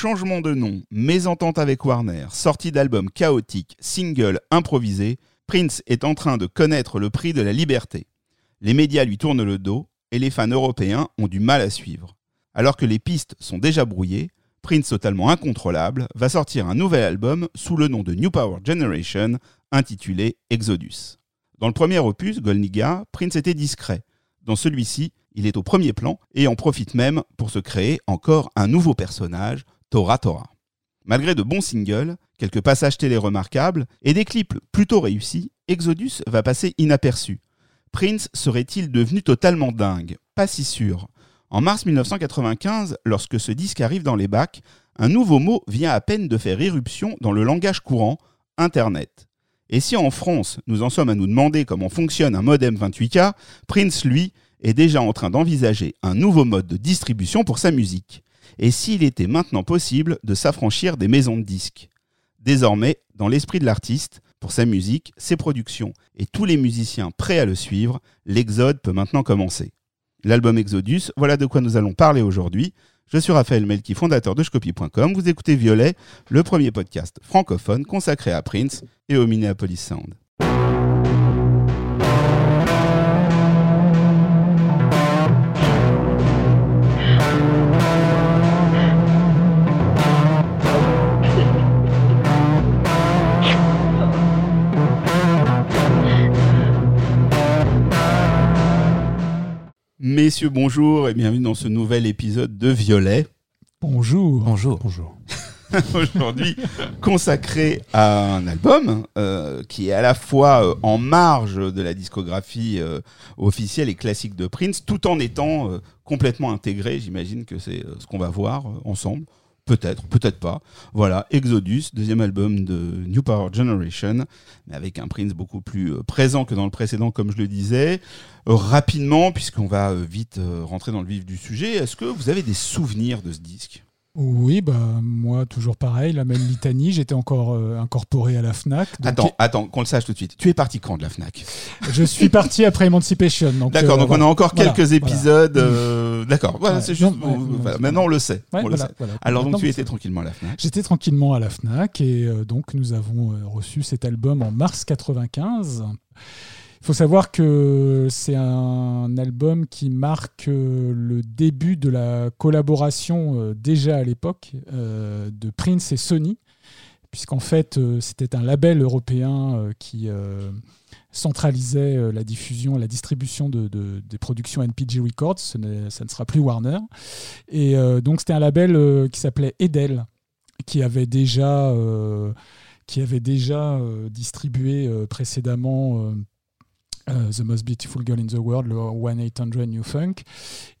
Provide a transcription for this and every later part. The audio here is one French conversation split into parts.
Changement de nom, mésentente avec Warner, sortie d'albums chaotiques, singles improvisés, Prince est en train de connaître le prix de la liberté. Les médias lui tournent le dos et les fans européens ont du mal à suivre. Alors que les pistes sont déjà brouillées, Prince totalement incontrôlable va sortir un nouvel album sous le nom de New Power Generation intitulé Exodus. Dans le premier opus, Golniga, Prince était discret. Dans celui-ci, il est au premier plan et en profite même pour se créer encore un nouveau personnage, Tora Tora. Malgré de bons singles, quelques passages télé remarquables et des clips plutôt réussis, Exodus va passer inaperçu. Prince serait-il devenu totalement dingue? Pas si sûr. En mars 1995, lorsque ce disque arrive dans les bacs, un nouveau mot vient à peine de faire irruption dans le langage courant, Internet. Et si en France, nous en sommes à nous demander comment fonctionne un modem 28K, Prince, lui, est déjà en train d'envisager un nouveau mode de distribution pour sa musique. Et s'il était maintenant possible de s'affranchir des maisons de disques Désormais, dans l'esprit de l'artiste, pour sa musique, ses productions et tous les musiciens prêts à le suivre, l'exode peut maintenant commencer. L'album Exodus, voilà de quoi nous allons parler aujourd'hui. Je suis Raphaël Melki, fondateur de Shcopy.com. Vous écoutez Violet, le premier podcast francophone consacré à Prince et au Minneapolis Sound. Messieurs, bonjour et bienvenue dans ce nouvel épisode de Violet. Bonjour. Bonjour. Bonjour. Aujourd'hui consacré à un album euh, qui est à la fois euh, en marge de la discographie euh, officielle et classique de Prince, tout en étant euh, complètement intégré. J'imagine que c'est euh, ce qu'on va voir euh, ensemble. Peut-être, peut-être pas. Voilà, Exodus, deuxième album de New Power Generation, mais avec un Prince beaucoup plus euh, présent que dans le précédent, comme je le disais. Rapidement, puisqu'on va euh, vite euh, rentrer dans le vif du sujet, est-ce que vous avez des souvenirs de ce disque? Oui, bah moi toujours pareil, la même litanie. J'étais encore euh, incorporé à la Fnac. donc Attends, attends, qu'on le sache tout de suite. Tu es parti quand de la Fnac? Je suis parti après Emancipation. donc, D'accord, euh, donc voilà. on a encore Voilà, quelques voilà. épisodes. euh, D'accord, voilà, Ouais, c'est juste. ouais, maintenant on le sait. On le sait. Alors donc tu étais tranquillement à la Fnac. J'étais tranquillement à la Fnac et donc nous avons reçu cet album en mars 95. Il faut savoir que c'est un album qui marque euh, le début de la collaboration euh, déjà à l'époque euh, de Prince et Sony, puisqu'en fait c'était un label européen qui centralisait la diffusion, la distribution de, de- des productions NPG Records. Ça ne sera plus Warner. Et donc c'était un label qui s'appelait Edel, qui avait déjà, qui avait déjà distribué précédemment euh, The Most Beautiful Girl in the World, le 1-800 New Funk,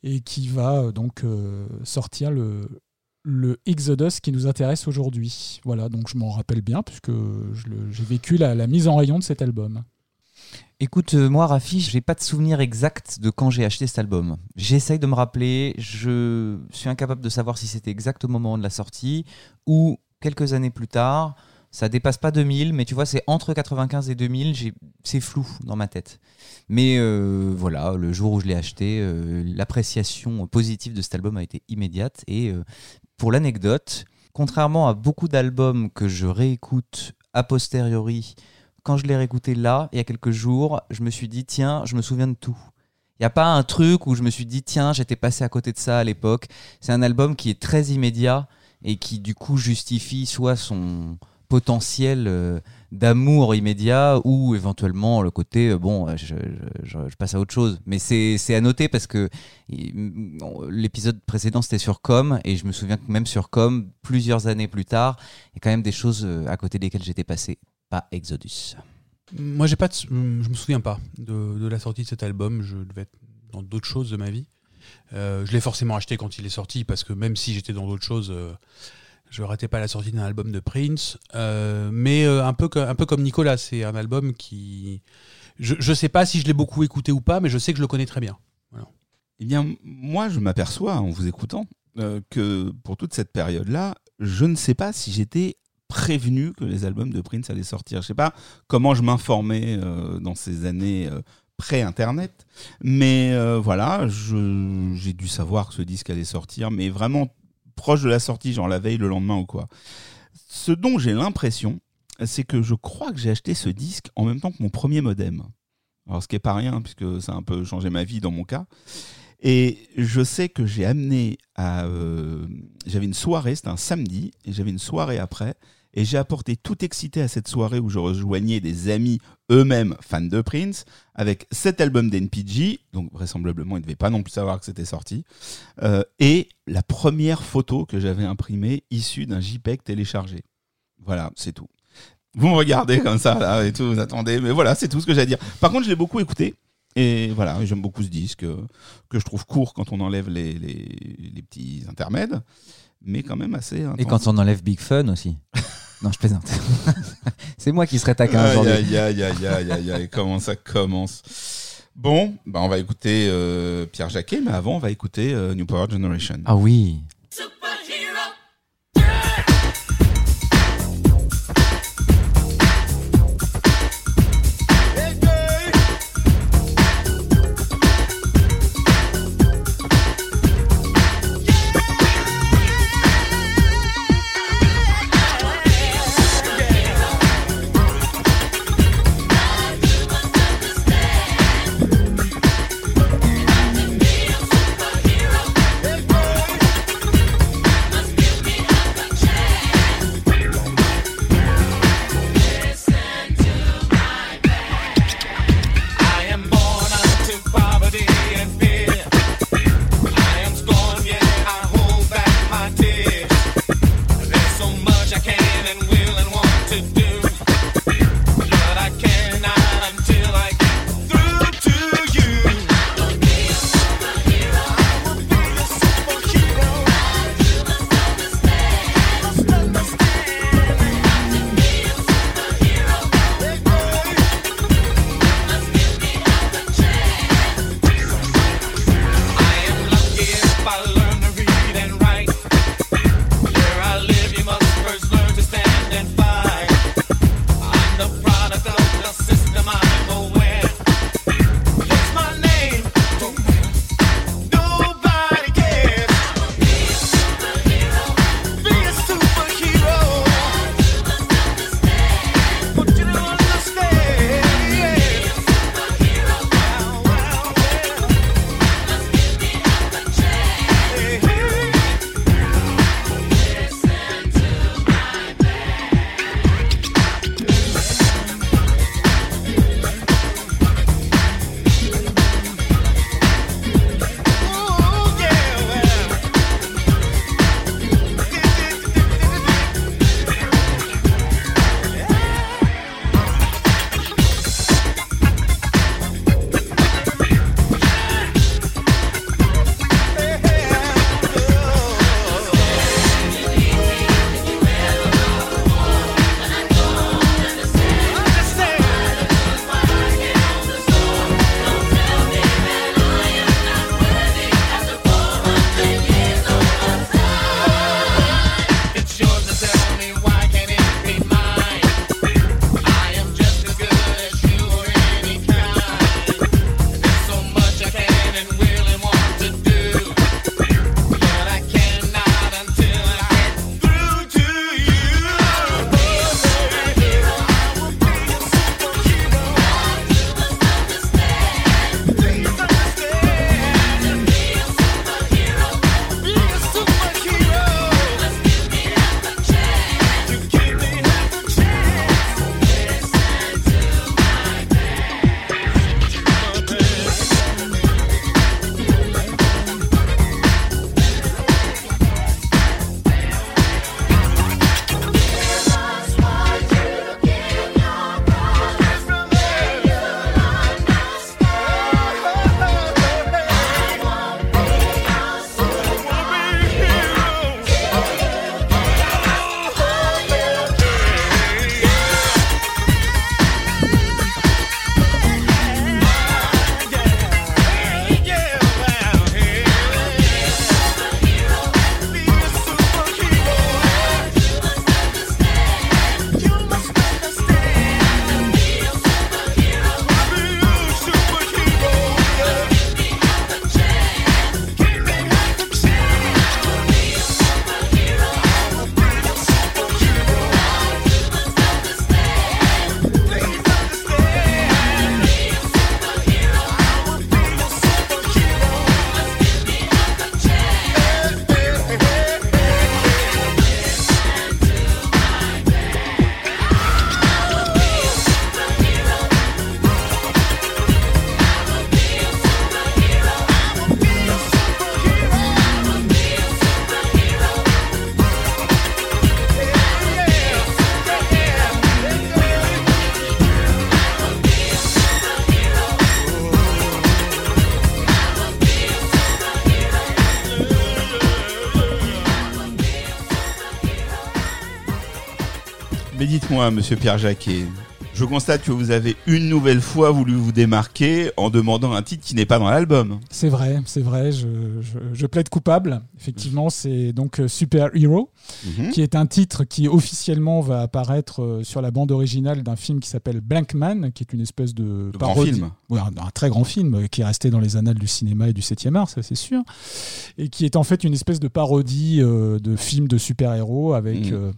et qui va euh, donc euh, sortir le, le Exodus qui nous intéresse aujourd'hui. Voilà, donc je m'en rappelle bien, puisque je j'ai vécu la, mise en rayon de cet album. Écoute, moi, Rafi, j'ai pas de souvenir exact de quand j'ai acheté cet album. J'essaye de me rappeler, je suis incapable de savoir si c'était exact au moment de la sortie ou quelques années plus tard. Ça dépasse pas 2000, mais tu vois, c'est entre 95 et 2000, j'ai- c'est flou dans ma tête. Mais euh, voilà, le jour où je l'ai acheté, euh, l'appréciation positive de cet album a été immédiate. Et euh, pour l'anecdote, contrairement à beaucoup d'albums que je réécoute a posteriori, quand je l'ai réécouté là, il y a quelques jours, je me suis dit, tiens, je me souviens de tout. Il n'y a pas un truc où je me suis dit, tiens, j'étais passé à côté de ça à l'époque. C'est un album qui est très immédiat et qui, du coup, justifie soit son potentiel euh, d'amour immédiat ou éventuellement le côté, euh, bon, euh, je, passe à autre chose. Mais c'est à noter parce que l'épisode précédent, c'était sur Com et je me souviens que même sur Com, plusieurs années plus tard, il y a quand même des choses à côté desquelles j'étais passé pas Exodus. Moi, j'ai pas je me souviens pas de, la sortie de cet album. Je devais être dans d'autres choses de ma vie. Je l'ai forcément acheté quand il est sorti parce que même si j'étais dans d'autres choses, je ratais pas la sortie d'un album de Prince. Euh, mais euh, un, peu un peu comme Nicolas, c'est un album qui. Je, je sais pas si je l'ai beaucoup écouté ou pas, mais je sais que je le connais très bien. Eh bien, moi, je m'aperçois en vous écoutant euh, que pour toute cette période-là, je ne sais pas si j'étais prévenu que les albums de Prince allaient sortir. Je sais pas comment je m'informais dans ces années pré-internet, mais voilà, j'ai dû savoir que ce disque allait sortir, mais vraiment proche de la sortie, genre la veille, le lendemain ou quoi. Ce dont j'ai l'impression, c'est que je crois que j'ai acheté ce disque en même temps que mon premier modem. Alors, ce qui est pas rien, puisque ça a un peu changé ma vie dans mon cas. Et je sais que j'ai amené à. euh, j'avais une soirée, c'était un samedi, et j'avais une soirée après. Et j'ai apporté tout excité à cette soirée où je rejoignais des amis eux-mêmes fans de Prince avec cet album d'NPG, donc vraisemblablement ils ne devaient pas non plus savoir que c'était sorti, euh, et la première photo que j'avais imprimée issue d'un JPEG téléchargé. Voilà, c'est tout. Vous me regardez comme ça là et tout, vous attendez, mais voilà, c'est tout ce que j'ai à dire. Par contre, je l'ai beaucoup écouté. Et voilà, j'aime beaucoup ce disque que je trouve court quand on enlève les, les, les petits intermèdes, mais quand même assez. Et quand on enlève Big Fun aussi. non, je plaisante. c'est moi qui serais taquin Aïe, aujourd'hui. aïe, aïe, aïe, aïe, aïe, aïe, comment ça commence? Bon, bah on va écouter euh, Pierre Jacquet, mais avant, on va écouter euh, New Power Generation. Ah oui. Monsieur Pierre Jacquet, je constate que vous avez une nouvelle fois voulu vous démarquer en demandant un titre qui n'est pas dans l'album. C'est vrai, c'est vrai, je, je- je plaide coupable. Effectivement, c'est donc euh, Super Hero, Mhm. qui est un titre qui officiellement va apparaître euh, sur la bande originale d'un film qui s'appelle Blank Man, qui est une espèce de, De grand film. Ouais, un, un très grand film euh, qui est resté dans les annales du cinéma et du 7e art, ça c'est sûr. Et qui est en fait une espèce de parodie euh, de film de super-héros avec Mhm. euh,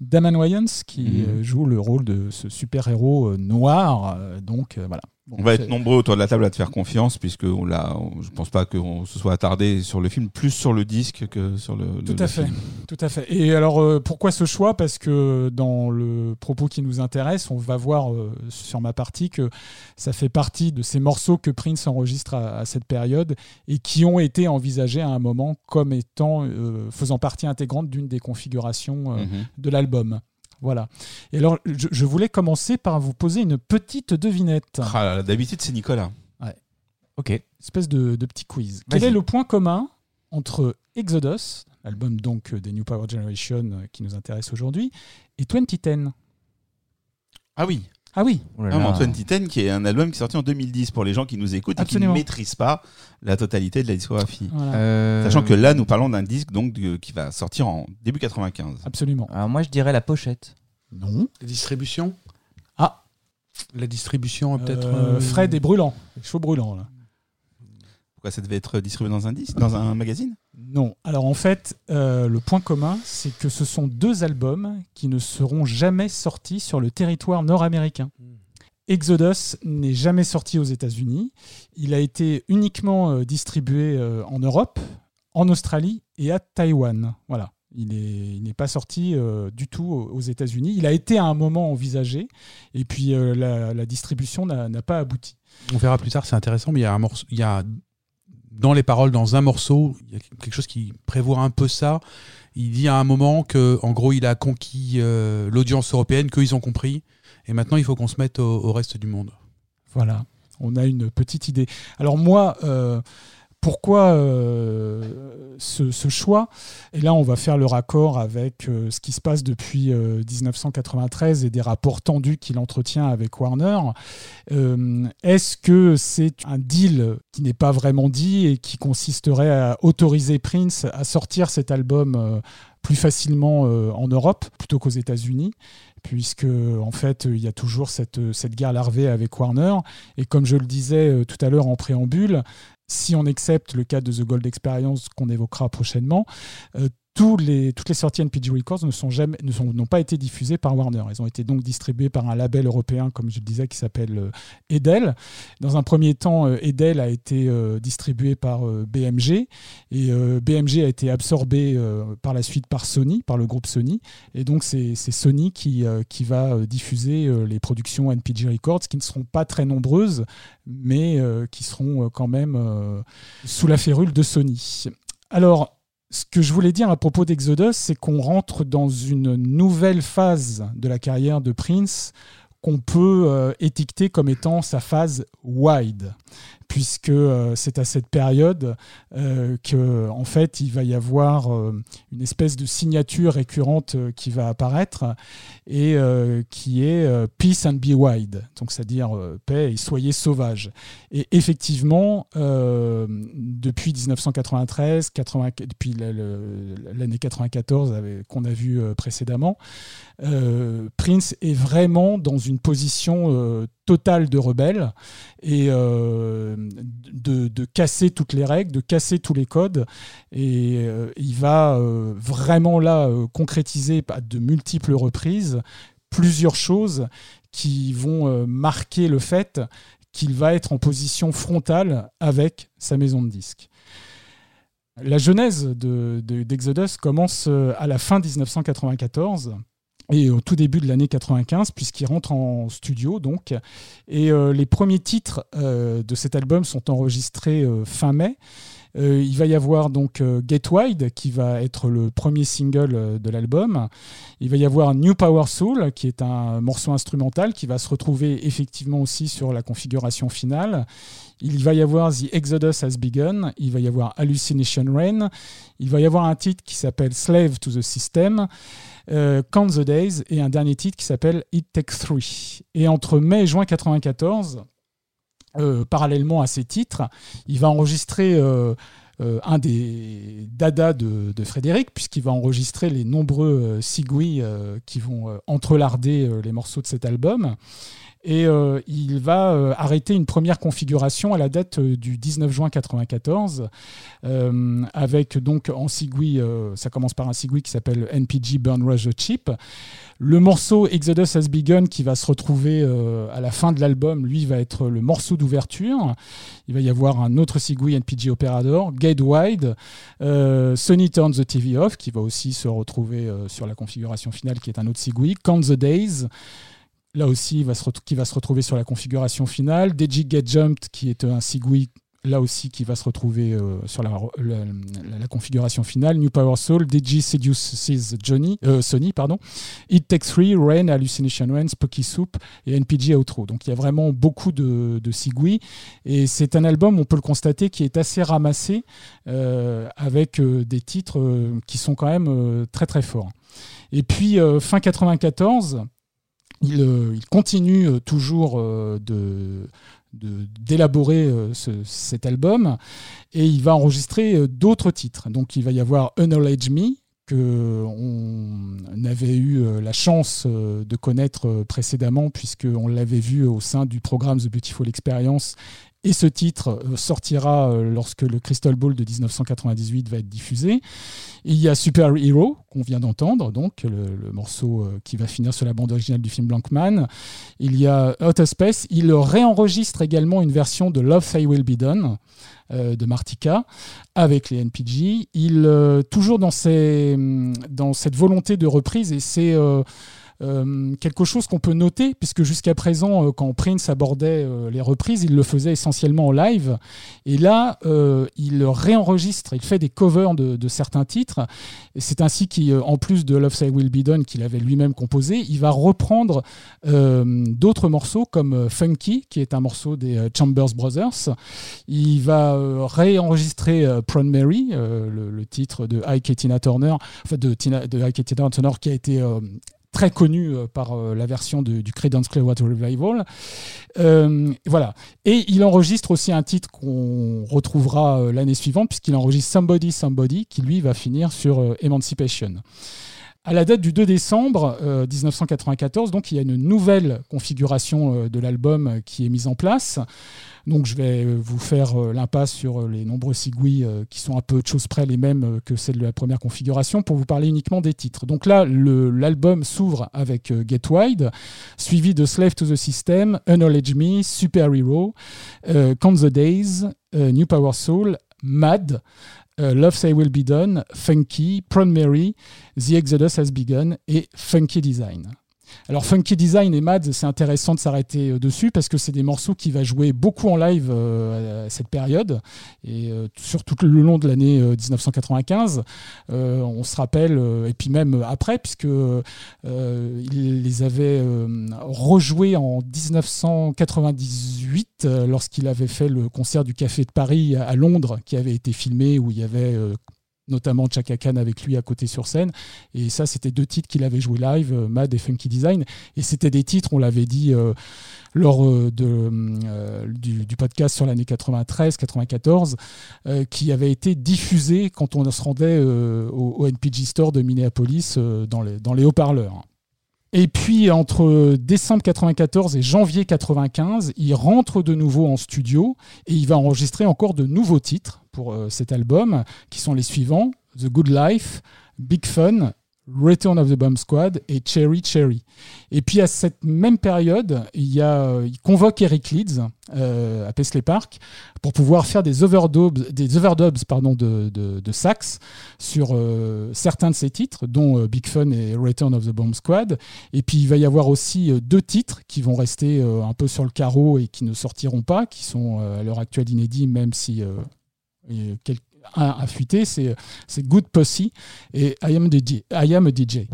Damon Wayans qui Mhm. joue le rôle de ce super-héros noir. donc voilà. Bon, On va être nombreux autour de la table à te faire confiance, puisque on l'a, je pense pas qu'on se soit attardé sur le film, plus sur le disque que sur le, Tout le à fait. film. Tout à fait. Et alors, euh, pourquoi ce choix? Parce que dans le propos qui nous intéresse, on va voir euh, sur ma partie que ça fait partie de ces morceaux que Prince enregistre à, à cette période et qui ont été envisagés à un moment comme étant euh, faisant partie intégrante d'une des configurations Mhm. de l'album. Voilà. Et alors, je, je voulais commencer par vous poser une petite devinette, Ah D'habitude, c'est Nicolas. Ok. espèce de, de petit quiz. Quel est le point commun entre Exodus, album donc euh, des New Power Generation euh, qui nous intéresse aujourd'hui, et 2010 Ah oui, Ah oui, Oh là mais là. en 2010, qui est un album qui est sorti en 2010 pour les gens qui nous écoutent et Absolument. qui ne maîtrisent pas la totalité de la discographie. voilà. Euh, Sachant que là, nous parlons d'un disque donc de- qui va sortir en début 95. absolument. Alors moi je dirais la pochette. Non. La distribution? Ah. La distribution, peut-être. Euh, euh, Fred est brûlant, chaud brûlant là. Pourquoi ça devait être distribué dans un disque, dans un magazine? Non. Alors en fait, euh, le point commun, c'est que ce sont deux albums qui ne seront jamais sortis sur le territoire nord-américain. Exodus n'est jamais sorti aux États-Unis. Il a été uniquement euh, distribué euh, en Europe, en Australie et à Taïwan. Voilà. Il est- il n'est pas sorti euh, du tout aux États-Unis. Il a été à un moment envisagé et puis euh, la, la distribution n'a n'a pas abouti. On verra plus tard, c'est intéressant, mais il y a un morceau. Il y a, dans les paroles, dans un morceau, il y a quelque chose qui prévoit un peu ça. Il dit à un moment que, en gros, il a conquis euh, l'audience européenne, qu'ils ont compris, et maintenant il faut qu'on se mette au, reste du monde. Voilà, on a une petite idée. Alors moi, euh, pourquoi euh, ce, choix. Et là, on va faire le raccord avec euh, ce qui se passe depuis euh, 1993 et des rapports tendus qu'il entretient avec Warner. Euh, Est-ce que c'est un deal qui n'est pas vraiment dit et qui consisterait à autoriser Prince à sortir cet album euh, plus facilement euh, en Europe plutôt qu'aux États-Unis? Puisque en fait il y a toujours cette, cette guerre larvée avec Warner. Et comme je le disais euh, tout à l'heure en préambule si on accepte le cas de The Gold Experience qu'on évoquera prochainement euh, les, toutes les sorties NPG Records ne sont jamais ne sont n'ont pas été diffusées par Warner. Elles ont été donc distribuées par un label européen, comme je le disais, qui s'appelle euh, Edel. Dans un premier temps, euh, Edel a été euh, distribué par BMG et BMG a été absorbé par la suite par Sony, par le groupe Sony. Et donc c'est c'est Sony qui, qui va diffuser les productions NPG Records, qui ne seront pas très nombreuses, mais qui seront quand même sous la férule de Sony. Alors, ce que je voulais dire à propos d'Exodus, c'est qu'on rentre dans une nouvelle phase de la carrière de Prince qu'on peut euh, étiqueter comme étant sa phase wide, puisque euh, c'est à cette période euh, que, en fait, il va y avoir euh, une espèce de signature récurrente euh, qui va apparaître et qui est Peace and be wide, donc c'est-à-dire paix et soyez sauvages. Et effectivement, depuis 1993, 80 depuis l'année 94 avec- qu'on a vu précédemment, Prince est vraiment dans une position totale de rebelle et euh, de, casser toutes les règles, de casser tous les codes. Et euh, il va euh, vraiment là concrétiser à de multiples reprises plusieurs choses qui vont marquer le fait qu'il va être en position frontale avec sa maison de disques. La genèse de- de- d'Exodus commence à la fin 1994 et au tout début de l'année 95 puisqu'il rentre en studio donc. Et euh, les premiers titres euh, de cet album sont enregistrés euh, fin mai. Il va y avoir donc Get Wide qui va être le premier single de l'album. Il va y avoir New Power Soul qui est un morceau instrumental qui va se retrouver effectivement aussi sur la configuration finale. Il va y avoir The Exodus Has Begun, il va y avoir Hallucination Rain, il va y avoir un titre qui s'appelle Slave to the System, Count the Days et un dernier titre qui s'appelle It Takes Three. Et entre mai et juin 94, euh, parallèlement à ces titres, il va enregistrer euh, euh, un des dada de, Frédéric, puisqu'il va enregistrer les nombreux sigouis qui vont entrelarder les morceaux de cet album et euh, il va euh, arrêter une première configuration à la date euh, du 19 juin 1994 avec donc en Sigui, ça commence par un Sigui qui s'appelle NPG Burn Rush Chip. Le morceau Exodus Has Begun qui va se retrouver à la fin de l'album, lui va être le morceau d'ouverture. Il va y avoir un autre Sigui NPG Operador, Gate Wide, Sony Turn the TV Off qui va aussi se retrouver sur la configuration finale qui est un autre Sigui, Count the Days là aussi, va se qui va se retrouver sur la configuration finale. Deji Get Jumped, qui est un Sigui, là aussi, qui va se retrouver euh, sur la, configuration finale. New Power Soul, Deji Seduces Johnny, euh, Sony, pardon. It Takes Three, Rain, Hallucination Rain, Spooky Soup et NPG Outro. Donc il y a vraiment beaucoup de, de Sigui. Et c'est un album, on peut le constater, qui est assez ramassé, euh, avec des titres qui sont quand même très très forts. Et puis, fin 94, euh, il, continue euh, toujours euh, de d'élaborer cet album et il va enregistrer d'autres titres. Donc il va y avoir Unknowledge Me que on avait eu la chance de connaître précédemment puisqu'on l'avait vu au sein du programme The Beautiful Experience et ce titre euh, sortira euh, lorsque le Crystal Ball de 1998 va être diffusé. il y a Super Hero, qu'on vient d'entendre, donc le, morceau euh, qui va finir sur la bande originale du film Blankman. Il y a Outer Space. Il réenregistre également une version de Love Say Will Be Done de Martika avec les NPG. Il, toujours dans, dans cette volonté de reprise, et c'est quelque chose qu'on peut noter, puisque jusqu'à présent, euh, quand Prince abordait euh, les reprises, il le faisait essentiellement en live. Et là, il réenregistre, il fait des covers de, certains titres. Et c'est ainsi qu'en plus de Love Say Will Be Done, qu'il avait lui-même composé, il va reprendre d'autres morceaux comme Funky, qui est un morceau des Chambers Brothers. Il va réenregistrer Prone Mary, le, titre de Ike Tina Turner, enfin de, Ike Tina Turner, qui a été très connu euh, par euh, la version du Creedence Clearwater Revival. Euh, voilà. Et il enregistre aussi un titre qu'on retrouvera l'année suivante, puisqu'il enregistre Somebody Somebody, qui lui va finir sur Emancipation. À la date du 2 décembre 1994, donc il y a une nouvelle configuration de l'album qui est mise en place. Donc je vais euh, vous faire euh, l'impasse sur euh, les nombreux Sigui qui sont un peu de choses près les mêmes que celles de la première configuration pour vous parler uniquement des titres. Donc là, l'album s'ouvre avec Get Wide, suivi de Slave to the System, Unknowledge Me, Super Hero, Count the Days, New Power Soul, Mad, Love Say Will Be Done, Funky, Prone Mary, The Exodus Has Begun et Funky Design. Alors Funky Design et Mad, c'est intéressant de s'arrêter euh, dessus parce que c'est des morceaux qui va jouer beaucoup en live euh, à cette période et euh, surtout le long de l'année 1995. on se rappelle et puis même après puisque il les avait rejoués en 1998 lorsqu'il avait fait le concert du Café de Paris à Londres qui avait été filmé où il y avait notamment Chaka Khan avec lui à côté sur scène. Et ça, c'était deux titres qu'il avait joué live, euh, Mad et Funky Design. Et c'était des titres, on l'avait dit euh, lors euh, du, podcast sur l'année 93-94, qui avaient été diffusés quand on se rendait au, NPG Store de Minneapolis dans les, dans les haut-parleurs. Et puis entre décembre 94 et janvier 95, il rentre de nouveau en studio et il va enregistrer encore de nouveaux titres pour euh, cet album, qui sont les suivants The Good Life, Big Fun Return of the Bomb Squad et Cherry Cherry. Et puis à cette même période, il, y a, il convoque Eric Leeds euh, à Paisley Park pour pouvoir faire des overdubs, des overdubs pardon, de, de, sax sur euh, certains de ses titres, dont euh, Big Fun et Return of the Bomb Squad. Et puis il va y avoir aussi deux titres qui vont rester un peu sur le carreau et qui ne sortiront pas, qui sont à l'heure actuelle inédits, même si a, fuité, c'est Good Pussy et I Am, DJ, I am a DJ.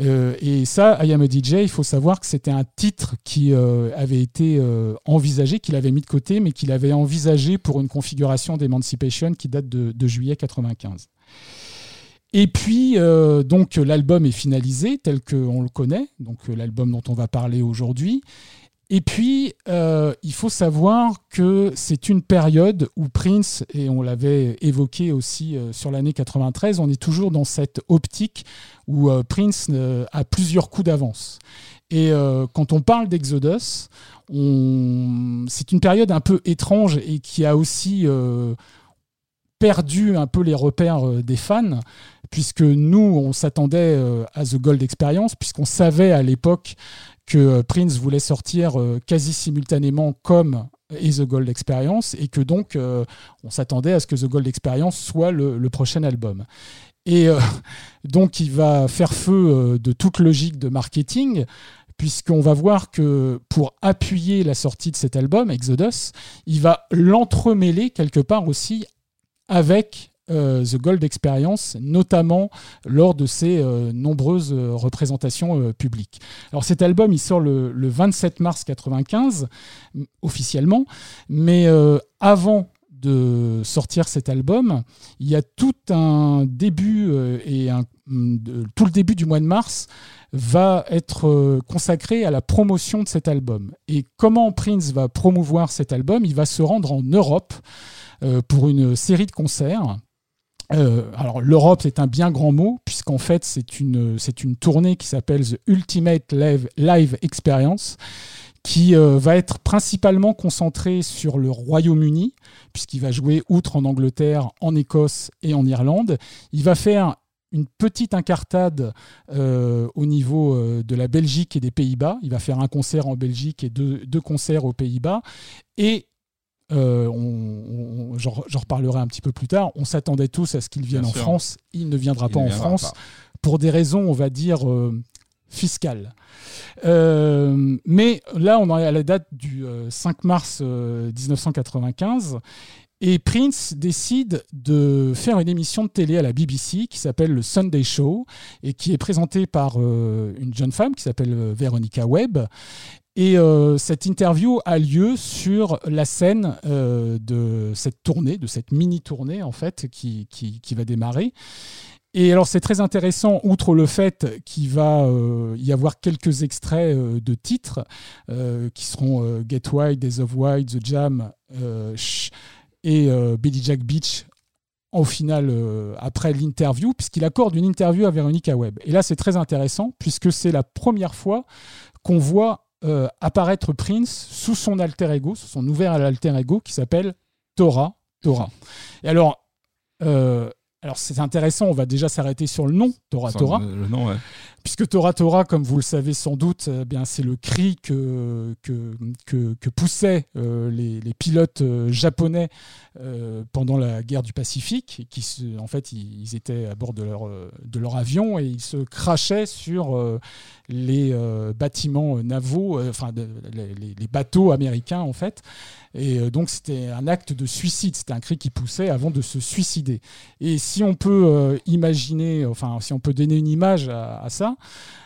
Euh, et ça, I Am a DJ, il faut savoir que c'était un titre qui euh, avait été euh, envisagé, qu'il avait mis de côté, mais qu'il avait envisagé pour une configuration d'Emancipation qui date de, de juillet 95. Et puis, donc, l'album est finalisé tel qu'on le connaît, donc l'album dont on va parler aujourd'hui. Et puis, euh, il faut savoir que c'est une période où Prince, et on l'avait évoqué aussi euh, sur l'année 93, on est toujours dans cette optique où euh, Prince a plusieurs coups d'avance. Et quand on parle d'Exodus, c'est une période un peu étrange et qui a aussi perdu un peu les repères des fans, puisque nous, on s'attendait à The Gold Experience, puisqu'on savait à l'époque que euh, Prince voulait sortir euh, quasi simultanément comme et The Gold Experience et que donc euh, on s'attendait à ce que The Gold Experience soit le, prochain album. Et donc il va faire feu de toute logique de marketing puisqu'on va voir que pour appuyer la sortie de cet album, Exodus, il va l'entremêler quelque part aussi avec The Gold Experience, notamment lors de ses euh, nombreuses euh, représentations publiques. Alors cet album, il sort le, 27 mars 95, officiellement, mais avant de sortir cet album, il y a tout un début et tout le début du mois de mars va être consacré à la promotion de cet album. Et comment Prince va promouvoir cet album? Il va se rendre en Europe pour une série de concerts euh, alors l'Europe c'est un bien grand mot puisqu'en fait c'est une, c'est une tournée qui s'appelle The Ultimate Live, Experience qui euh, va être principalement concentrée sur le Royaume-Uni puisqu'il va jouer outre en Angleterre, en Écosse et en Irlande. Il va faire une petite incartade euh, au niveau de la Belgique et des Pays-Bas. Il va faire un concert en Belgique et deux, deux concerts aux Pays-Bas. Et euh, on, j'en reparlerai un petit peu plus tard. On s'attendait tous à ce qu'il vienne en France. Il ne viendra pas en France pour des raisons, on va dire, euh, fiscales. Euh, mais là, on est à la date du 5 mars 1995. Et Prince décide de faire une émission de télé à la BBC qui s'appelle le Sunday Show et qui est présentée par une jeune femme qui s'appelle Veronica Webb. Et euh, cette interview a lieu sur la scène euh, de cette tournée, de cette mini-tournée en fait, qui, qui, va démarrer. Et alors c'est très intéressant, outre le fait qu'il va euh, y avoir quelques extraits de titres qui seront Get Wild, Days of Wild, The Jam et Billy Jack Beach au final après l'interview, puisqu'il accorde une interview à Veronica Webb. Et là, c'est très intéressant, puisque c'est la première fois qu'on voit euh, apparaître Prince sous son alter ego, sous son nouvel alter ego qui s'appelle Torah. Torah. Et alors, euh, alors c'est intéressant, on va déjà s'arrêter sur le nom, Torah Torah. Le nom, ouais. Puisque Torah Torah, comme vous le savez sans doute, eh bien c'est le cri que, que, poussaient euh, les, les, pilotes euh, japonais euh, pendant la guerre du Pacifique, qui en fait ils, étaient à bord de leur, de leur avion et ils se crachaient sur les bâtiments navaux, enfin les, bateaux américains en fait. Et donc c'était un acte de suicide, c'était un cri qui poussait avant de se suicider. Et si on peut imaginer, enfin si on peut donner une image à ça,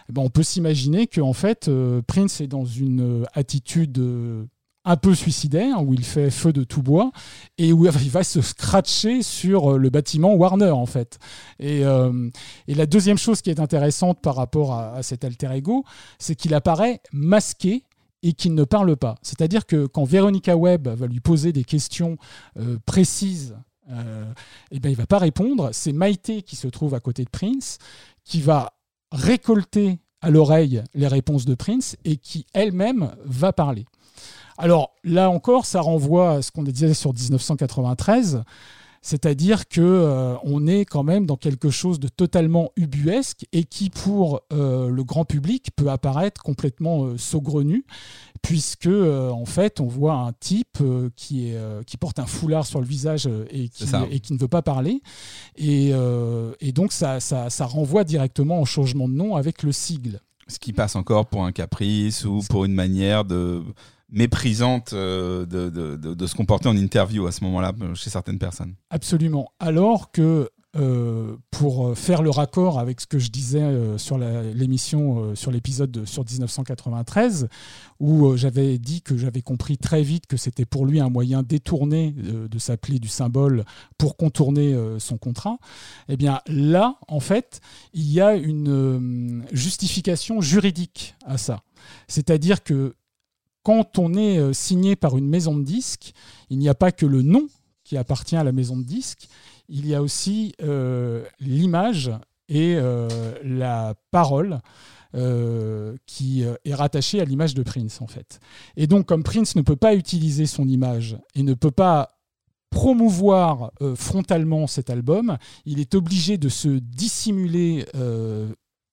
eh ben, on peut s'imaginer que en fait, euh, Prince est dans une euh, attitude euh, un peu suicidaire, où il fait feu de tout bois, et où il va se scratcher sur le bâtiment Warner, en fait. Et, la deuxième chose qui est intéressante par rapport à, cet alter ego, c'est qu'il apparaît masqué et qu'il ne parle pas. C'est-à-dire que quand Veronica Webb va lui poser des questions précises, eh ben, il ne va pas répondre. C'est Maïté qui se trouve à côté de Prince, qui va récolter à l'oreille les réponses de Prince et qui elle-même va parler. Alors là encore, ça renvoie à ce qu'on disait sur 1993, c'est-à-dire que euh, on est quand même dans quelque chose de totalement ubuesque et qui, pour euh, le grand public, peut apparaître complètement euh, saugrenu, puisque en fait, on voit un type qui, est, qui porte un foulard sur le visage et qui, et qui ne veut pas parler, et, donc ça, ça, renvoie directement au changement de nom avec le sigle. Ce qui passe encore pour un caprice ou pour une manière de méprisante euh, de, de, de, se comporter en interview à ce moment-là euh, chez certaines personnes. Absolument. Alors que euh, pour faire le raccord avec ce que je disais sur l'émission, sur l'épisode de- sur 1993, où j'avais dit que j'avais compris très vite que c'était pour lui un moyen détourné de s'appeler du symbole pour contourner son contrat, eh bien là, en fait, il y a une justification juridique à ça. C'est-à-dire que quand on est euh, signé par une maison de disques, il n'y a pas que le nom qui appartient à la maison de disques, il y a aussi euh, l'image et euh, la parole qui est rattachée à l'image de Prince en fait. Et donc comme Prince ne peut pas utiliser son image et ne peut pas promouvoir frontalement cet album, il est obligé de se dissimuler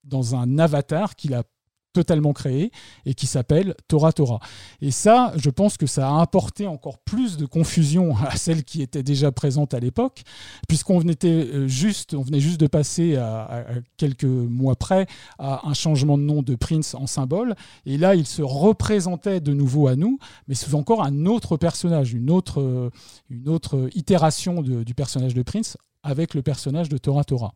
dans un avatar qu'il a totalement créé et qui s'appelle Tora Tora. Et ça, je pense que ça a apporté encore plus de confusion à celle qui était déjà présente à l'époque, puisqu'on venait euh, juste, on venait juste de passer à, quelques mois près à un changement de nom de Prince en symbole, et là, il se représentait de nouveau à nous, mais sous encore un autre personnage, une autre, une autre itération du personnage de Prince avec le personnage de Tora Tora.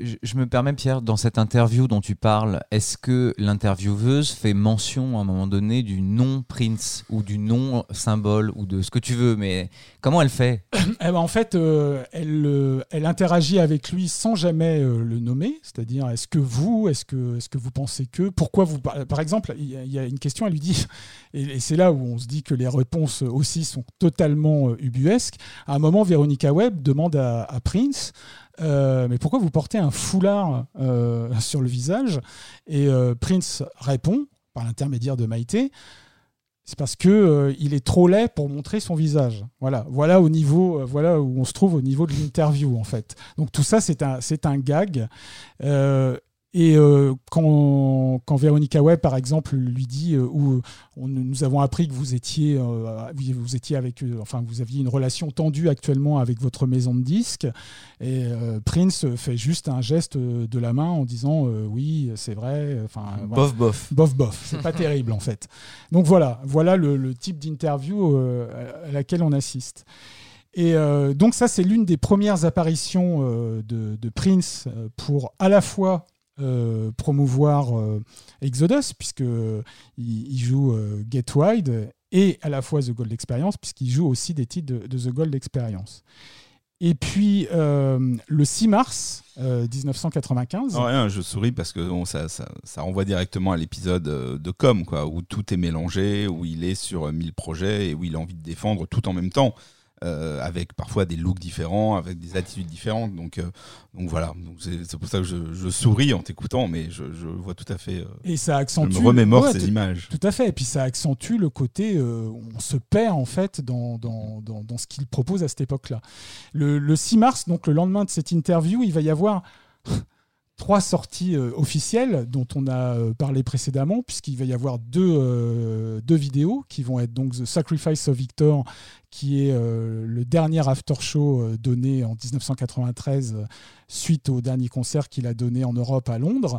Je, me permets, Pierre, dans cette interview dont tu parles, est-ce que l'intervieweuse fait mention à un moment donné du nom Prince ou du nom symbole ou de ce que tu veux, mais comment elle fait? Eh ben, en fait, euh, elle, euh, elle interagit avec lui sans jamais euh, le nommer, c'est-à-dire est-ce que vous, est-ce que, vous pensez que, pourquoi vous, par exemple, il y, a- une question, elle lui dit, et, c'est là où on se dit que les réponses aussi sont totalement ubuesques. À un moment, Véronica Webb demande à Prince. Euh, mais pourquoi vous portez un foulard euh, sur le visage? Et euh, Prince répond, par l'intermédiaire de Maïté, c'est parce que il est trop laid pour montrer son visage. Voilà, voilà au niveau, voilà où on se trouve au niveau de l'interview en fait. Donc tout ça c'est un, c'est un gag. Euh, et euh, quand, quand Véronica Webb, par exemple, lui dit, euh, ou on- nous avons appris que vous étiez, euh, vous, étiez avec, euh, enfin, vous aviez une relation tendue actuellement avec votre maison de disques, et euh, Prince fait juste un geste euh, de la main en disant, euh, oui, c'est vrai. Enfin, voilà. Bof, bof. Bof, bof. C'est pas terrible, en fait. Donc voilà, voilà le, le type d'interview euh, à laquelle on assiste. Et euh, donc ça, c'est l'une des premières apparitions euh, de, de Prince euh, pour à la fois euh, promouvoir euh, Exodus, puisque euh, il, joue Get Wide, et à la fois The Gold Experience, puisqu'il joue aussi des titres de, The Gold Experience. Et puis, le 6 mars euh, 1995, Non, rien, je souris parce que ça, ça, renvoie directement à l'épisode de Com, quoi, où tout est mélangé, où il est sur euh, 1000 projets et où il a envie de défendre tout en même temps, euh, avec parfois des looks différents, avec des attitudes différentes. Donc, euh, donc voilà, Donc c'est pour ça que je, je souris en t'écoutant, mais je, je vois tout à fait. euh, et ça je accentue... me remémore Ouais, ces images. Tout à fait. Et puis ça accentue le côté, on se perd en fait dans, dans, dans, dans ce qu'il propose à cette époque-là. Le, le 6 mars, donc le lendemain de cette interview, il va y avoir trois sorties euh, officielles dont on a euh, parlé précédemment, puisqu'il va y avoir deux, euh, deux vidéos qui vont être donc The Sacrifice of Victor, qui est le dernier after show donné en 1993 euh, suite au dernier concert qu'il a donné en Europe à Londres.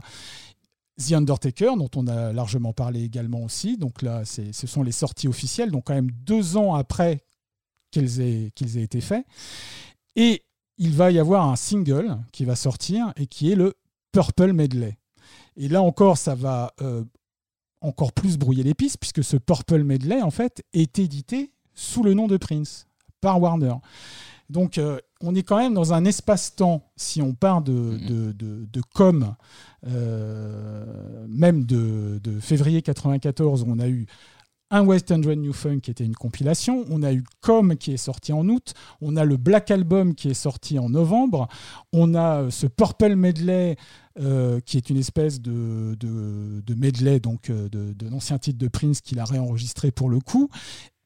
The Undertaker, dont on a largement parlé également aussi. Donc là, ce sont les sorties officielles, donc quand même deux ans après qu'ils aient, qu'ils aient été faits. Et il va y avoir un single qui va sortir et qui est le Purple Medley. Et là encore, ça va euh, encore plus brouiller les pistes, puisque ce Purple Medley, en fait, est édité sous le nom de Prince, par Warner. Donc, euh, on est quand même dans un espace-temps, si on part de, de, de, de com, euh, même de, février 94, où on a eu un West End New Funk qui était une compilation, on a eu Com qui est sorti en août, on a le Black Album qui est sorti en novembre, on a euh, ce Purple Medley euh, qui est une espèce de, medley donc euh, de, de titre de Prince qu'il a réenregistré pour le coup.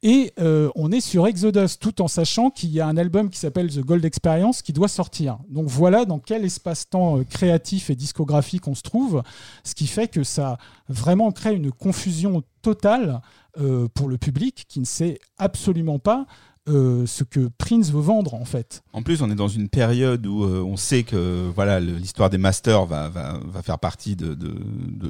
Et euh, on est sur Exodus, tout en sachant qu'il y a un album qui s'appelle The Gold Experience qui doit sortir. Donc voilà dans quel espace-temps euh, créatif et discographique on se trouve, ce qui fait que ça vraiment crée une confusion totale euh, pour le public qui ne sait absolument pas euh, ce que Prince veut vendre en fait. En plus, on est dans une période où euh, on sait que voilà l'histoire des masters va, va, va, faire partie de, de,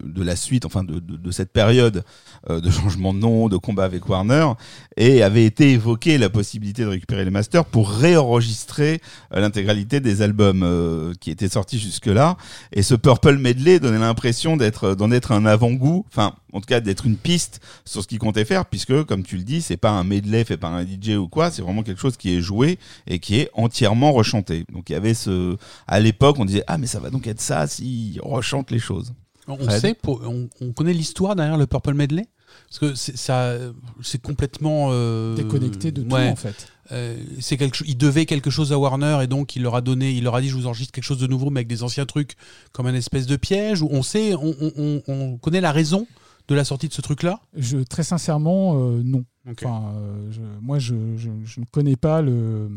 de, la suite, enfin de, cette période euh, de changement de nom, de combat avec Warner, et avait été évoqué la possibilité de récupérer les masters pour réenregistrer l'intégralité des albums qui étaient sortis jusque-là. Et ce Purple Medley donnait l'impression d'être d'en être un avant-goût, enfin en tout cas d'être une piste sur ce qu'il comptait faire, puisque comme tu le dis, c'est pas un medley fait par un DJ ou quoi, c'est vraiment quelque chose qui est joué et qui est entièrement rechanté. Donc il y avait ce, à l'époque, on disait ah mais ça va donc être ça s'il rechante les choses. On sait, on, connaît l'histoire derrière le Purple Medley? Parce que c'est ça, c'est complètement euh, déconnecté de tout en fait. Euh, c'est quelque il devait quelque chose à Warner et donc il leur a donné, il leur a dit je vous enregistre quelque chose de nouveau mais avec des anciens trucs comme un espèce de piège. Où on sait, on, on connaît la raison de la sortie de ce truc-là je, Très sincèrement, euh, non. Enfin, euh, moi, je, ne connais pas le,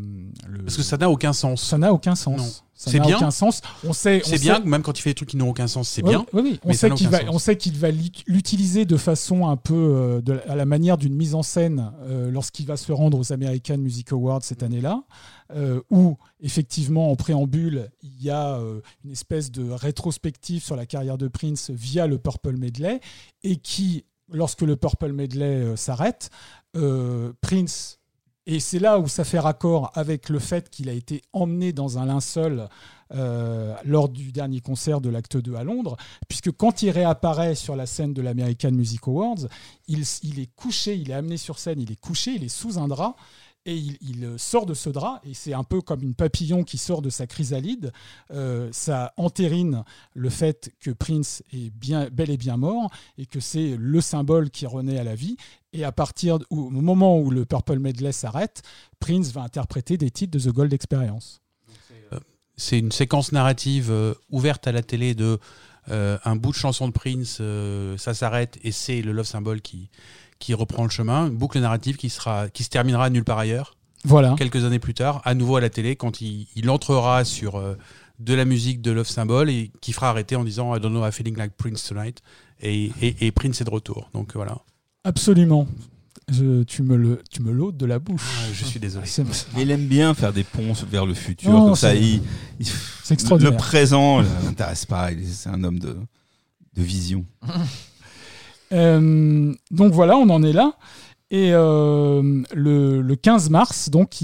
Parce que ça n'a aucun sens. Ça n'a aucun sens. C'est bien. Aucun sens. On sait. C'est bien, même quand il fait des trucs qui n'ont aucun sens, c'est bien. Oui, oui. On, sait qu'il va, on sait qu'il va l'utiliser de façon un peu euh, de, à la manière d'une mise en scène lorsqu'il va se rendre aux American Music Awards cette année-là. Euh, où effectivement en préambule il y a euh, une espèce de rétrospective sur la carrière de Prince via le Purple Medley et qui, lorsque le Purple Medley euh, s'arrête, Prince et c'est là où ça fait raccord avec le fait qu'il a été emmené dans un linceul lors du dernier concert de l'acte 2 à Londres, puisque quand il réapparaît sur la scène de l'American Music Awards, il, il, est couché, il est amené sur scène, il est couché, il est sous un drap, et il, euh, sort de ce drap, et c'est un peu comme une papillon qui sort de sa chrysalide. Euh, ça entérine le fait que Prince est bien, bel et bien mort, et que c'est le symbole qui renaît à la vie. Et à partir au moment où le Purple Medley s'arrête, Prince va interpréter des titres de The Gold Experience. Euh, c'est une séquence narrative ouverte à la télé de un bout de chanson de Prince, ça s'arrête, et c'est le love symbol qui, qui reprend le chemin, une boucle narrative qui, sera, qui se terminera nulle part ailleurs. Voilà. Quelques années plus tard, à nouveau à la télé, quand il, entrera sur euh, de la musique de Love Symbol et qui fera arrêter en disant I don't know, I'm feeling like Prince tonight. Et, et, Prince est de retour. Donc voilà. Absolument. tu me le, tu me l'ôtes de la bouche. Ah, je suis désolé. Il aime bien faire des ponts vers le futur. comme ça, il, c'est extraordinaire. Le présent l'intéresse pas. C'est un homme de, de vision. Euh, donc voilà, on en est là. Et euh, le, 15 mars, donc,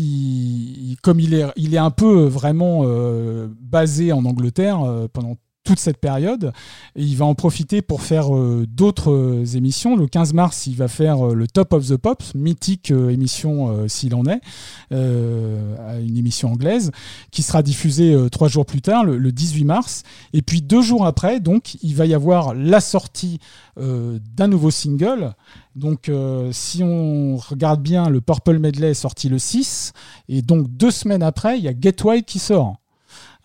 comme il est, il est un peu vraiment euh, basé en Angleterre pendant toute cette période. Et il va en profiter pour faire euh, d'autres euh, émissions. Le 15 mars, il va faire euh, le Top of the Pops, mythique émission s'il en est, une émission anglaise, qui sera diffusée trois jours plus tard, le, 18 mars. Et puis deux jours après, donc, il va y avoir la sortie d'un nouveau single. Donc, si on regarde bien, le Purple Medley est sorti le 6, et donc deux semaines après, il y a Get Wild qui sort.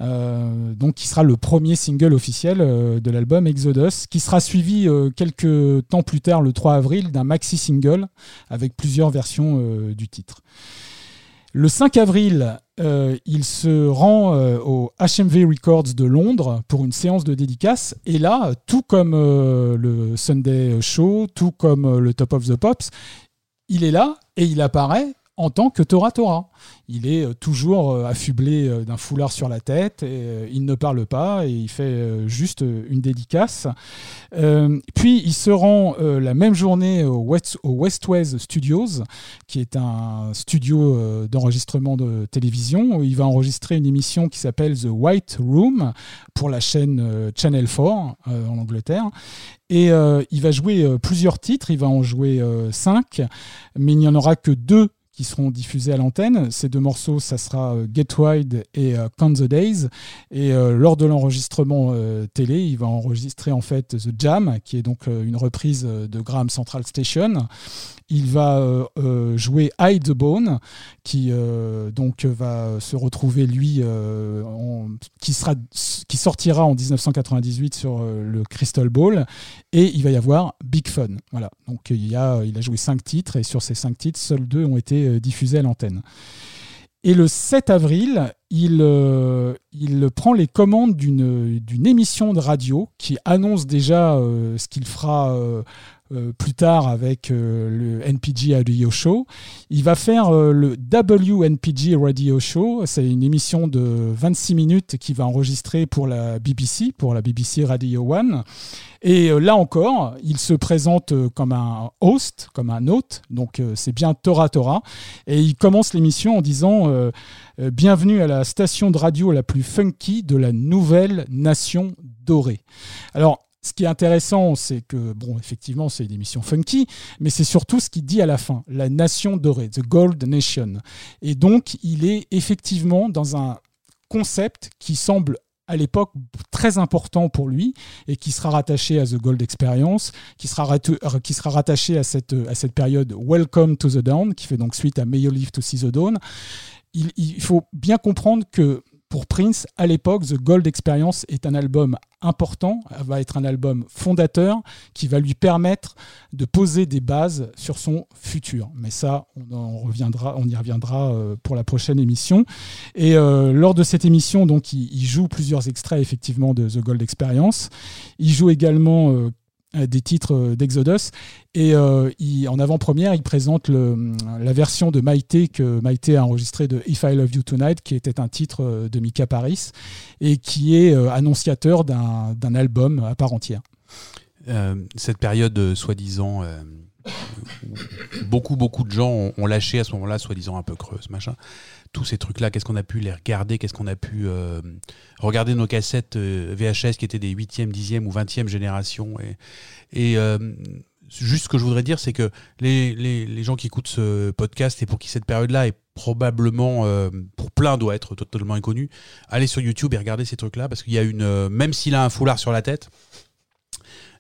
Euh, donc qui sera le premier single officiel euh, de l'album Exodus, qui sera suivi euh, quelques temps plus tard, le 3 avril, d'un maxi single avec plusieurs versions du titre. Le 5 avril, il se rend au HMV Records de Londres pour une séance de dédicace. Et là, tout comme le Sunday Show, tout comme le Top of the Pops, il est là et il apparaît en tant que Tora Tora. Il est euh, toujours euh, affublé euh, d'un foulard sur la tête, et il ne parle pas et il fait juste une dédicace. puis il se rend la même journée au West, au Studios, qui est un studio d'enregistrement de télévision. Il va enregistrer une émission qui s'appelle The White Room pour la chaîne Channel 4 en Angleterre. Et il va jouer plusieurs titres, il va en jouer cinq, mais il n'y en aura que deux qui seront diffusés à l'antenne. Ces deux morceaux, ça sera euh, Get Wide et euh, Count the Days. Et euh, lors de l'enregistrement télé, il va enregistrer en fait The Jam, qui est donc une reprise de Graham Central Station. Il va jouer Hide the Bone, qui donc va se retrouver lui, qui, sera, qui sortira en 1998 sur le Crystal Ball. Et il va y avoir Big Fun. Voilà. Donc il, a joué cinq titres et sur ces cinq titres, seuls deux ont été euh, diffusés à l'antenne. Et le 7 avril, il, euh, il prend les commandes d'une émission de radio qui annonce déjà euh, ce qu'il fera euh, plus tard avec euh, le NPG Radio Show. Il va faire euh, le WNPG Radio Show. C'est une émission de 26 minutes qu'il va enregistrer pour la BBC, pour la BBC Radio One. Et là encore, il se présente comme un host, comme un hôte, donc c'est bien Tora Tora. Et il commence l'émission en disant Bienvenue à la station de radio la plus funky de la nouvelle nation dorée. Alors, ce qui est intéressant, c'est que, bon, effectivement, c'est une émission funky, mais c'est surtout ce qu'il dit à la fin, la nation dorée, The Gold Nation. Et donc, il est effectivement dans un concept qui semble à l'époque très important pour lui et qui sera rattaché à The Gold Experience, qui sera, euh, qui sera rattaché à cette, à cette période Welcome to the Dawn, qui fait donc suite à May You Live to See the Dawn. Il faut bien comprendre que pour Prince, à l'époque, The Gold Experience est un album important, va être un album fondateur qui va lui permettre de poser des bases sur son futur. Mais ça, on, en reviendra, on y reviendra euh, pour la prochaine émission. Et euh, lors de cette émission, donc, il, joue plusieurs extraits effectivement de The Gold Experience. Il joue également euh, des titres euh, d'Exodus. Et euh, en avant-première, il présente la version de Maïté que Maïté a enregistrée de If I Love You Tonight, qui était un titre euh, de Mika Paris et qui est euh, annonciateur d'un album à part entière. Euh, cette période, euh, soi-disant, euh, beaucoup, beaucoup de gens ont lâché à ce moment-là, soi-disant un peu creuse, machin. Tous ces trucs-là, qu'est-ce qu'on a pu les regarder Qu'est-ce qu'on a pu euh, regarder nos cassettes euh, VHS qui étaient des 8e, 10e ou 20e génération Et, euh, juste ce que je voudrais dire, c'est que les, gens qui écoutent ce podcast et pour qui cette période-là est probablement, pour plein, doit être totalement inconnue, allez sur YouTube et regardez ces trucs-là parce qu'il y a une, même s'il a un foulard sur la tête,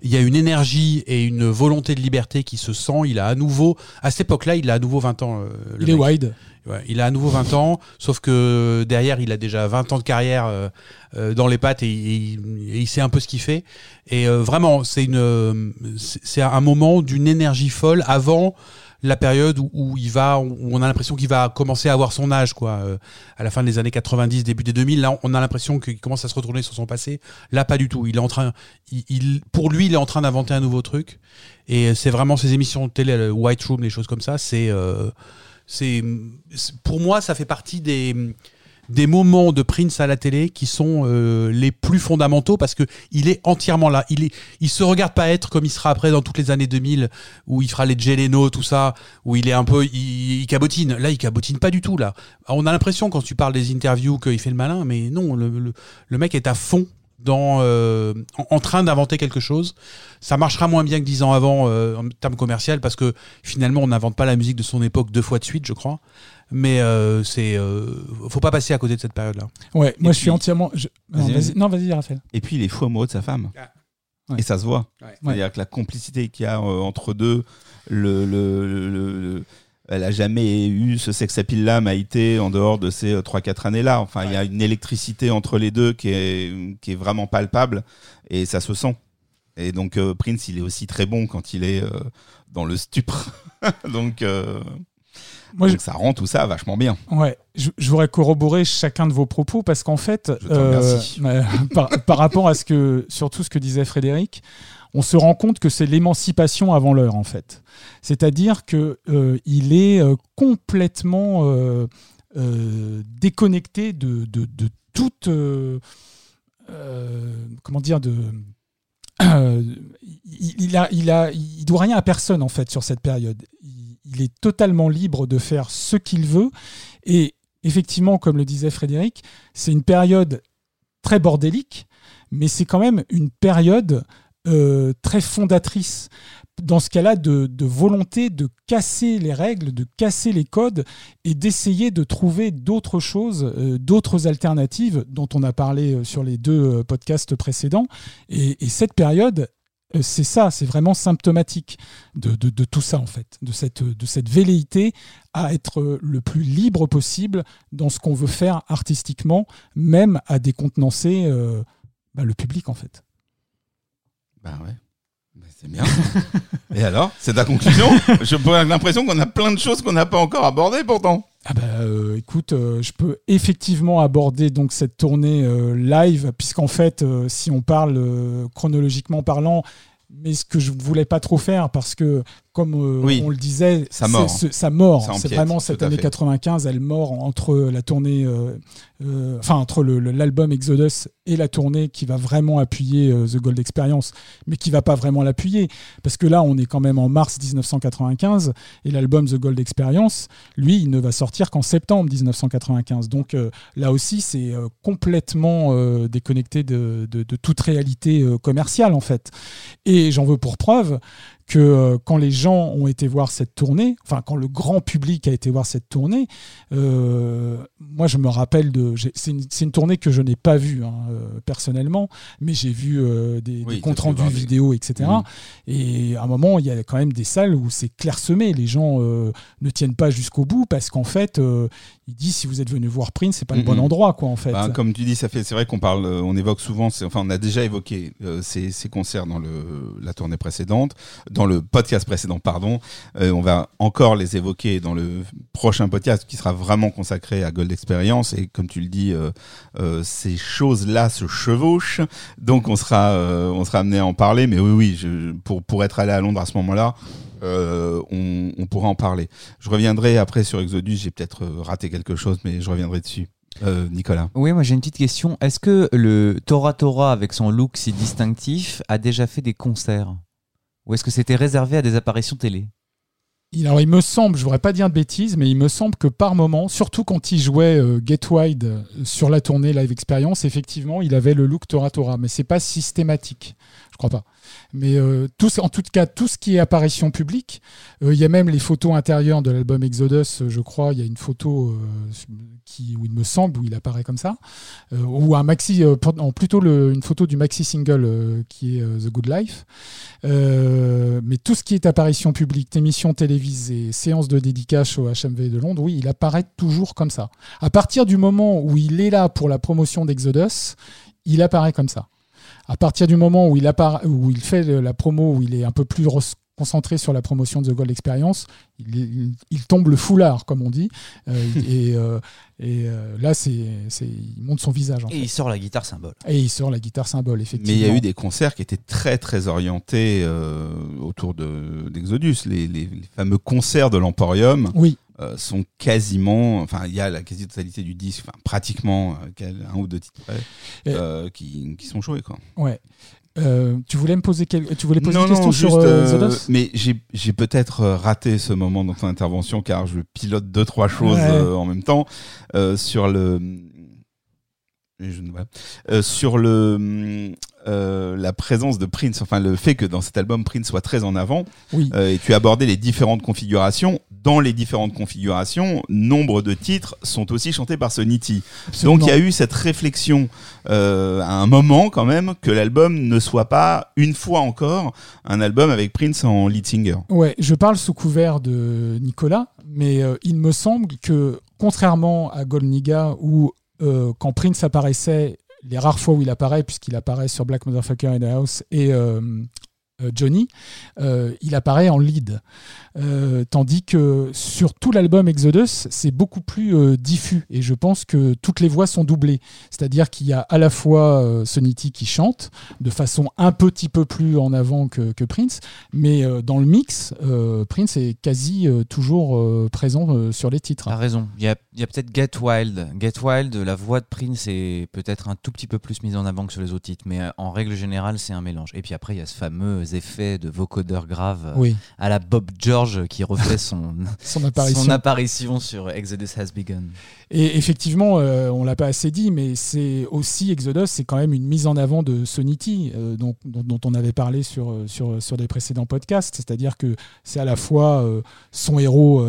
il y a une énergie et une volonté de liberté qui se sent. Il a à nouveau, à cette époque-là, il a à nouveau 20 ans. euh, le Il est wide. Ouais, il a à nouveau 20 ans, sauf que derrière, il a déjà 20 ans de carrière euh, euh, dans les pattes et, et- et il sait un peu ce qu'il fait. Et euh, vraiment, c'est une, c'est un moment d'une énergie folle avant la période où, où il va, où on a l'impression qu'il va commencer à avoir son âge, quoi. Euh, à la fin des années 90, début des 2000, là, on a l'impression qu'il commence à se retourner sur son passé. Là, pas du tout. Il est en train, il, il- pour lui, il est en train d'inventer un nouveau truc. Et c'est vraiment ces émissions de télé, White Room, les choses comme ça, c'est, euh, c'est- pour moi, ça fait partie des, des moments de Prince à la télé qui sont euh, les plus fondamentaux parce que il est entièrement là. Il est, il se regarde pas être comme il sera après dans toutes les années 2000 où il fera les Jeleno, tout ça, où il est un peu, il, cabotine. Là, il cabotine pas du tout là. On a l'impression quand tu parles des interviews qu'il fait le malin, mais non, le, mec est à fond dans, euh, en, train d'inventer quelque chose. Ça marchera moins bien que dix ans avant euh, en termes commercial parce que finalement on n'invente pas la musique de son époque deux fois de suite, je crois. Mais euh, c'est, euh, faut pas passer à côté de cette période-là. Ouais, moi je puis- suis entièrement. je- Non, Vas-y, vas-y, Raphaël. Et puis, il est fou amoureux de sa femme. Ouais. Et ça se voit. Ouais. C'est-à-dire que la complicité qu'il y a euh, entre deux, le, le, le- le- le- elle a jamais eu ce sex appeal là Maïté en dehors de ces 3-4 années là. Enfin, il y a une électricité entre les deux qui est, qui est vraiment palpable et ça se sent. Et donc euh, Prince, il est aussi très bon quand il est euh, dans le stupre. donc, euh, Moi, je, ça rend tout ça vachement bien. Ouais, je, je voudrais corroborer chacun de vos propos parce qu'en fait, ouais, par, par rapport à ce que, surtout ce que disait Frédéric, on se rend compte que c'est l'émancipation avant l'heure en fait. C'est-à-dire que euh, il est euh, complètement euh, euh, déconnecté de, de, de toute, euh, euh, comment dire, de euh, il, il a, il a, il doit rien à personne en fait sur cette période. Il, il est totalement libre de faire ce qu'il veut. Et effectivement, comme le disait Frédéric, c'est une période très bordélique, mais c'est quand même une période euh, très fondatrice. Dans ce cas-là, de, volonté de casser les règles, de casser les codes et d'essayer de trouver d'autres choses, euh, d'autres alternatives dont on a parlé euh, sur les deux podcasts précédents. Et, et cette période, c'est ça, c'est vraiment symptomatique de, tout ça en fait, de cette, velléité à être euh, le plus libre possible dans ce qu'on veut faire artistiquement, même à décontenancer euh, bah, le public en fait. Bah ouais. Bah, c'est bien. Et alors? C'est ta conclusion? J'ai l'impression qu'on a plein de choses qu'on n'a pas encore abordées pourtant. Ah bah, euh, écoute, euh, je peux effectivement aborder donc cette tournée euh, live, puisqu'en fait, si on parle chronologiquement parlant, mais ce que je voulais pas trop faire parce que comme on le disait. Ça mort. C'est vraiment cette année 95, elle mord entre la tournée, enfin entre l'album Exodus et la tournée qui va vraiment appuyer The Gold Experience, mais qui va pas vraiment l'appuyer parce que là, on est quand même en mars 1995 et l'album The Gold Experience, lui, il ne va sortir qu'en septembre 1995. Donc là aussi, c'est complètement déconnecté de, de, de, toute réalité commerciale en fait. Et j'en veux pour preuve que euh, quand les gens ont été voir cette tournée, enfin quand le grand public a été voir cette tournée, euh, moi je me rappelle de, c'est une, tournée que je n'ai pas vue hein, euh, personnellement, mais j'ai vu des, comptes rendus vidéo, etc. Mm. Et à un moment il y a quand même des salles où c'est clairsemé, les gens ne tiennent pas jusqu'au bout parce qu'en fait il dit si vous êtes venu voir Prince, c'est pas le bon endroit, quoi, en fait. Bah, comme tu dis, ça fait, c'est vrai qu'on parle, on évoque souvent, enfin, on a déjà évoqué euh, ces, concerts dans le, la tournée précédente, dans le podcast précédent, pardon. Euh, on va encore les évoquer dans le prochain podcast qui sera vraiment consacré à Gold Experience. Et comme tu le dis, ces choses-là se chevauchent. Donc, on sera, on sera amené à en parler. Mais oui, oui, pour, pour être allé à Londres à ce moment-là, euh, on, pourra en parler. Je reviendrai après sur Exodus, j'ai peut-être euh, raté quelque chose, mais je reviendrai dessus. Euh, Nicolas. Oui, moi j'ai une petite question. Est-ce que le Tora Tora, avec son look si distinctif, a déjà fait des concerts? Ou est-ce que c'était réservé à des apparitions télé? Alors, il me semble, je voudrais pas dire de bêtises, mais il me semble que par moment, surtout quand il jouait Get Wide sur la tournée Live Experience, effectivement, il avait le look Tora Tora, mais c'est pas systématique. Je crois pas. Mais euh, en tout cas, tout ce qui est apparition publique, euh, il y a même les photos intérieures de l'album Exodus, euh, je crois. Il y a une photo où il me semble, où il apparaît comme ça. ou un maxi, plutôt une photo du maxi single qui est The Good Life. mais tout ce qui est apparition publique, émissions télévisées, séances de dédicace au HMV de Londres, oui, il apparaît toujours comme ça. À partir du moment où il est là pour la promotion d'Exodus, il apparaît comme ça à partir du moment où il, où il fait la promo, où il est un peu plus concentré sur la promotion de The Gold Experience, il, tombe le foulard, comme on dit. Euh, et, euh, et euh, là, c'est, il monte son visage. et il sort la guitare symbole. Et il sort la guitare symbole, effectivement. Mais il y a eu des concerts qui étaient très, très orientés autour de, d'Exodus. Les, les, fameux concerts de l'Emporium. Oui. Sont quasiment, enfin il y a la quasi-totalité du disque, enfin pratiquement un ou deux titres qui, qui, sont joués quoi. Ouais. Euh, tu voulais me poser, quel... tu voulais poser une question sur euh, euh Mais j'ai peut-être euh, raté ce moment dans ton intervention car je pilote deux trois choses en même temps sur le je, sur le euh, la présence de Prince, enfin le fait que dans cet album Prince soit très en avant. Oui. Euh, et tu as abordé les différentes configurations. Dans les différentes configurations, nombre de titres sont aussi chantés par Sonity. Donc il y a eu cette réflexion euh, à un moment quand même que l'album ne soit pas une fois encore un album avec Prince en lead singer. Ouais, je parle sous couvert de Nicolas, mais il me semble que contrairement à Golniga où quand Prince apparaissait, les rares fois où il apparaît, puisqu'il apparaît sur Black Motherfucker in the House et euh, euh, Johnny, euh, il apparaît en lead. Euh, tandis que sur tout l'album Exodus, c'est beaucoup plus diffus et je pense que toutes les voix sont doublées. C'est-à-dire qu'il y a à la fois Sonity qui chante de façon un petit peu plus en avant que, Prince, mais dans le mix, Prince est quasi toujours présent sur les titres. T'as raison. Il y a, a peut-être Get Wild. Get Wild, la voix de Prince est peut-être un tout petit peu plus mise en avant que sur les autres titres, mais en règle générale, c'est un mélange. Et puis après, il y a ce fameux effets de vocodeur grave euh, à la Bob George qui refait son, son, apparition. apparition. sur Exodus Has Begun. Et effectivement, euh, on l'a pas assez dit, mais c'est aussi Exodus, c'est quand même une mise en avant de Sonity, euh, dont, dont, on avait parlé sur, sur, sur des précédents podcasts. C'est-à-dire que c'est à la fois son héros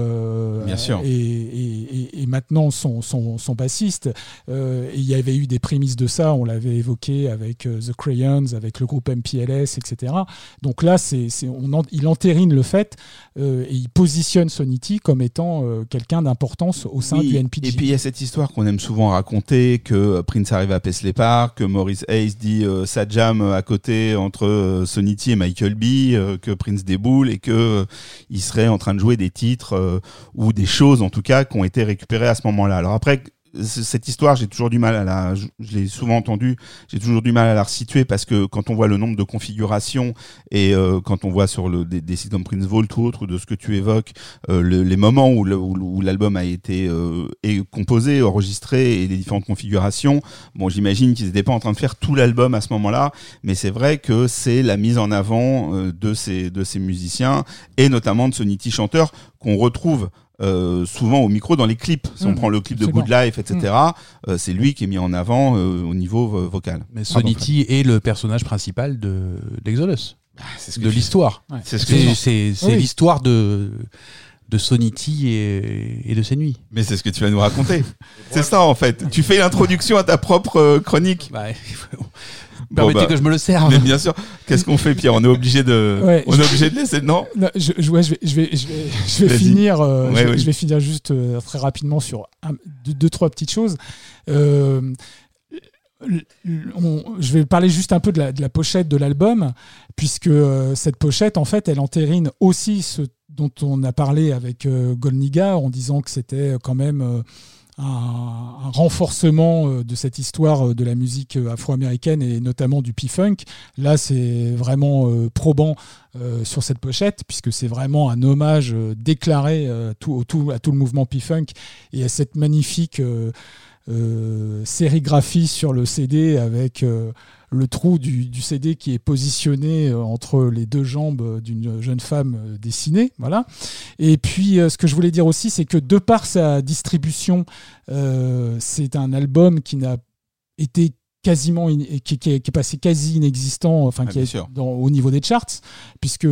Bien sûr. Et, et, et, maintenant son, son, son bassiste. il y avait eu des prémices de ça, on l'avait évoqué avec The Crayons, avec le groupe MPLS, etc. Donc là, c'est, c'est- on en- il entérine le fait euh, et il positionne Sonity comme étant euh, quelqu'un d'importance au sein Oui, du NPG. Et puis il y a cette histoire qu'on aime souvent raconter que euh, Prince arrive à Paisley Park, que Maurice Hayes dit euh, ça jam à côté entre Sonity et Michael B, que Prince déboule et que il serait en train de jouer des titres ou des choses en tout cas qui ont été récupérées à ce moment-là. Alors après cette histoire, j'ai toujours du mal à la, je, l'ai souvent entendu, j'ai toujours du mal à la resituer parce que quand on voit le nombre de configurations et euh, quand on voit sur le, des, des sites comme Prince Vault ou autre, ou de ce que tu évoques, euh, le- les moments où où- l'album a été euh, composé, enregistré et les différentes configurations, bon, j'imagine qu'ils n'étaient pas en train de faire tout l'album à ce moment-là, mais c'est vrai que c'est la mise en avant euh, de ces de ces musiciens et notamment de ce Nitty chanteur qu'on retrouve euh, souvent au micro dans les clips. Si on Mm, prend le clip de. Good Life, etc., euh, c'est lui qui est mis en avant euh, au niveau vocal. Mais Sonity est le personnage principal de d'Exodus, que de l'histoire. Ouais. C'est l'histoire de, de Sonity et, et de ses nuits. Mais c'est ce que tu vas nous raconter. c'est ça en fait. Tu fais l'introduction à ta propre euh, chronique. Bon, Permettez bah, que je me le serve. Mais bien sûr. Qu'est-ce qu'on fait, Pierre? On est obligé de. Ouais, on je- est obligé de laisser. Non? Non, je, je- ouais, je vais, je vais, je vais, je vais finir. euh, Ouais, je, vais finir juste euh, très rapidement sur un- deux, deux, trois petites choses. Euh, on- je vais parler juste un peu de la, de la pochette de l'album, puisque euh, cette pochette, en fait, elle entérine aussi ce dont on a parlé avec euh, Golniga en disant que c'était quand même euh, un, renforcement euh, de cette histoire euh, de la musique euh, afro-américaine et notamment du P-Funk. Là, c'est vraiment euh, probant euh, sur cette pochette, puisque c'est vraiment un hommage euh, déclaré euh, à tout le mouvement P-Funk et à cette magnifique euh, euh, sérigraphie sur le CD avec euh, le trou du, du CD qui est positionné euh, entre les deux jambes d'une jeune femme euh, dessinée. Voilà. Et puis, euh, ce que je voulais dire aussi, c'est que de par sa distribution, euh, c'est un album qui n'a été quasiment qui, qui est, qui est passé quasi inexistant enfin Ah, qui est dans- au niveau des charts puisque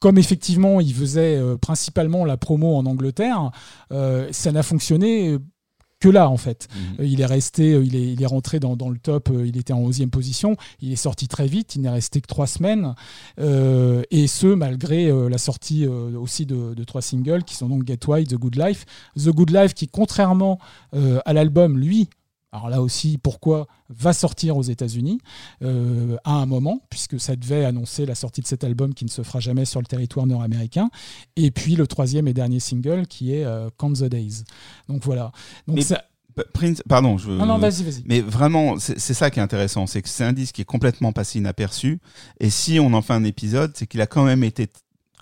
comme effectivement il faisait euh, principalement la promo en Angleterre euh, ça n'a fonctionné que là en fait Mhm. euh, Il est resté, euh, il est, il est rentré dans, dans le top, euh, il était en 11e position, il est sorti très vite, il n'est resté que trois semaines, euh, et ce malgré euh, la sortie euh, aussi de, de trois singles qui sont donc Get The Good Life. The Good Life qui, contrairement à l'album, lui, alors là aussi, pourquoi va sortir aux États-Unis euh, à un moment, puisque ça devait annoncer la sortie de cet album qui ne se fera jamais sur le territoire nord-américain. Et puis le troisième et dernier single qui est euh, Count the Days. Donc voilà. Donc Mais- ça... Prince, pardon, je. Non, non, vas-y, vas-y. Mais vraiment, c'est ça qui est intéressant, c'est que c'est un disque qui est complètement passé inaperçu. Et si on en fait un épisode, c'est qu'il a quand même été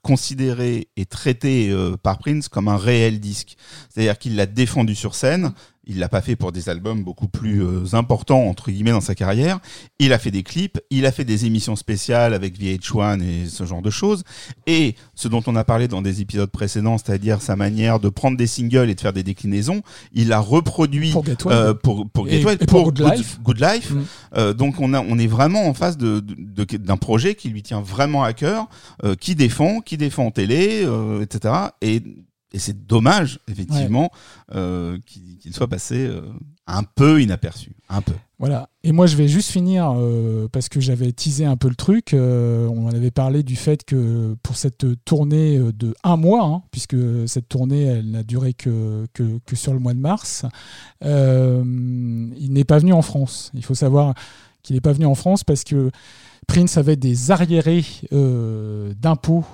considéré et traité euh, par Prince comme un réel disque. C'est-à-dire qu'il l'a défendu sur scène. Il l'a pas fait pour des albums beaucoup plus euh, importants entre guillemets dans sa carrière. Il a fait des clips, il a fait des émissions spéciales avec VH1 et ce genre de choses. Et ce dont on a parlé dans des épisodes précédents, c'est-à-dire sa manière de prendre des singles et de faire des déclinaisons, il a reproduit Pour Get euh, pour, pour Get Et- Wild, et pour Good Life. Good Life. Mm. Euh, donc on, a, on est vraiment en face de- d'un projet qui lui tient vraiment à cœur, euh, qui défend, qui défend en télé, euh, etc. Et, et c'est dommage, effectivement, euh, qu'il soit passé euh, un peu inaperçu. Un peu. Voilà. Et moi, je vais juste finir euh, parce que j'avais teasé un peu le truc. on en avait parlé du fait que pour cette tournée de un mois, hein, puisque cette tournée, elle n'a duré que, que, que sur le mois de mars, il n'est pas venu en France. Il faut savoir qu'il n'est pas venu en France parce que Prince avait des arriérés d'impôts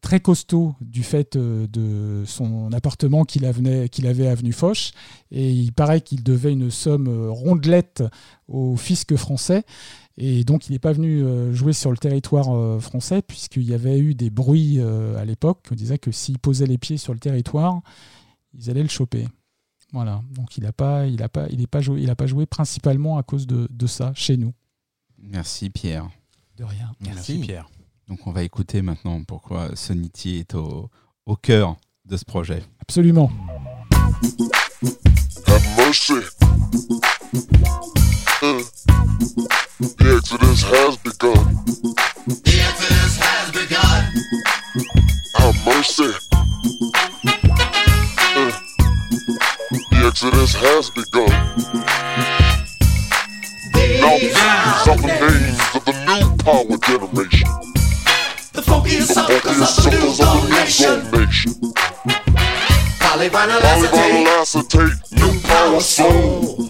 très costauds du fait euh, de son appartement qu'il avait, qu'il avait avenue Foch. Et il paraît qu'il devait une somme euh, rondelette au fisc français. Et donc, il n'est pas venu euh, jouer sur le territoire euh, français, puisqu'il y avait eu des bruits euh, à l'époque. On disait que s'il posait les pieds sur le territoire, ils allaient le choper. Voilà. Donc, il n'a pas, il a pas, il est pas joué, il a pas joué principalement à cause de, de ça chez nous. Merci Pierre. De rien. Merci Pierre. Donc on va écouter maintenant pourquoi Sonity est au, au cœur de ce projet. Absolument. Have mercy. The Exodus has begun. The Exodus has begun. Have mercy. The Exodus has begun. Now these are the days of the new power generation. suckers of the new. Polyvinyl acetate, new power soul.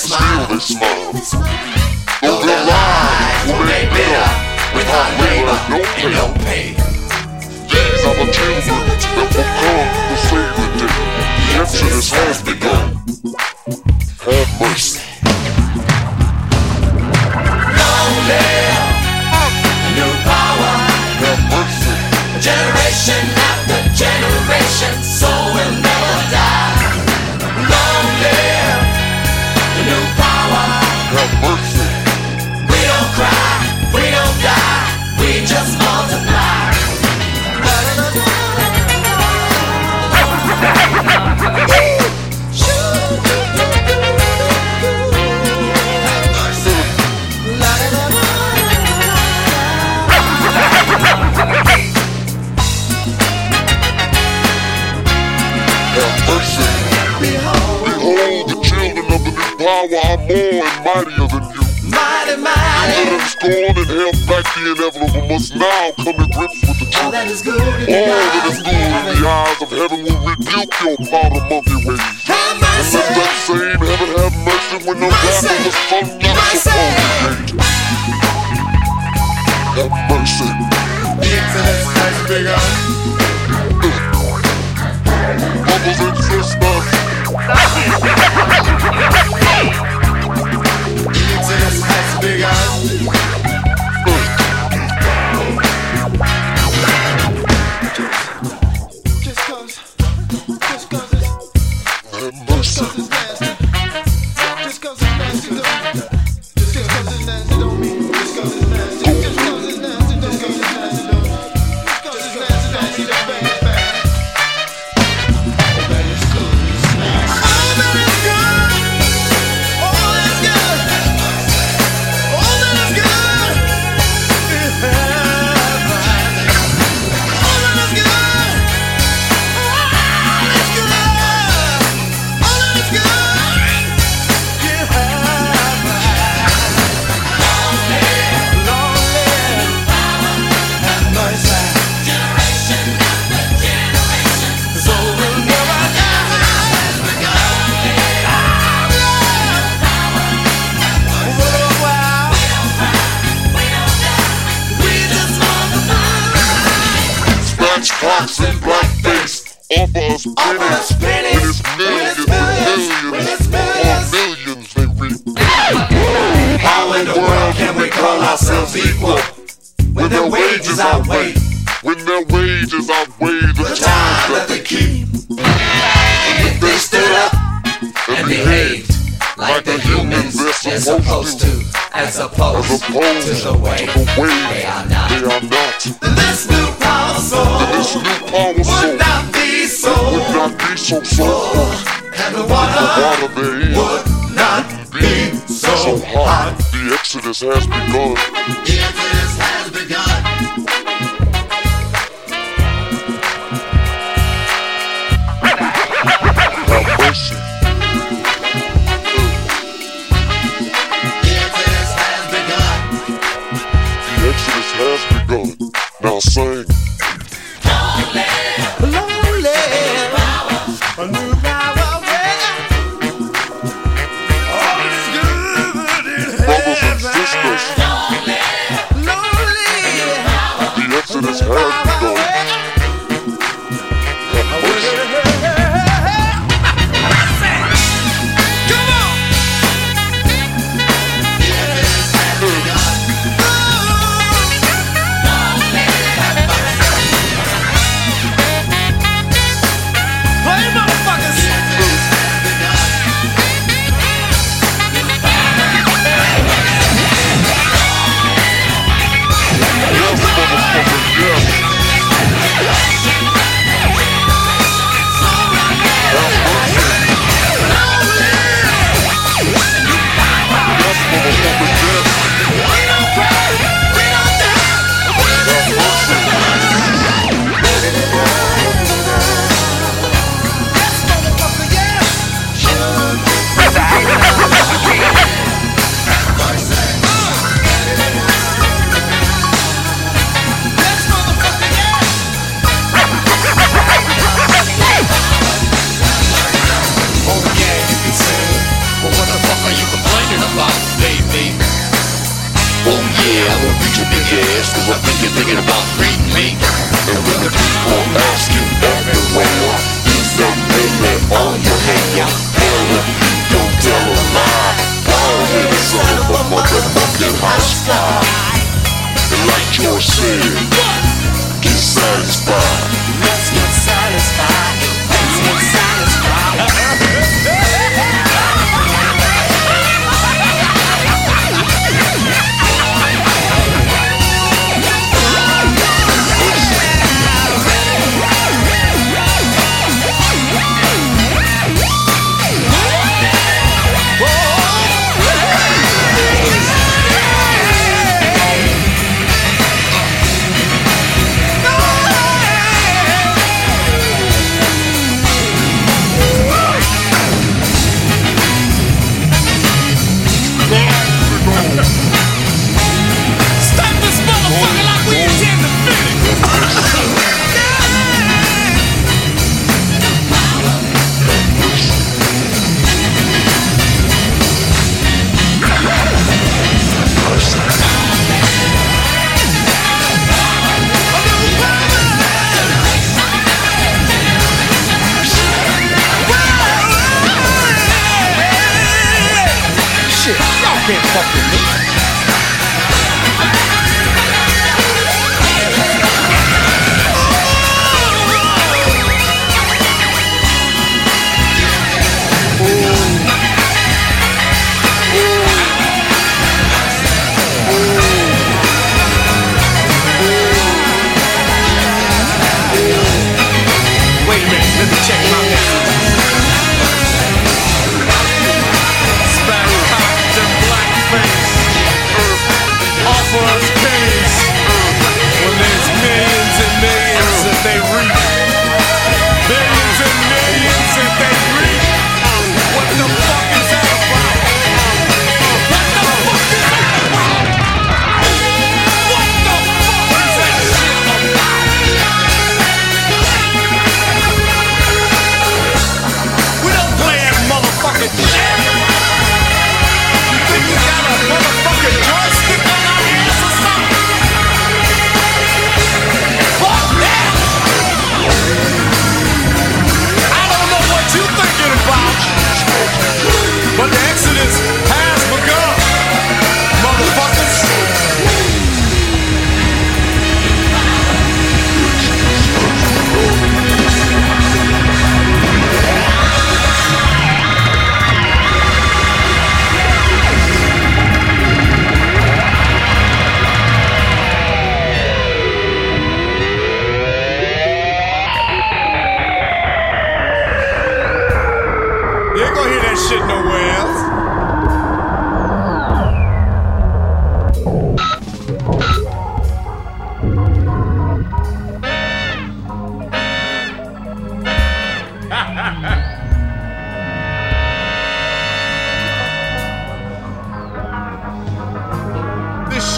smile. Feel the smile. is good. Now sing.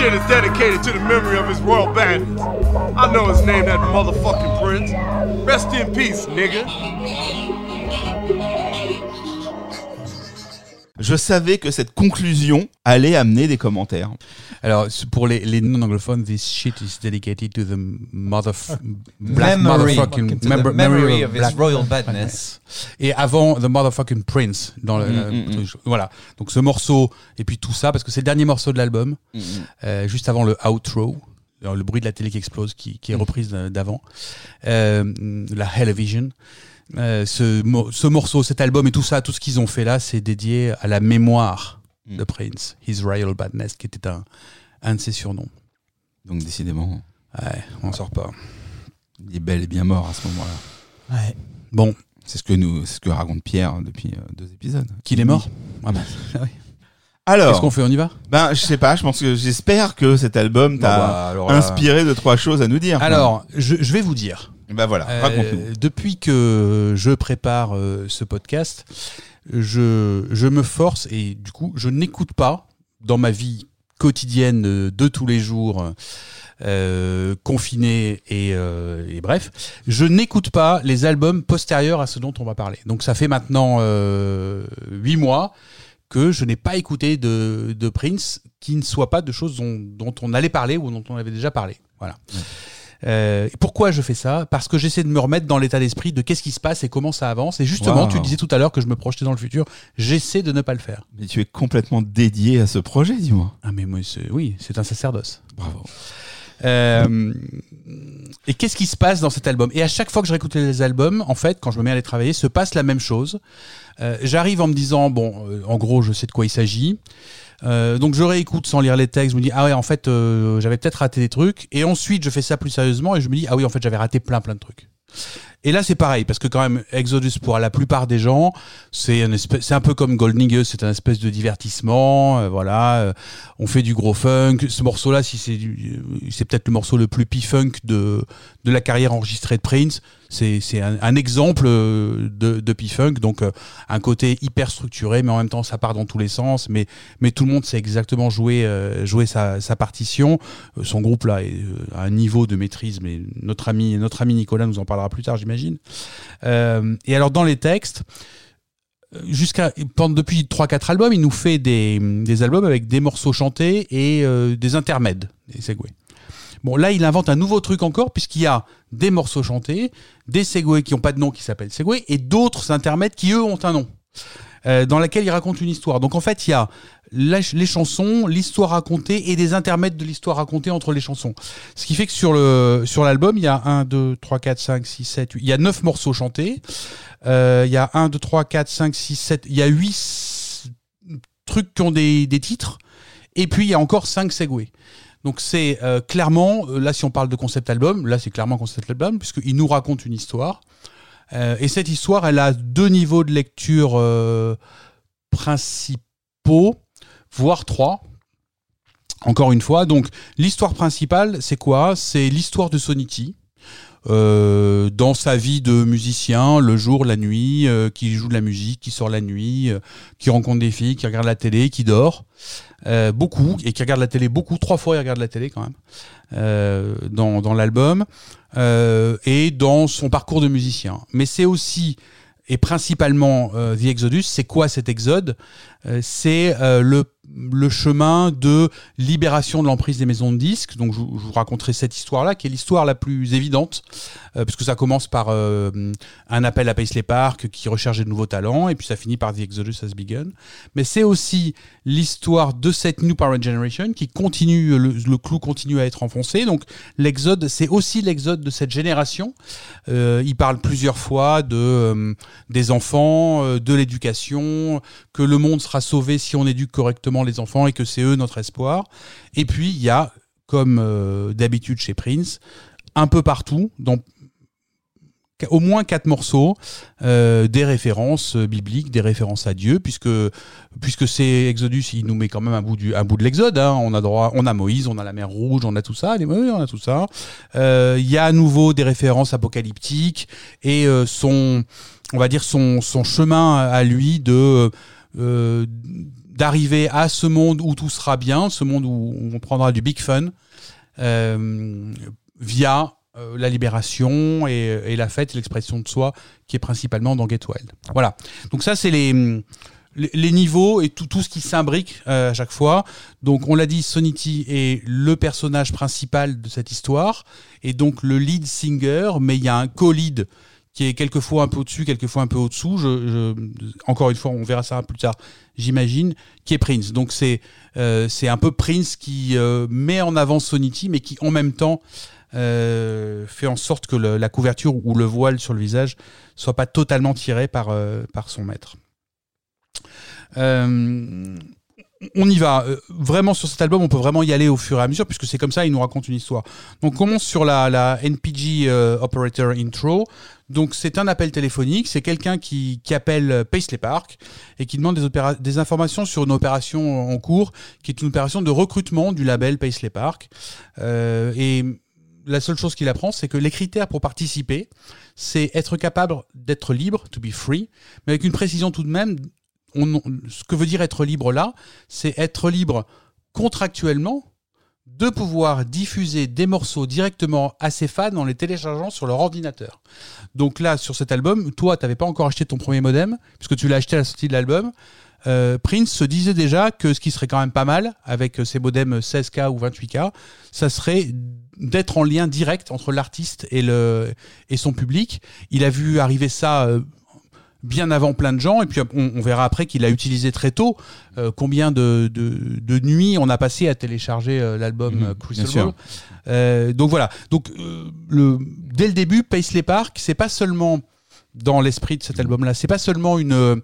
Shit is dedicated to the memory of his royal bandits. I know his name, that motherfucking prince. Rest in peace, nigga. Je savais que cette conclusion allait amener des commentaires. Alors, pour les, les non-anglophones, this shit is dedicated to the mother black Memory. motherfucking To the memory of his black royal badness. Et avant The Motherfucking Prince. Dans le, Mm, la- mm, mm. Voilà. Donc ce morceau, et puis tout ça, parce que c'est le dernier morceau de l'album, euh, juste avant le outro. Alors, le bruit de la télé qui explose, qui, qui est reprise euh, d'avant. Euh, la Television. Euh, ce, mo- ce morceau, cet album et tout ça, tout ce qu'ils ont fait là, c'est dédié à la mémoire Mm. de Prince, His Royal Badness, qui était un, un de ses surnoms. Donc décidément, Ouais, on sort pas. il est bel et bien mort à ce moment-là. Ouais. Bon, C'est ce que nous, c'est ce que raconte Pierre depuis euh, deux épisodes. qu'il est mort? Ah bah, Alors, Qu'est-ce qu'on fait On y va? Ben je sais pas, je pense que j'espère que cet album t'a Bon, bah, inspiré de trois choses à nous dire. Alors, je, je vais vous dire. Ben voilà, Euh, depuis que je prépare euh, ce podcast, je, je me force et du coup, je n'écoute pas dans ma vie quotidienne euh, de tous les jours, euh, confiné et, et bref, je n'écoute pas les albums postérieurs à ce dont on va parler. Donc ça fait maintenant huit mois que je n'ai pas écouté de, de Prince qui ne soit pas de choses dont, dont on allait parler ou dont on avait déjà parlé. Voilà. Euh, pourquoi je fais ça? Parce que j'essaie de me remettre dans l'état d'esprit de qu'est-ce qui se passe et comment ça avance. Et justement, Wow. tu disais tout à l'heure que je me projetais dans le futur. J'essaie de ne pas le faire. Mais tu es complètement dédié à ce projet, dis-moi. Ah mais moi, oui, c'est un sacerdoce. Bravo. Euh, et qu'est-ce qui se passe dans cet album? Et à chaque fois que je réécoute les albums, en fait, quand je me mets à les travailler, se passe la même chose. Euh, J'arrive en me disant, bon, euh, en gros, je sais de quoi il s'agit. Euh, donc je réécoute sans lire les textes, je me dis ah ouais en fait euh, j'avais peut-être raté des trucs et ensuite je fais ça plus sérieusement et je me dis ah oui en fait j'avais raté plein plein de trucs. Et là c'est pareil parce que quand même Exodus pour la plupart des gens c'est un c'est un peu comme Golden Eagles, c'est un espèce de divertissement euh, voilà euh, on fait du gros funk. Ce morceau là si c'est euh, c'est peut-être le morceau le plus p-funk de de la carrière enregistrée de Prince c'est un, un exemple de, de p-funk donc un côté hyper structuré mais en même temps ça part dans tous les sens. Mais mais tout le monde sait exactement jouer jouer sa, sa partition. Son groupe là est à un niveau de maîtrise mais notre ami notre ami Nicolas nous en parlera plus tard Euh, et alors dans les textes jusqu'à depuis 3 4 albums il nous fait des, albums avec des morceaux chantés et euh, des intermèdes des segways Bon, là, il invente un nouveau truc encore, puisqu'il y a des morceaux chantés, des segways qui n'ont pas de nom qui s'appellent segway, et d'autres intermèdes qui, eux, ont un nom, euh, dans laquelle il raconte une histoire. Donc, en fait, il y a les chansons, l'histoire racontée et des intermèdes de l'histoire racontée entre les chansons. Ce qui fait que sur le sur l'album, il y a 1, 2, 3, 4, 5, 6, 7, 8. Il y a 9 morceaux chantés. Euh, il y a 1, 2, 3, 4, 5, 6, 7. Il y a 8 trucs qui ont des, des titres. Et puis, il y a encore 5 segways. Donc c'est euh, clairement, euh, là si on parle de concept album, là c'est clairement concept album, puisqu'il nous raconte une histoire. Euh, et cette histoire, elle a deux niveaux de lecture euh, principaux, voire trois. Encore une fois, donc l'histoire principale, c'est quoi? C'est l'histoire de Sonity. euh, dans sa vie de musicien, le jour, la nuit, euh, qui joue de la musique, qui sort la nuit, euh, qui rencontre des filles, qui regarde la télé, qui dort euh, beaucoup et qui regarde la télé beaucoup, trois fois il regarde la télé quand même dans, dans l'album et dans son parcours de musicien. Mais c'est aussi et principalement The Exodus, c'est quoi cet exode? C'est le, le chemin de libération de l'emprise des maisons de disques. Donc je, vous- raconterai cette histoire-là, qui est l'histoire la plus évidente, euh, puisque ça commence par euh, un appel à Paisley Park qui recherche de nouveaux talents, et puis ça finit par The Exodus Has Begun. Mais c'est aussi l'histoire de cette New Power Generation qui continue, le, clou continue à être enfoncé. Donc l'exode, c'est aussi l'exode de cette génération. Euh, il parle plusieurs fois de euh, des enfants, de l'éducation, que le monde sera sauvé si on éduque correctement les enfants et que c'est eux notre espoir. Et puis il y a, comme euh, d'habitude chez Prince, un peu partout, au moins quatre morceaux, euh, des références euh, bibliques, des références à Dieu, puisque puisque c'est Exodus, il nous met quand même un bout du un bout de l'Exode. hein. On a on a Moïse, on a la mer Rouge, on a tout ça. On a tout ça. Il y a à nouveau des références apocalyptiques et son, on va dire son son chemin à lui de d'arriver à ce monde où tout sera bien, ce monde où on prendra du big fun euh, via euh, la libération et, la fête, et l'expression de soi, qui est principalement dans Get Wild. Voilà. Donc ça, c'est les, les, les niveaux et tout, tout ce qui s'imbrique euh, à chaque fois. Donc on l'a dit, Sonity est le personnage principal de cette histoire, et donc le lead singer, mais il y a un co-lead qui est quelquefois un peu au-dessus, quelquefois un peu au-dessous. Je, je- encore une fois, on verra ça plus tard, j'imagine, qui est Prince. Donc c'est euh, un peu Prince qui euh, met en avant Sonity, mais qui en même temps euh, fait en sorte que la couverture ou le voile sur le visage soit pas totalement tiré par, euh, par son maître. On y va. Euh, Vraiment, sur cet album, on peut vraiment y aller au fur et à mesure, puisque c'est comme ça, il nous raconte une histoire. Donc, on commence sur la, la NPG euh, Operator Intro. Donc, c'est un appel téléphonique. C'est quelqu'un qui, qui appelle euh, Paisley Park et qui demande des, des informations sur une opération en cours, qui est une opération de recrutement du label Paisley Park. Euh, et la seule chose qu'il apprend, c'est que les critères pour participer, c'est être capable d'être libre, to be free, mais avec une précision tout de même. On, ce que veut dire être libre là, c'est être libre contractuellement de pouvoir diffuser des morceaux directement à ses fans en les téléchargeant sur leur ordinateur. Donc là, sur cet album, toi, tu n'avais pas encore acheté ton premier modem, puisque tu l'as acheté à la sortie de l'album. euh, Prince se disait déjà que ce qui serait quand même pas mal avec ses modems 16K ou 28K, ça serait d'être en lien direct entre l'artiste et son public. Il a vu arriver ça euh, bien avant plein de gens, et puis on, on verra après qu'il a utilisé très tôt euh, combien de, de, de nuits on a passé à télécharger euh, l'album Mhm, euh, Crystal bien sûr. Ball. Euh, donc voilà. Donc euh, le, dès le début, Paisley Park, c'est pas seulement dans l'esprit de cet album-là, c'est pas seulement une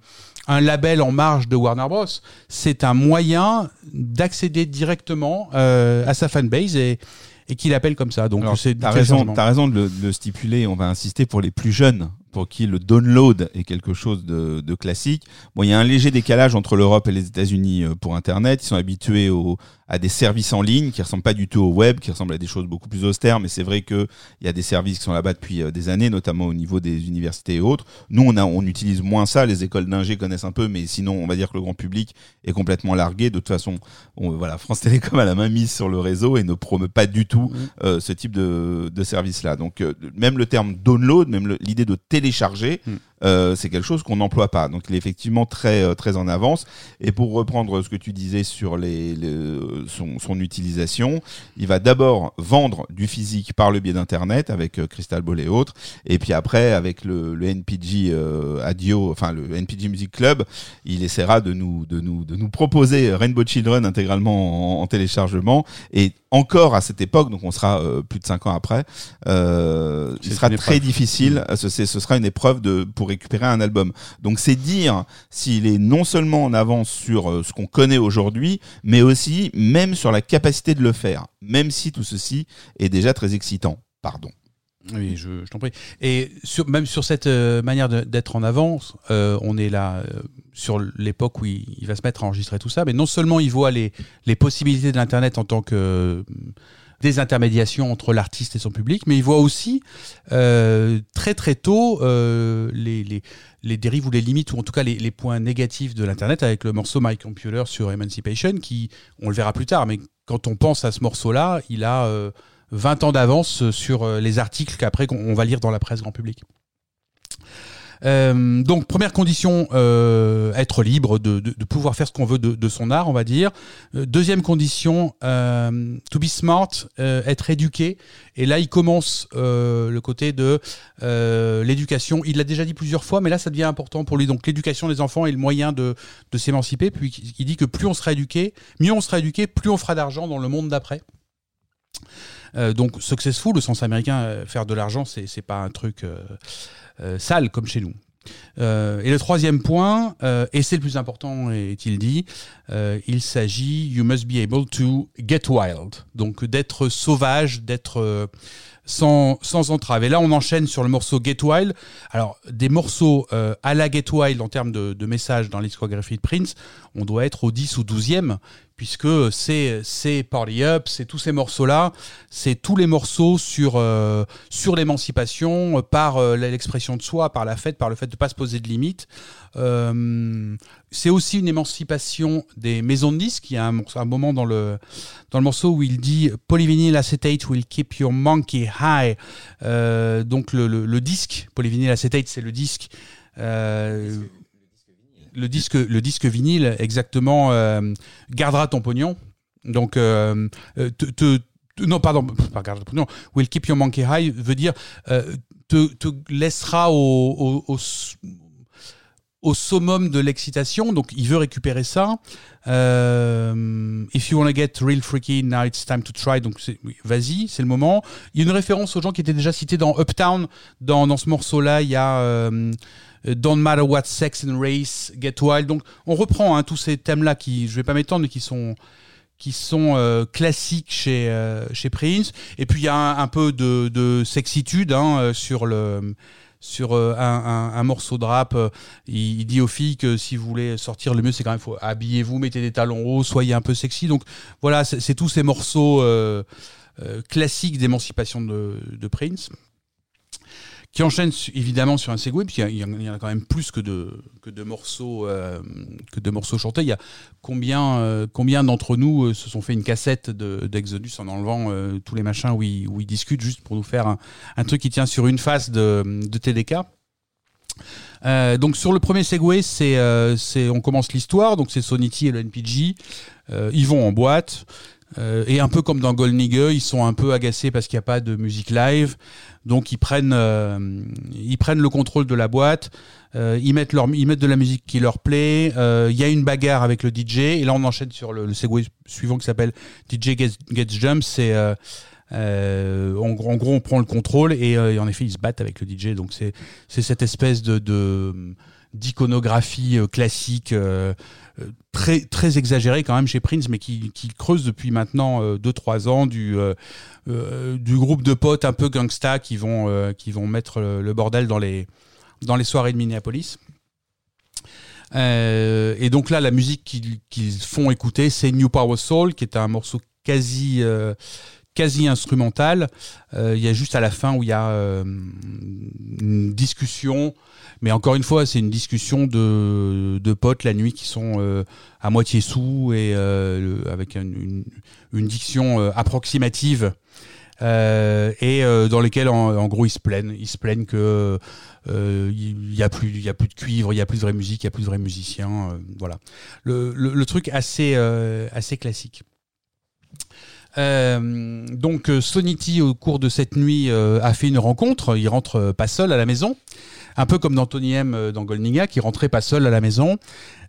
un label en marge de Warner Bros. C'est un moyen d'accéder directement euh, à sa fanbase et, et qu'il appelle comme ça. Donc c'est T'as raison, t'as raison de le, de le stipuler. On va insister pour les plus jeunes, pour qui le download est quelque chose de, de classique. Bon, il y a un léger décalage entre l'Europe et les États-Unis euh, pour Internet. Ils sont habitués au, à des services en ligne qui ressemblent pas du tout au web, qui ressemblent à des choses beaucoup plus austères. Mais c'est vrai que il y a des services qui sont là-bas depuis euh, des années, notamment au niveau des universités et autres. Nous, on a, on utilise moins ça. Les écoles d'ingé connaissent un peu, mais sinon, on va dire que le grand public est complètement largué. De toute façon, on, voilà, France Télécom a la main mise sur le réseau et ne promeut pas du tout euh, ce type de, de service-là. Donc, euh, même le terme download, même l'idée de télécharger, Mm. Euh, c'est quelque chose qu'on n'emploie pas. Donc, il est effectivement très, euh, très en avance. Et pour reprendre ce que tu disais sur les, les- son, son utilisation, il va d'abord vendre du physique par le biais d'Internet avec euh, Crystal Ball et autres. Et puis après, avec le, le NPG euh, Adio, enfin le NPG Music Club, il essaiera de nous, de nous, de nous proposer Rainbow Children intégralement en, en téléchargement. Et encore à cette époque, donc on sera euh, plus de cinq ans après, euh, il sera très épreuve. difficile. Ce, c'est- ce sera une épreuve de, pour récupérer un album. Donc c'est dire s'il est non seulement en avance sur euh, ce qu'on connaît aujourd'hui, mais aussi même sur la capacité de le faire, même si tout ceci est déjà très excitant. Pardon. Oui, je, t'en prie. Et même sur cette euh, manière d'être en avance, euh, on est là sur l'époque où il, va se mettre à enregistrer tout ça, mais non seulement il voit les possibilités de l'Internet en tant que euh, désintermédiation entre l'artiste et son public, mais il voit aussi euh, très très tôt euh, les, les, dérives ou les limites, ou en tout cas les, les points négatifs de l'Internet avec le morceau My Computer sur Emancipation, qui, on le verra plus tard, mais quand on pense à ce morceau-là, il a... euh, 20 ans d'avance sur euh, les articles qu'après on va lire dans la presse grand public. Euh, donc première condition, euh, être libre, de, pouvoir faire ce qu'on veut de, son art, on va dire. Euh, deuxième condition, to be smart, être éduqué. Et là, il commence le côté de l'éducation. Il l'a déjà dit plusieurs fois, mais là, ça devient important pour lui. Donc l'éducation des enfants est le moyen de, s'émanciper. Puis il dit que plus on sera éduqué, mieux on sera éduqué, plus on fera d'argent dans le monde d'après. Euh, donc successful, au sens américain, faire de l'argent, c'est pas un truc sale comme chez nous. Euh, et le troisième point, euh, et c'est le plus important, est-il dit, euh, il s'agit you must be able to get wild, donc d'être sauvage, d'être euh, sans, sans entrave. Et là, on enchaîne sur le morceau Get Wild. Alors, des morceaux euh, à la Get Wild en termes de, de messages dans l'histoire,graphie de Prince, on doit être au 10 ou 12e, puisque c'est c'est Party Up, c'est tous ces morceaux-là, c'est tous les morceaux sur, euh, sur l'émancipation, euh, par euh, l'expression de soi, par la fête, par le fait de pas se poser de limites. Euh, c'est aussi une émancipation des maisons de disques. Il y a un moment dans le, dans le morceau où il dit Polyvinyl acetate will keep your monkey high. Euh, donc le, le, le disque, polyvinyl acetate, c'est le disque. euh, le disque, le disque vinyle, exactement, euh, gardera ton pognon. Donc, euh, euh, te, non, pardon, pas gardera ton pognon. Will keep your monkey high veut dire te, laissera au, au, au au summum de l'excitation. Donc, il veut récupérer ça. If you wanna get real freaky, now it's time to try. Donc, vas-y, c'est le moment. Il y a une référence aux gens qui étaient déjà cités dans Uptown. Dans, dans ce morceau-là, il y a Don't matter what sex and race, get wild. Donc, on reprend hein, tous ces thèmes-là qui, je vais pas m'étendre, mais qui sont euh, classiques chez, euh, chez Prince. Et puis il y a un, peu de, de sexitude hein, euh, sur euh, un, morceau de rap. euh, il, dit aux filles que si vous voulez sortir, le mieux c'est quand même faut habillez-vous, mettez des talons hauts, soyez un peu sexy. Donc voilà, c'est tous ces morceaux euh, euh, classiques d'émancipation de Prince qui enchaîne évidemment sur un segway, puisqu'il y, en a quand même plus que de, que de, morceaux, euh, que de morceaux chantés. Il y a combien, euh, combien d'entre nous euh, se sont fait une cassette de- d'Exodus en enlevant tous les machins où ils, discutent juste pour nous faire un, truc qui tient sur une face de, de TDK donc sur le premier Segway, c'est, on commence l'histoire. Donc c'est Sonity et le NPG. Ils vont en boîte. Et un peu comme dans Gold Nigger, ils sont un peu agacés parce qu'il n'y a pas de musique live. Donc ils prennent, euh, ils prennent le contrôle de la boîte. Euh, ils, mettent de la musique qui leur plaît. Euh, Il y a une bagarre avec le DJ. Et là, on enchaîne sur le, le suivant qui s'appelle DJ Gets, Gets Jump. C'est en, gros- on prend le contrôle et, en effet, ils se battent avec le DJ. Donc c'est cette espèce de, d'iconographie classique très exagérée quand même chez Prince, mais qui, creuse depuis maintenant 2-3 ans du euh, euh, du groupe de potes un peu gangsta qui vont euh, qui vont mettre le, bordel dans les dans les soirées de Minneapolis. Euh, et donc là, la musique qu'ils font écouter, c'est New Power Soul, qui est un morceau quasi euh, quasi instrumental. Euh, Il y a juste à la fin où il y a euh, une discussion, mais encore une fois, c'est une discussion de, de potes la nuit qui sont euh, à moitié sous et avec une, une, diction approximative. et dans lesquels en, gros ils se plaignent, ils se plaignent que il y a plus, il y a plus de cuivre, il y a plus de vraie musique, il y a plus de vrais musiciens, voilà. Le, le, le truc assez assez classique. Euh, donc euh, Sonity au cours de cette nuit euh, a fait une rencontre. Il rentre euh, pas seul à la maison, un peu comme dans Tony M dans Goldninga qui rentrait pas seul à la maison.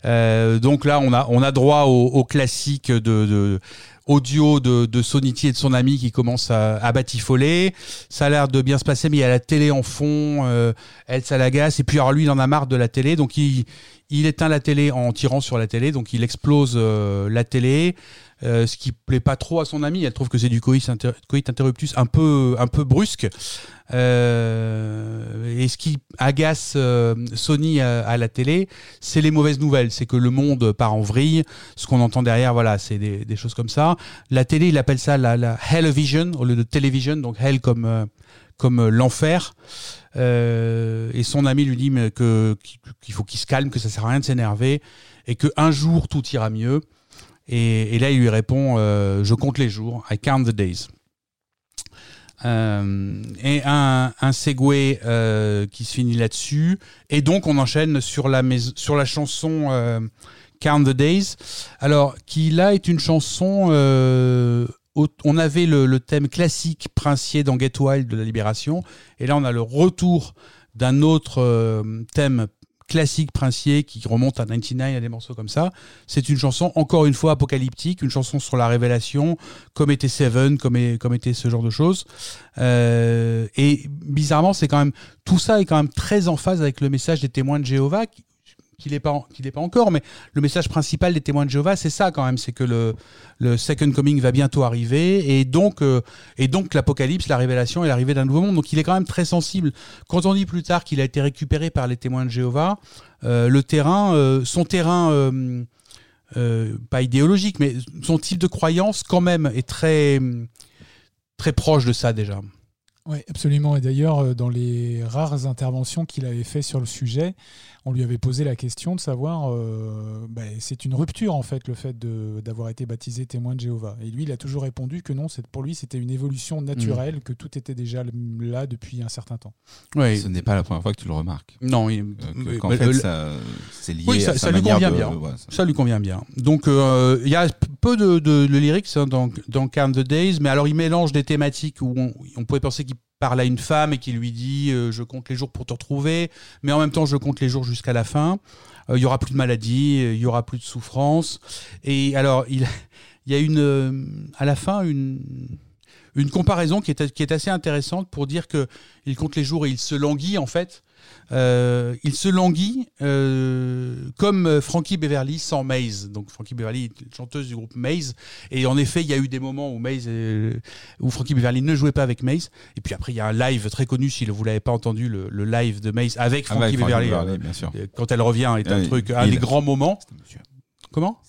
Euh, donc là on a on a droit au, au classique de, de audio de, de Sonity et de son ami qui commence à, à batifoler. Ça a l'air de bien se passer, mais il y a la télé en fond. Euh, elle, ça. Et puis alors lui, il en a marre de la télé, donc il il éteint la télé en tirant sur la télé, donc il explose la télé. Euh, ce qui plaît pas trop à son amie. Elle trouve que c'est du coït, inter- coït interruptus un peu, un peu brusque. Euh, et ce qui agace euh, Sony à, la télé, c'est les mauvaises nouvelles. C'est que le monde part en vrille. Ce qu'on entend derrière, voilà, c'est des, choses comme ça. La télé, il appelle ça la, la Hell-vision au lieu de télévision, donc Hell comme, euh, comme euh, l'enfer. Euh, et son ami lui dit qu'il faut qu'il se calme, que ça sert à rien de s'énerver et que un jour tout ira mieux. Et, là, il lui répond euh, Je compte les jours, I count the days. Euh, et un, un segway euh, qui se finit là-dessus. Et donc, on enchaîne sur la, mais- sur la chanson Count the Days. Alors, qui là est une chanson. on avait le, le thème classique princier dans Get Wild de la Libération. Et là, on a le retour d'un autre thème classique princier qui remonte à 99 à des morceaux comme ça. C'est une chanson, encore une fois, apocalyptique, une chanson sur la révélation, comme était Seven, comme, est- comme était ce genre de choses. Euh, et bizarrement, c'est quand même tout ça est quand même très en phase avec le message des témoins de Jéhovah, qu'il n'est pas, qu'il est pas encore, mais le message principal des témoins de Jéhovah, c'est ça quand même, c'est que le, le Second Coming va bientôt arriver, et donc, euh, et donc l'apocalypse, la révélation et l'arrivée d'un nouveau monde. Donc il est quand même très sensible. Quand on dit plus tard qu'il a été récupéré par les témoins de Jéhovah, euh, le terrain, euh, son terrain, euh, euh, pas idéologique, mais son type de croyance quand même est très, très proche de ça déjà. Oui, absolument. Et d'ailleurs, euh, dans les rares interventions qu'il avait fait sur le sujet, on lui avait posé la question de savoir, euh, bah, c'est une rupture en fait, le fait d'avoir été baptisé témoin de Jéhovah. Et lui, il a toujours répondu que non, c'est- pour lui, c'était une évolution naturelle, Mm. que tout était déjà là depuis un certain temps. Oui. Ce n'est pas la première fois que tu le remarques. Non, il- Euh, Qu'en fait, le- ça, c'est lié Oui, ça- à sa ça lui convient de- bien. ouais, ça- Ça lui convient bien. Donc, euh, il y a peu de, lyrics hein, dans, Count the Days, mais alors il mélange des thématiques où on, on pourrait penser qu'il parle à une femme et qu'il lui dit euh, Je compte les jours pour te retrouver, mais en même temps, je compte les jours jusqu'à la fin. Euh, Il y aura plus de maladie, euh, il y aura plus de souffrance. Et alors, il, il y a une, euh, à la fin une, une comparaison qui est, qui est assez intéressante pour dire que il compte les jours et il se languit en fait. Euh, il se languit euh, comme euh, Frankie Beverly sans Maze. Donc Frankie Beverly est chanteuse du groupe Maze. Et en effet, il y a eu des moments où Maze, où Frankie Beverly ne jouait pas avec Maze. Et puis après, il y a un live très connu, si vous l'avez pas entendu, le, le live de Maze avec Ah, Frankie Beverly. Beverly, bien sûr. Quand elle revient, est un Oui, truc, un il- des grands moments. Comment?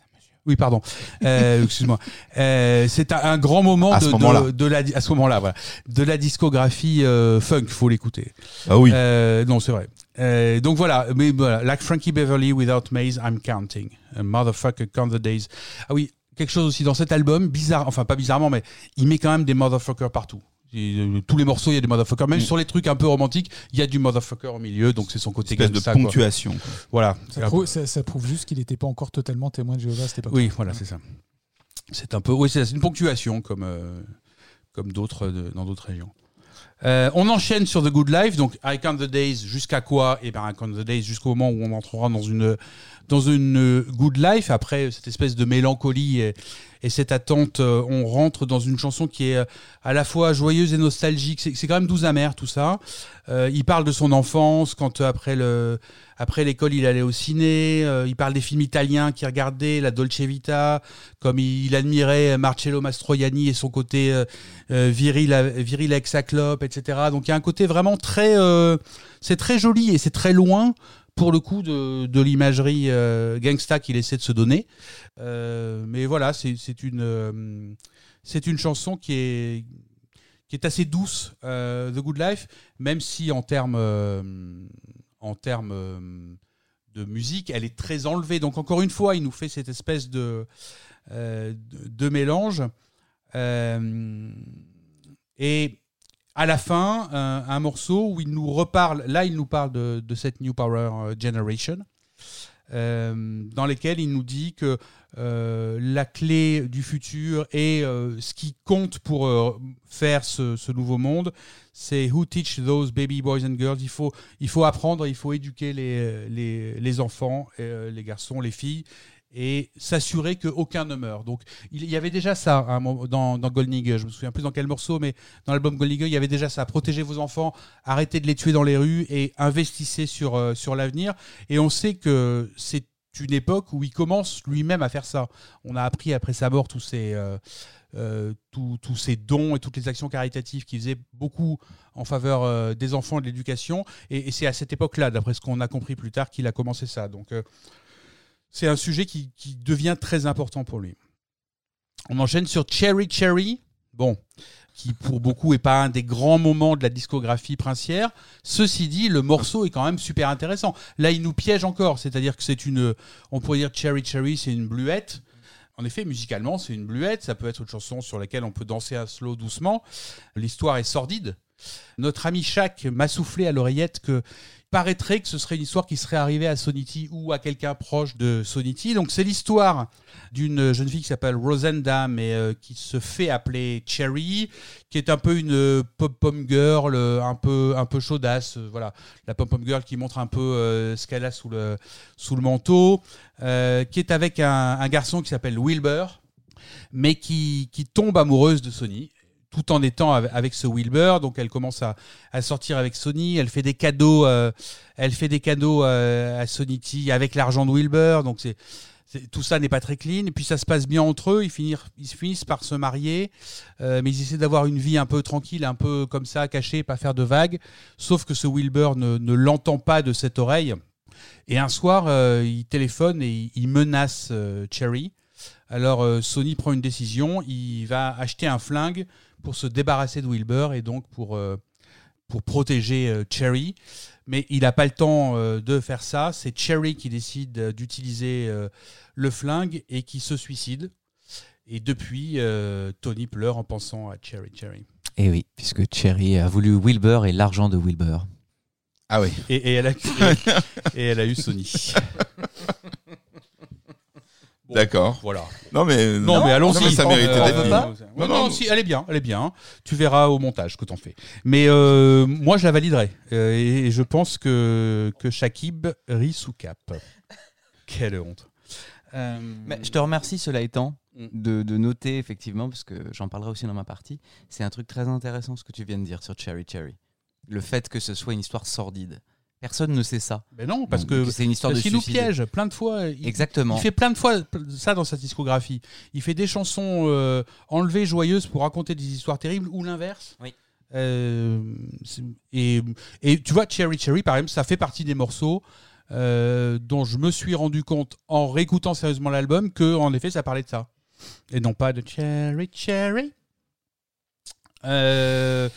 Oui, pardon. Euh, Excuse-moi. Euh, c'est un, un grand moment À de, ce de- moment-là. de la à ce moment-là, voilà, de la discographie euh, funk. Faut l'écouter. Ah oui. Euh, non, c'est vrai. Euh, donc voilà, mais voilà, like Frankie Beverly without Maze, I'm counting. A motherfucker count the days. Ah oui, quelque chose aussi dans cet album, bizarre, enfin pas bizarrement, mais il met quand même des motherfuckers partout. Euh, tous les morceaux, il y a du motherfucker. Même Mm. sur les trucs un peu romantiques, il y a du motherfucker au milieu, donc c'est son côté Espèce de ponctuation. quoi. Voilà. Ça, prouve, ça- ça prouve juste qu'il n'était pas encore totalement témoin de Jéhovah à cette époque. Oui, voilà, c'est ça. C'est un peu, oui, c'est une ponctuation comme euh, comme d'autres dans d'autres régions. Euh, on enchaîne sur The Good Life, donc I Count the Days jusqu'à quoi? Et ben I Count the Days jusqu'au moment où on entrera dans une dans une Good Life. Après cette espèce de mélancolie et, et cette attente, euh, on rentre dans une chanson qui est euh, à la fois joyeuse et nostalgique. C'est quand même doux amer tout ça. Euh, il parle de son enfance quand euh, après le après l'école il allait au ciné. Euh, il parle des films italiens qu'il regardait, la Dolce Vita, comme il, admirait Marcello Mastroianni et son côté euh, viril, viril avec etc. Donc il y a un côté vraiment très, c'est très joli et c'est très loin pour le coup de, de l'imagerie euh, gangsta qu'il essaie de se donner. Euh, mais voilà, c'est une, euh, c'est une chanson qui est qui est assez douce, The Good Life, même si en termes en termes de musique, elle est très enlevée. Donc encore une fois, il nous fait cette espèce de de, de mélange. Et à la fin, un, un morceau où il nous reparle, là il nous parle de, cette New Power euh, Generation, euh, dans lesquels il nous dit que euh, la clé du futur et euh, ce qui compte pour euh, faire ce, nouveau monde, c'est who teach those baby boys and girls. Il faut, il faut apprendre, il faut éduquer les, les, enfants, euh, les garçons, les filles, et s'assurer qu'aucun ne meurt. Donc il y avait déjà ça moment- dans, dans Gold Nigger, je me souviens plus dans quel morceau, mais dans l'album Gold Nigger, il y avait déjà ça. Protégez vos enfants, arrêtez de les tuer dans les rues et investissez sur, euh, sur l'avenir. Et on sait que c'est une époque où il commence lui-même à faire ça. On a appris après sa mort tous ces, euh, euh, tous, ces dons et toutes les actions caritatives qu'il faisait beaucoup en faveur euh, des enfants et de l'éducation. Et, c'est à cette époque-là, d'après ce qu'on a compris plus tard, qu'il a commencé ça. Donc c'est un sujet qui, devient très important pour lui. On enchaîne sur Cherry Cherry. Bon, qui pour beaucoup est pas un des grands moments de la discographie princière. Ceci dit, le morceau est quand même super intéressant. Là, il nous piège encore, c'est-à-dire que c'est une, on pourrait dire Cherry Cherry, c'est une bluette. En effet, musicalement, c'est une bluette. Ça peut être une chanson sur laquelle on peut danser à slow doucement. L'histoire est sordide. Notre ami Shaq m'a soufflé à l'oreillette que paraîtrait que ce serait une histoire qui serait arrivée à Sonity ou à quelqu'un proche de Sonity. Donc c'est l'histoire d'une jeune fille qui s'appelle Rosenda, mais euh, qui se fait appeler Cherry, qui est un peu une euh, pop-pom girl, euh, un peu, un peu chaudasse. voilà, la pop-pom girl qui montre un peu ce qu'elle a sous le, sous le manteau, qui est avec un, un garçon qui s'appelle Wilbur, mais qui, qui tombe amoureuse de Sony tout en étant avec, ce Wilbur. Donc elle commence à, à sortir avec Sony. Elle fait des cadeaux, euh, elle fait des cadeaux euh, à Sonity avec l'argent de Wilbur. Donc c'est tout ça n'est pas très clean. Et puis ça se passe bien entre eux. Ils, finirent, ils finissent par se marier, euh, mais ils essaient d'avoir une vie un peu tranquille, un peu comme ça, cachée, pas faire de vagues. Sauf que ce Wilbur ne, ne l'entend pas de cette oreille. Et un soir, il téléphone et il, menace Cherry. Alors Sony prend une décision. Il va acheter un flingue pour se débarrasser de Wilbur et donc pour, euh, pour protéger euh, Cherry. Mais il n'a pas le temps euh, de faire ça. C'est Cherry qui décide d'utiliser euh, le flingue et qui se suicide. Et depuis, euh, Tony pleure en pensant à Cherry Cherry. Et Eh oui, puisque Cherry a voulu Wilbur et l'argent de Wilbur. Ah oui. Et, et elle, a, et elle a eu Sony. Bon, D'accord. Voilà. Non mais Non, mais allons-y. Non, mais ça méritait Euh, d'être veut dit. pas Non, Non, non, si, elle est bien, elle est bien. Tu verras au montage que t'en fais. Mais euh, moi, je la validerai. Euh, et je pense que, que Shakib rit sous cap. Quelle honte. Euh, Mais je te remercie, cela étant, Mm. de, de noter effectivement, parce que j'en parlerai aussi dans ma partie. C'est un truc très intéressant ce que tu viens de dire sur Cherry Cherry. Le fait que ce soit une histoire sordide. Personne ne sait ça. Mais non, parce Donc, que c'est une histoire parce de qu'il nous piège plein de fois. Il, Exactement. il fait plein de fois ça dans sa discographie. Il fait des chansons euh, enlevées, joyeuses pour raconter des histoires terribles ou l'inverse. Oui. Euh, et, et tu vois, Cherry Cherry, par exemple, ça fait partie des morceaux euh, dont je me suis rendu compte en réécoutant sérieusement l'album que, en effet, ça parlait de ça. Et non pas de Cherry Cherry. Euh,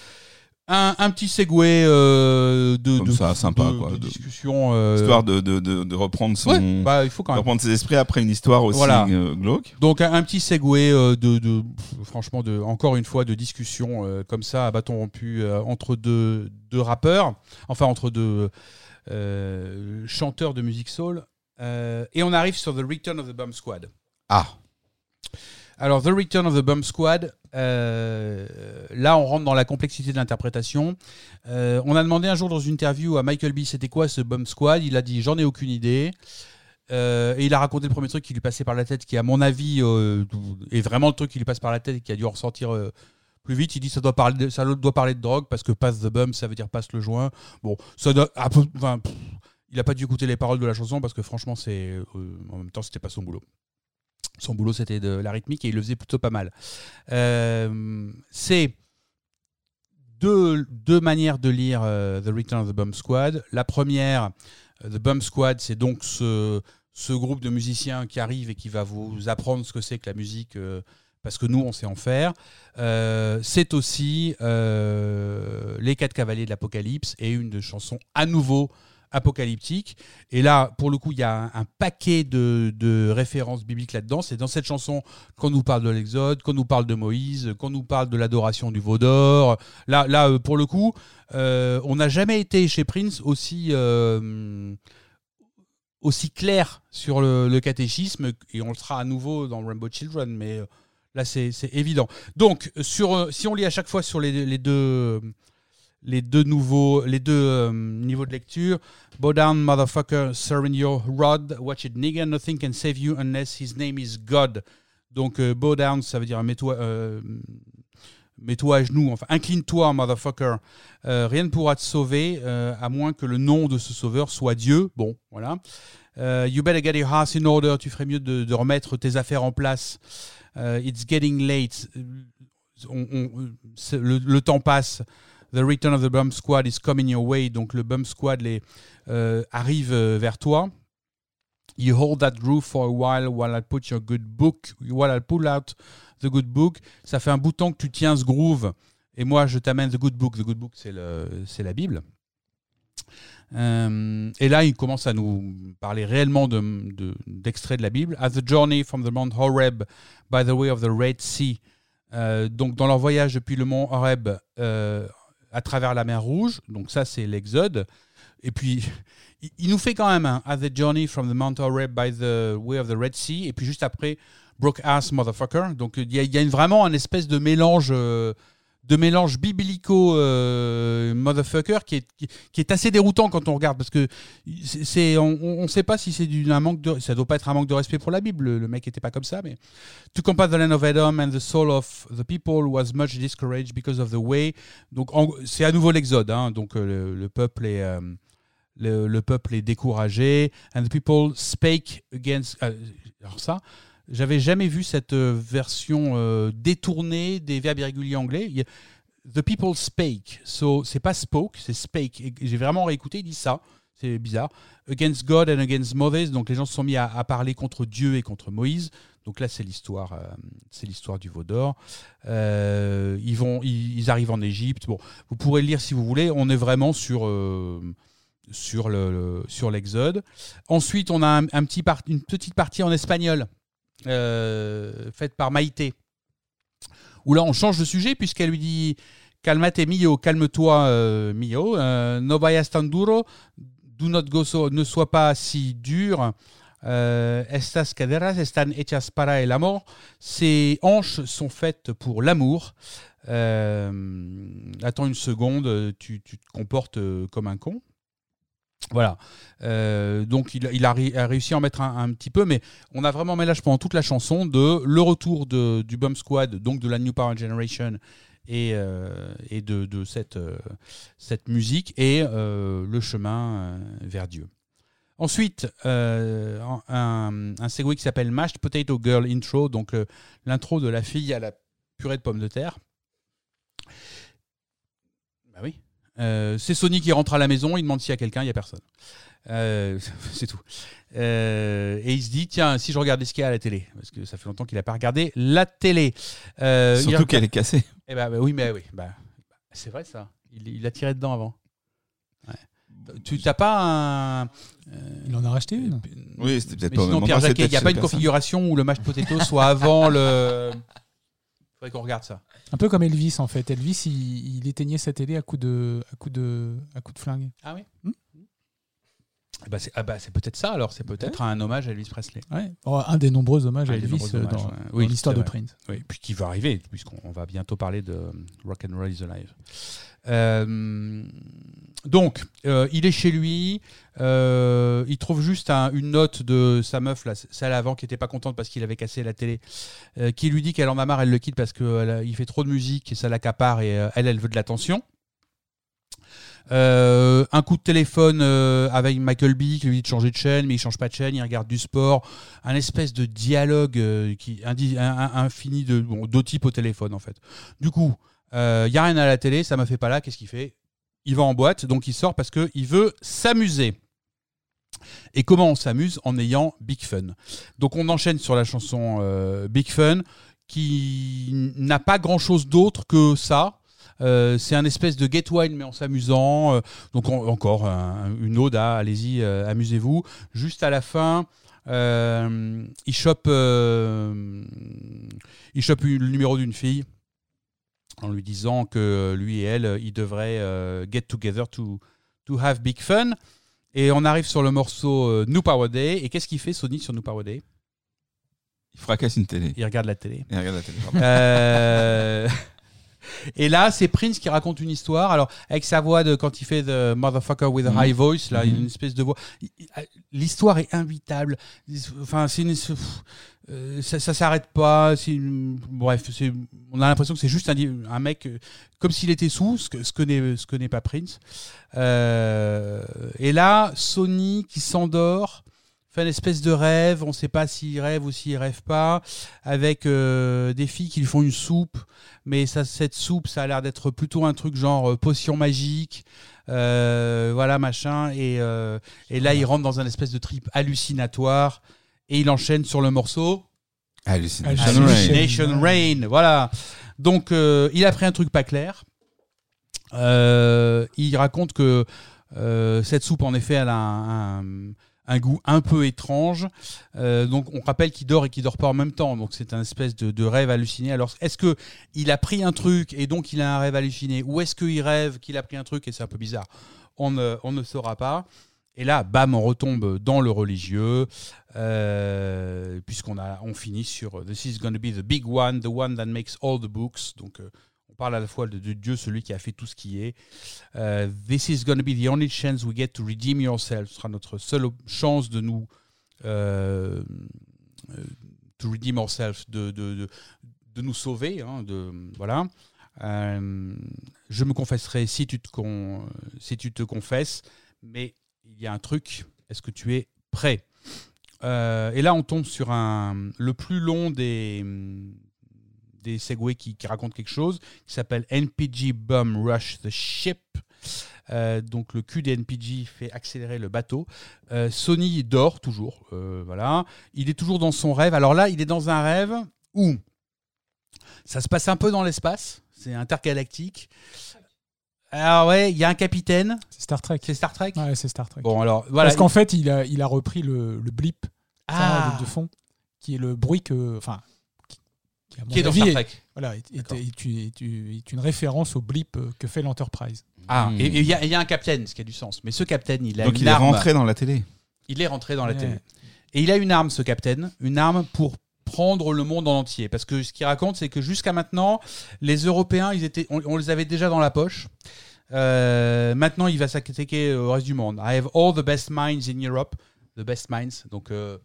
Un, un petit segway euh, de, Comme de, ça, sympa, de- quoi, de discussion. euh, Histoire de, de, de, de reprendre son. ouais, bah, il faut quand de même. reprendre ses esprits après une histoire aussi Voilà. euh, glauque. Donc un, un petit segway euh, de, franchement de encore une fois de discussion euh, comme ça à bâton rompu entre deux, deux rappeurs, enfin entre deux chanteurs de musique soul. Et on arrive sur The Return of the Bum Squad. Ah, Alors The Return of the Bum Squad, euh, là on rentre dans la complexité de l'interprétation. Euh, on a demandé un jour dans une interview à Michael B c'était quoi ce Bum Squad, il a dit j'en ai aucune idée. Euh, et il a raconté le premier truc qui lui passait par la tête, qui à mon avis est vraiment le truc qui lui passe par la tête et qui a dû en ressortir plus vite. Il dit ça doit parler de, ça doit parler de drogue parce que pass the bum ça veut dire passe le joint. Bon, ça doit, enfin, il a pas dû écouter les paroles de la chanson parce que franchement c'est en même temps c'était pas son boulot. Son boulot c'était de la rythmique et il le faisait plutôt pas mal. Euh, c'est deux, deux manières de lire euh, The Return of the Bum Squad. La première, euh, The Bum Squad, c'est donc ce, ce groupe de musiciens qui arrive et qui va vous apprendre ce que c'est que la musique, parce que nous, on sait en faire. C'est aussi Les Quatre Cavaliers de l'Apocalypse et une de chansons à nouveau apocalyptique. Et là, pour le coup, il y a un, paquet de, références bibliques là-dedans. C'est dans cette chanson qu'on nous parle de l'Exode, qu'on nous parle de Moïse, qu'on nous parle de l'adoration du veau d'or. Là, là euh, pour le coup, euh, on n'a jamais été chez Prince aussi, euh, aussi clair sur le, catéchisme, et on le sera à nouveau dans Rainbow Children, mais là, c'est évident. Donc, sur, si on lit à chaque fois sur les deux les deux nouveaux, les deux euh, niveaux de lecture. Bow down, motherfucker, surrender your rod. Watch it, nigga. Nothing can save you unless his name is God. Donc, euh, bow down, ça veut dire mets-toi euh, à genoux. Enfin, incline-toi, motherfucker. Rien ne pourra te sauver, à moins que le nom de ce sauveur soit Dieu. Bon, voilà. You better get your house in order. Tu ferais mieux de, remettre tes affaires en place. It's getting late. Le temps passe. The Return of the Bum Squad is coming your way. Donc le Bum Squad les, euh, arrive euh, vers toi. You hold that groove for a while while I put your good book, while I pull out the good book. Ça fait un bout de temps que tu tiens ce groove. Et moi, je t'amène the good book. The good book, c'est le- c'est la Bible. Euh, et là, il commence à nous parler réellement de- de, la Bible. As the journey from the Mount Horeb by the way of the Red Sea. Euh, donc, dans leur voyage depuis le mont Horeb euh, à travers la mer Rouge. Donc, ça, c'est l'Exode. Et puis, il, nous fait quand même un As the journey from the Mount Horeb by the way of the Red Sea. Et puis, juste après, Broke Ass Motherfucker. Donc, il y a, vraiment un espèce de mélange. euh, de mélange biblico euh, motherfucker qui est, qui, est assez déroutant quand on regarde parce que c'est on ne sait pas si c'est un manque de ça doit pas être un manque de respect pour la Bible. Le, mec était pas comme ça mais to combat the land of Edom and the soul of the people was much discouraged because of the way. Donc c'est à nouveau l'exode hein, donc euh, le, le peuple est euh, le, le peuple est découragé and the people spake against euh, alors ça j'avais jamais vu cette euh, version euh, détournée des verbes irréguliers anglais. The people spake. So, c'est pas spoke, c'est spake. J'ai vraiment réécouté, il dit ça. C'est bizarre. Against God and against Moses. Donc, les gens se sont mis à, parler contre Dieu et contre Moïse. Donc là, c'est l'histoire, euh, du veau d'or. Ils ils, arrivent en Égypte. Bon, vous pourrez le lire si vous voulez. On est vraiment sur sur le, sur l'Exode. Ensuite, on a un, petit une petite partie en espagnol faite par Maïté, où là on change de sujet puisqu'elle lui dit Calmate mio, calme-toi euh, mio, euh, no vayas tan duro, do not go so, ne sois pas si dur. Euh, estas caderas están hechas para el amor. Ces hanches sont faites pour l'amour. Euh, attends une seconde, tu, te comportes euh, comme un con. Voilà. Euh, donc il, a, réussi à en mettre un, petit peu, mais on a vraiment mélange pendant toute la chanson de le retour du Bum Squad, donc de la New Power Generation et, euh, de, euh, cette musique et le chemin vers Dieu. Ensuite, un, un segway qui s'appelle Mashed Potato Girl Intro, donc l'intro de la fille à la purée de pommes de terre. Bah oui. Euh, c'est Sony qui rentre à la maison, il demande s'il y a quelqu'un, il n'y a personne. Euh, c'est tout. Euh, et il se dit, tiens, si je regardais ce qu'il y a à la télé, parce que ça fait longtemps qu'il n'a pas regardé la télé. Euh, il Surtout qu'elle est cassée. Eh ben, bah oui, mais oui, bah, c'est vrai ça. Il, il a tiré dedans avant. Ouais. Tu n'as pas un. euh, Il en a racheté une. Oui, c'était peut-être pas sinon, Pierre Jacquet, il n'y a pas une configuration où le mashed potato soit avant le. Faudrait qu'on regarde ça. Un peu comme Elvis en fait. Elvis, il, il éteignait sa télé à coup de, à coup de, à coup de flingue. Ah oui? Hmm? bah c'est ah bah, c'est peut-être ça alors, c'est peut-être un hommage à Elvis Presley. Ouais. Oh, un des nombreux hommages à Un Elvis euh, hommages, dans, ouais. dans Oui, l'histoire de. Prince. Oui, puis qui va arriver, puisqu'on on va bientôt parler de Rock and Roll is Alive. Euh, donc, euh, il est chez lui, euh, il trouve juste un- une note de sa meuf, là, celle avant, qui était pas contente parce qu'il avait cassé la télé, euh, qui lui dit qu'elle en a marre, elle le quitte parce qu'il fait trop de musique et ça l'accapare et elle, elle veut de l'attention. Un coup de téléphone avec Michael B qui lui dit de changer de chaîne, mais il change pas de chaîne, il regarde du sport. Un espèce de dialogue qui infini de bon, deux types au téléphone en fait. Du coup, il y a rien à la télé, ça me fait pas là. Qu'est-ce qu'il fait? Il va en boîte, donc il sort parce que il veut s'amuser. Et comment on s'amuse En ayant Big Fun? Donc on enchaîne sur la chanson euh, Big Fun qui n'a pas grand chose d'autre que ça. Euh, c'est un espèce de get mais en s'amusant. Euh, donc en- encore un- une ode à allez-y, amusez-vous. Juste à la fin, il il chope le numéro d'une fille en lui disant que lui et elle, ils devraient euh, get together to, to have big fun. Et on arrive sur le morceau euh, New Power Day. Et qu'est-ce qu'il fait Sony sur New Power Day Il fracasse une télé. Il regarde la télé. Et regarde la télé. Euh, Et là, c'est Prince qui raconte une histoire. Alors, avec sa voix de quand il fait The Motherfucker with a Mhm. High Voice, là, Mhm. une espèce de voix. Il- il- L'histoire est invitable. Enfin, c'est une. Euh, ça, ça s'arrête pas. Bref, on a l'impression que c'est juste un, mec euh, comme s'il était sous, ce que, ce que n'est pas Prince. Euh, et là, Sony qui s'endort fait une espèce de rêve. On ne sait pas s'il rêve ou s'il rêve pas, avec des filles qui lui font une soupe. Mais cette soupe, ça a l'air d'être plutôt un truc genre potion magique. voilà, machin. Et là, il rentre dans un espèce de trip hallucinatoire. Et il enchaîne sur le morceau. Hallucination Hallucination. Rain. Voilà. Donc, euh, il a pris un truc pas clair. Euh, il raconte que euh, cette soupe, en effet, elle a un, un- un goût un peu étrange. Donc, on rappelle qu'il dort et qu'il dort pas en même temps. Donc, c'est un espèce de, de rêve halluciné. Alors, est-ce que il a pris un truc et donc il a un rêve halluciné, ou est-ce qu'il rêve qu'il a pris un truc et c'est un peu bizarre? On ne, on ne saura pas. Et là, bam, on retombe dans le religieux, euh, puisqu'on on finit sur This is going to be the big one, the one that makes all the books. Donc, euh, on parle à la fois de, Dieu, celui qui a fait tout ce qui est. Euh, This is going to be the only chance we get to redeem yourself. Ce sera notre seule chance de nous. euh, euh, to redeem ourselves, de, de, de, nous sauver. hein, de, voilà. Euh, je me confesserai si tu te, con- si tu te confesses, mais il y a un truc. Est-ce que tu es prêt? Euh, Et là, on tombe sur un, le plus long des, des segways qui, qui raconte quelque chose, qui s'appelle NPG Bum Rush the Ship. Euh, donc le cul des NPG fait accélérer le bateau. Euh, Sony dort toujours, voilà. Il est toujours dans son rêve. Alors là, il est dans un rêve où ça se passe un peu dans l'espace. C'est intergalactique. Alors ouais, il y a un capitaine. C'est Star Trek. C'est Star Trek. Ouais, c'est Star Trek. Bon alors voilà. Parce qu'en fait, il a, il a repris le, le blip Ah. de, de fond, qui est le bruit que. Enfin. Qui, est dans Star est- Trek. Voilà, est, est- D'accord. est une- est une- est une référence au blip que fait l'Enterprise. Ah, Hmm. et il y, a- il y a un capitaine, ce qui a du sens. Mais ce capitaine, il a Donc une il est rentré dans la télé. Il est rentré dans la télé. Et il a une arme, ce capitaine, une arme pour prendre le monde en entier. Parce que ce qu'il raconte, c'est que jusqu'à maintenant, les Européens, ils étaient, on, les avait déjà dans la poche. Euh, maintenant, il va s'attaquer au reste du monde. I have all the best minds in Europe. The best minds. Donc, euh,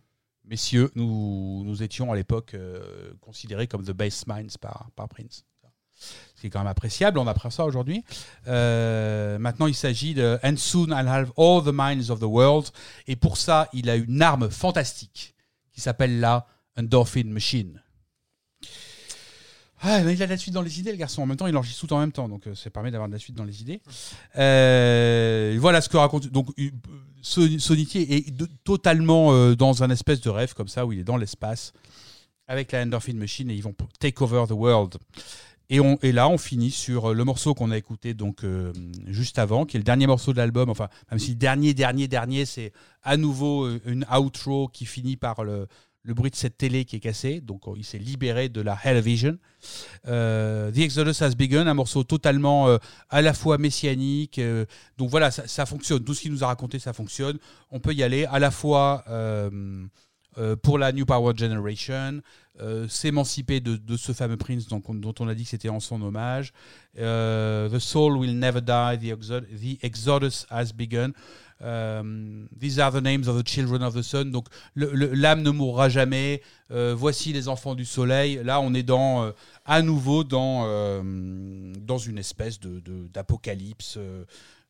messieurs, nous, nous étions à l'époque euh, considérés comme the best minds par, par Prince. Ce qui est quand même appréciable, on apprend ça aujourd'hui. Maintenant, il s'agit de And soon I'll have all the minds of the world. Et pour ça, il a une arme fantastique qui s'appelle la Endorphin Machine. Ah, mais il a de la suite dans les idées, le garçon. En même temps, il enregistre tout en même temps, donc euh, ça permet d'avoir de la suite dans les idées. Euh, voilà ce que raconte. Donc, euh, Son- Sonitier est totalement dans un espèce de rêve comme ça, où il est dans l'espace avec la Endorphin Machine et ils vont take over the world. Et, là, on finit sur le morceau qu'on a écouté donc juste avant, qui est le dernier morceau de l'album. Enfin, même si le dernier, dernier, dernier, c'est à nouveau une outro qui finit par le, le bruit de cette télé qui est cassé. Donc, euh, il s'est libéré de la Television. Euh, The Exodus Has Begun, un morceau totalement euh, à la fois messianique. euh, donc voilà, ça, fonctionne. Tout ce qu'il nous a raconté, ça fonctionne. On peut y aller à la fois pour la New Power Generation, s'émanciper de, ce fameux Prince dont, on- dont on a dit que c'était en son hommage. The Soul Will Never Die, the Exodus Has Begun. Euh, these are the names of the children of the sun. Donc l'âme ne mourra jamais. Euh, voici les enfants du soleil. Là, on est dans euh, à nouveau dans dans une espèce de d'apocalypse.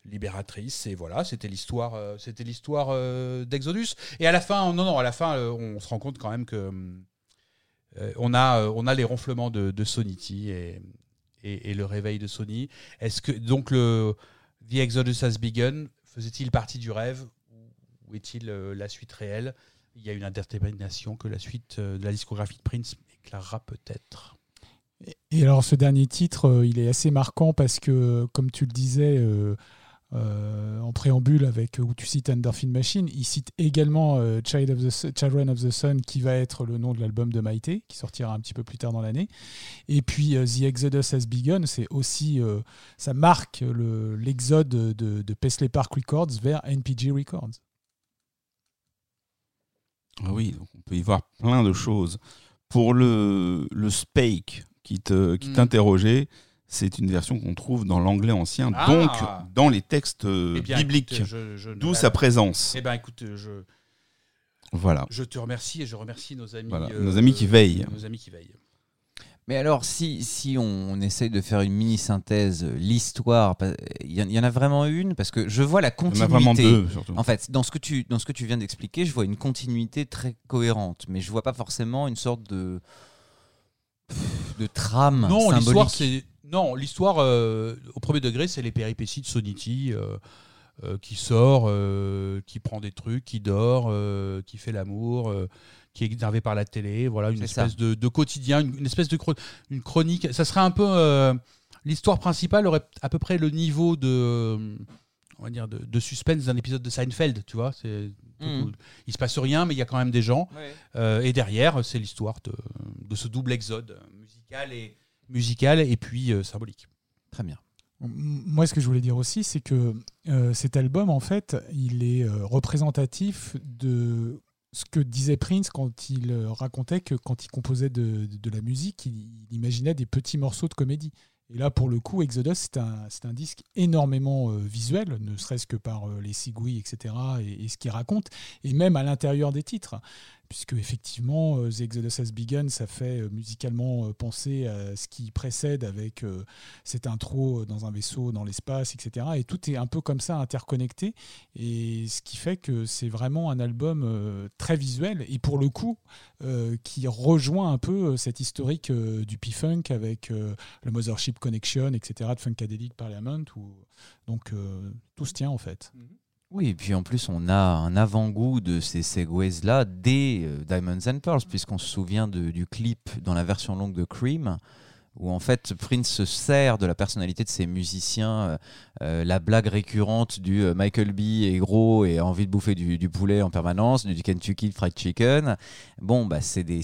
libératrice et voilà c'était l'histoire c'était l'histoire d'Exodus et à la fin non non à la fin on se rend compte quand même que on a on a les ronflements de, de Sonity et, et, et le réveil de Sony est-ce que donc le The Exodus Has Begun faisait-il partie du rêve ou est-il euh, la suite réelle? Il y a une interprétation que la suite euh, de la discographie de Prince éclairera peut-être. Et alors ce dernier titre, euh, il est assez marquant parce que, comme tu le disais euh, euh, en préambule avec où tu cites Endorphin Machine, il cite également euh, Child of the Children of the Sun qui va être le nom de l'album de Maïté, qui sortira un petit peu plus tard dans l'année. Et puis euh, The Exodus Has Begun, c'est aussi euh, ça marque le- l'exode de, de Paisley Park Records vers NPG Records. Ah oui, donc on peut y voir plein de choses. Pour le, le Spake qui te- qui Mm. t'interrogeait, c'est une version qu'on trouve dans l'anglais ancien, Ah donc dans les textes euh, Eh bien, bibliques. D'où sa présence. Eh ben écoute, je, Voilà. je te remercie et je remercie nos amis. Voilà, euh, nos amis qui veillent. Nos amis qui veillent. Mais alors, si, si on essaye de faire une mini-synthèse, l'histoire, il y, en- il y en a vraiment une? Parce que je vois la Il y en continuité. a vraiment deux, surtout. En fait, dans ce que tu, dans ce que tu viens d'expliquer, je vois une continuité très cohérente, mais je vois pas forcément une sorte de de trame Non, symbolique. l'histoire, c'est. Non, l'histoire, euh, au premier degré, c'est les péripéties de Sonity euh, euh, qui sort, qui prend des trucs, qui dort, qui fait l'amour, qui est énervé par la télé. Voilà, une espèce de, de quotidien, une, une espèce de une chronique. Ça serait un peu. l'histoire principale aurait à peu près le niveau de. On va dire de, de suspense d'un épisode de Seinfeld, tu vois. C'est, Mhm. Il se passe rien, mais il y a quand même des gens. Ouais. Euh, et derrière, c'est l'histoire de, de ce double exode musical et, musical et puis euh, symbolique. Très bien. Moi, ce que je voulais dire aussi, c'est que euh, cet album, en fait, il est euh, représentatif de ce que disait Prince quand il euh, racontait que quand il composait de, de- de la musique, il, il imaginait des petits morceaux de comédie. Et là, pour le coup, Exodus, c'est un, c'est un disque énormément euh, visuel, ne serait-ce que par euh, les cigouilles, etc., et, et ce qu'il raconte, et même à l'intérieur des titres. Puisque, effectivement, euh, The Exodus Has Begun, ça fait euh, musicalement euh, penser à ce qui précède avec cette intro dans un vaisseau dans l'espace, etc. Et tout est un peu comme ça interconnecté. Et ce qui fait que c'est vraiment un album très visuel et pour le coup qui rejoint un peu cette historique du P-Funk avec le Mothership Connection, etc. de Funkadelic Parliament. Où, donc tout se tient en fait. Oui, et puis en plus, on a un avant-goût de ces segways-là dès euh, Diamonds and Pearls, puisqu'on se souvient du clip dans la version longue de Cream, où en fait Prince se sert de la personnalité de ses musiciens, euh, euh, la blague récurrente du Michael B est gros et a envie de bouffer du, poulet en permanence, du Kentucky Fried Chicken. Bon, bah, c'est des,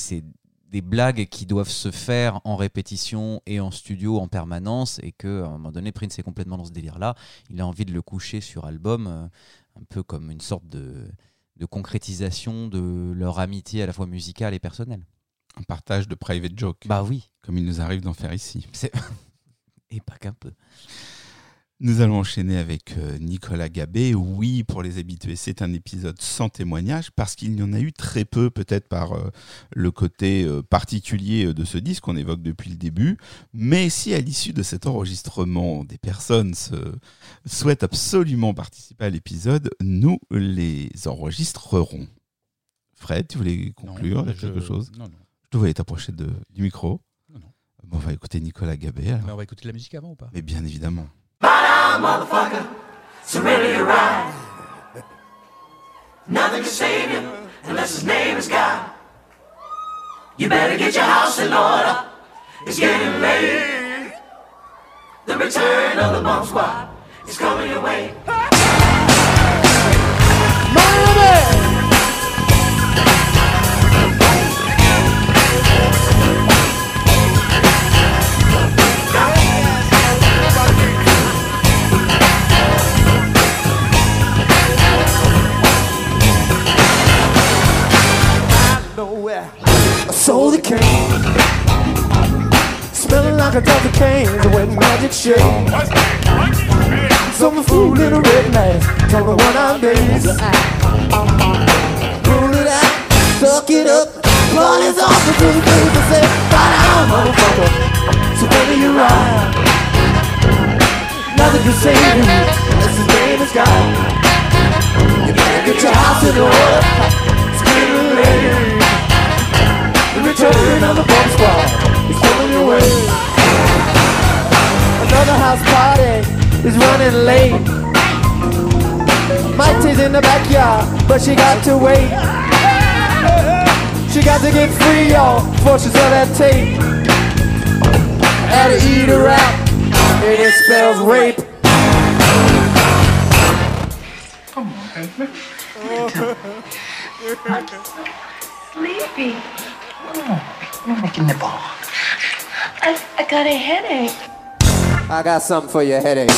des blagues qui doivent se faire en répétition et en studio en permanence, et que à un moment donné, Prince est complètement dans ce délire-là. Il a envie de le coucher sur album, euh, un peu comme une sorte de, de concrétisation de leur amitié à la fois musicale et personnelle. Un partage de private joke, Bah oui, comme il nous arrive d'en faire ici. et pas qu'un peu. Nous allons enchaîner avec euh, Nicolas Gabé. Oui, pour les habitués, c'est un épisode sans témoignage parce qu'il y en a eu très peu, peut-être par euh, le côté euh, particulier de ce disque qu'on évoque depuis le début. Mais si à l'issue de cet enregistrement, des personnes se- souhaitent absolument participer à l'épisode, nous les enregistrerons. Fred, tu voulais conclure avec je- quelque chose? Non, non. Je te voyais t'approcher du micro. Non, non. Bon, on va écouter Nicolas Gabé. alors. Mais on va écouter de la musique avant ou pas? Mais bien évidemment. Motherfucker, surrender your right. Nothing can save you unless his name is God. You better get your house in order. It's getting late. The return of the bomb squad is coming your way. nowhere. Sold. Smelling like a Delta cane, a wet magic shade. Some fool in a red mask, told me what I'm days. Pull it out, suck it up, is off the blue. I said, right on, motherfucker. So baby, you ride. Nothing can save you, unless his name is God. You better get your house in order. Screaming lady. The return of the bomb squad is coming your way. Another house party is running late. Mike is in the backyard, but she got to wait. She got to get free, y'all, before she saw that tape. Had to eat her out, and it spells rape. Sleepy. You're making the ball. I, I got a headache. I got something for your headache.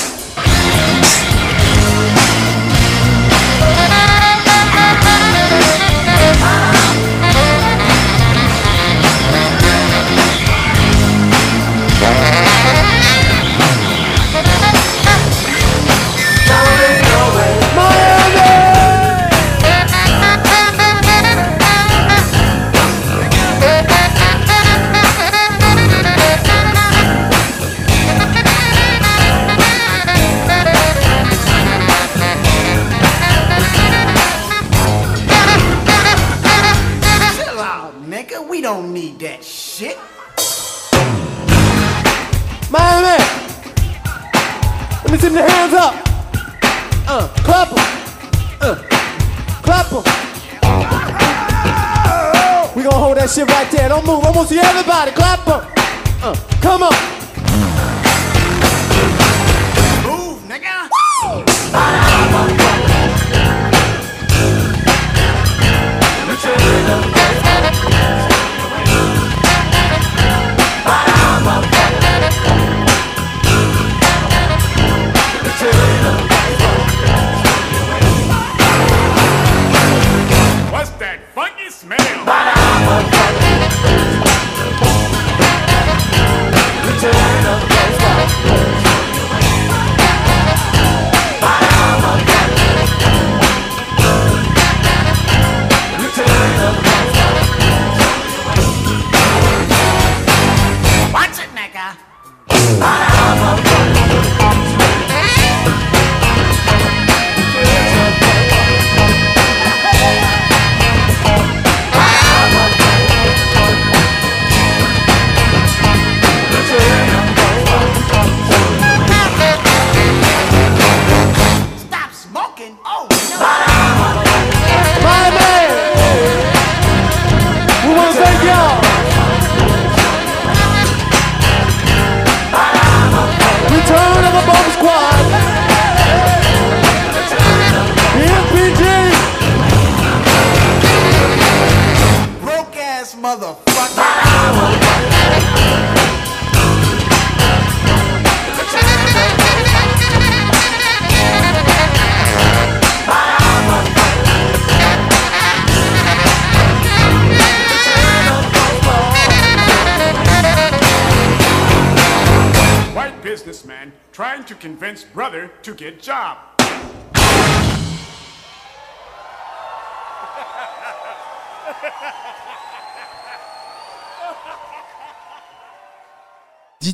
Let me see the hands up! Uh, clap 'em. Uh, clap 'em. We gonna hold that shit right there. Don't move. I want to see everybody. Clap 'em. Uh, come on. Move, nigga. What's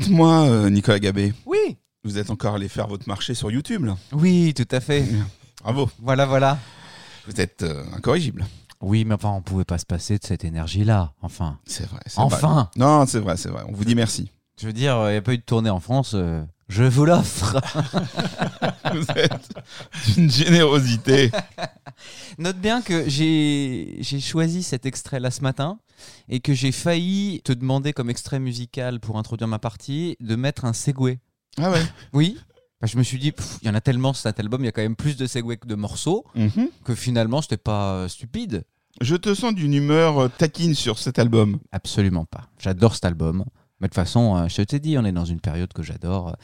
Dites-moi, euh, Nicolas Gabé, Oui. vous êtes encore allé faire votre marché sur YouTube, là Oui, tout à fait. Bravo, Voilà, voilà. vous êtes euh, incorrigible. Oui, mais enfin, on pouvait pas se passer de cette énergie-là. Enfin, C'est vrai. c'est Enfin. vrai. Non, c'est vrai, c'est vrai. On vous dit merci. je veux dire, il n'y a pas eu de tournée en France. euh, je vous l'offre. vous êtes d'une générosité. Note bien que j'ai j'ai choisi cet extrait-là ce matin et que j'ai failli te demander comme extrait musical pour introduire ma partie de mettre un segway. Ah ouais. Oui. Bah, je me suis dit, il y en a tellement sur cet album, il y a quand même plus de segways que de morceaux, Mhm. que finalement, c'était pas euh, stupide. Je te sens d'une humeur euh, taquine sur cet album. Absolument pas. J'adore cet album. Mais de toute façon, euh, je t'ai dit, on est dans une période que j'adore.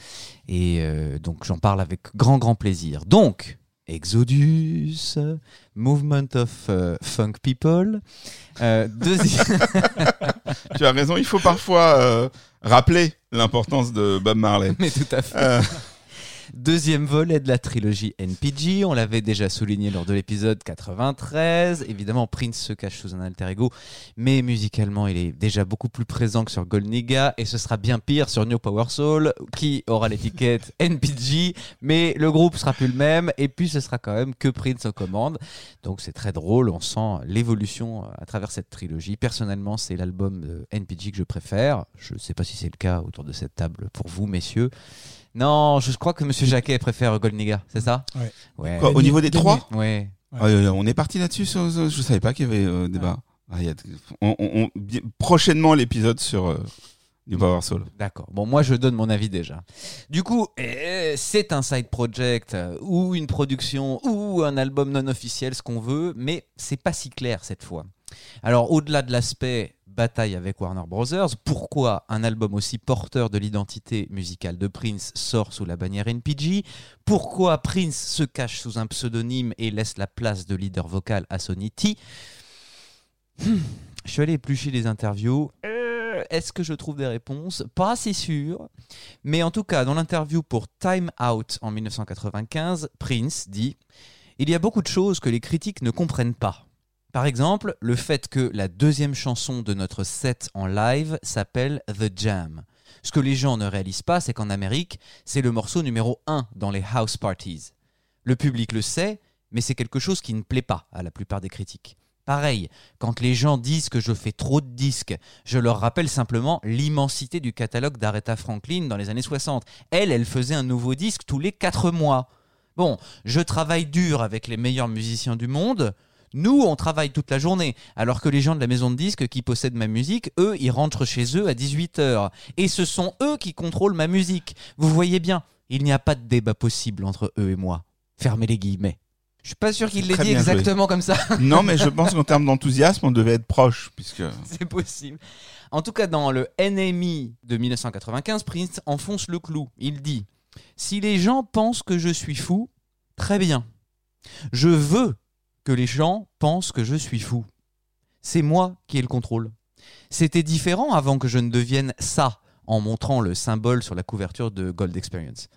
Et euh, donc, j'en parle avec grand, grand plaisir. Donc, Exodus, Movement of euh, Funk People. Euh, deuxi- Tu as raison, il faut parfois euh, rappeler l'importance de Bob Marley. Mais tout à fait. Euh, Deuxième volet de la trilogie NPG, on l'avait déjà souligné lors de l'épisode 93. Évidemment, Prince se cache sous un alter ego, mais musicalement, il est déjà beaucoup plus présent que sur Goldnigga, et ce sera bien pire sur New Power Soul, qui aura l'étiquette NPG, mais le groupe sera plus le même, et puis ce sera quand même que Prince en commande. Donc c'est très drôle, on sent l'évolution à travers cette trilogie. Personnellement, c'est l'album de NPG que je préfère. Je ne sais pas si c'est le cas autour de cette table pour vous, messieurs. Non, je crois que Monsieur Jacquet préfère Goldnigga, c'est ça? Ouais. Ouais. quoi, au niveau des trois? Ouais. Ah, euh, On est parti là-dessus Je savais pas qu'il y avait euh, débat. Ah, il y a- on- on- on- bi- prochainement l'épisode sur euh, du Power Soul. D'accord. Bon, moi, je donne mon avis déjà. Du coup, euh, c'est un side project euh, ou une production ou un album non officiel, ce qu'on veut, mais c'est pas si clair cette fois. Alors, au-delà de l'aspect bataille avec Warner Brothers, pourquoi un album aussi porteur de l'identité musicale de Prince sort sous la bannière NPG Pourquoi Prince se cache sous un pseudonyme et laisse la place de leader vocal à Sonny T? Hmm, Je suis allé éplucher les interviews. Euh, Est-ce que je trouve des réponses? Pas si sûr. Mais en tout cas, dans l'interview pour Time Out en 1995, Prince dit Il y a beaucoup de choses que les critiques ne comprennent pas. Par exemple, le fait que la deuxième chanson de notre set en live s'appelle The Jam. Ce que les gens ne réalisent pas, c'est qu'en Amérique, c'est le morceau numéro 1 dans les house parties. Le public le sait, mais c'est quelque chose qui ne plaît pas à la plupart des critiques. Pareil, quand les gens disent que je fais trop de disques, je leur rappelle simplement l'immensité du catalogue d'Aretha Franklin dans les années 60. Elle, elle faisait un nouveau disque tous les 4 mois. Bon, je travaille dur avec les meilleurs musiciens du monde. Nous, on travaille toute la journée, alors que les gens de la maison de disques qui possèdent ma musique, eux, ils rentrent chez eux à 18h. Et ce sont eux qui contrôlent ma musique. Vous voyez bien, il n'y a pas de débat possible entre eux et moi. Fermez les guillemets. Je suis pas sûr qu'il l'ait dit joué. exactement comme ça. non, mais je pense qu'en termes d'enthousiasme, on devait être proche, puisque C'est possible. En tout cas, dans le NMI de 1995, Prince enfonce le clou. Il dit Si les gens pensent que je suis fou, très bien. Je veux que les gens pensent que je suis fou. C'est moi qui ai le contrôle. C'était différent avant que je ne devienne ça en montrant le symbole sur la couverture de Gold Experience.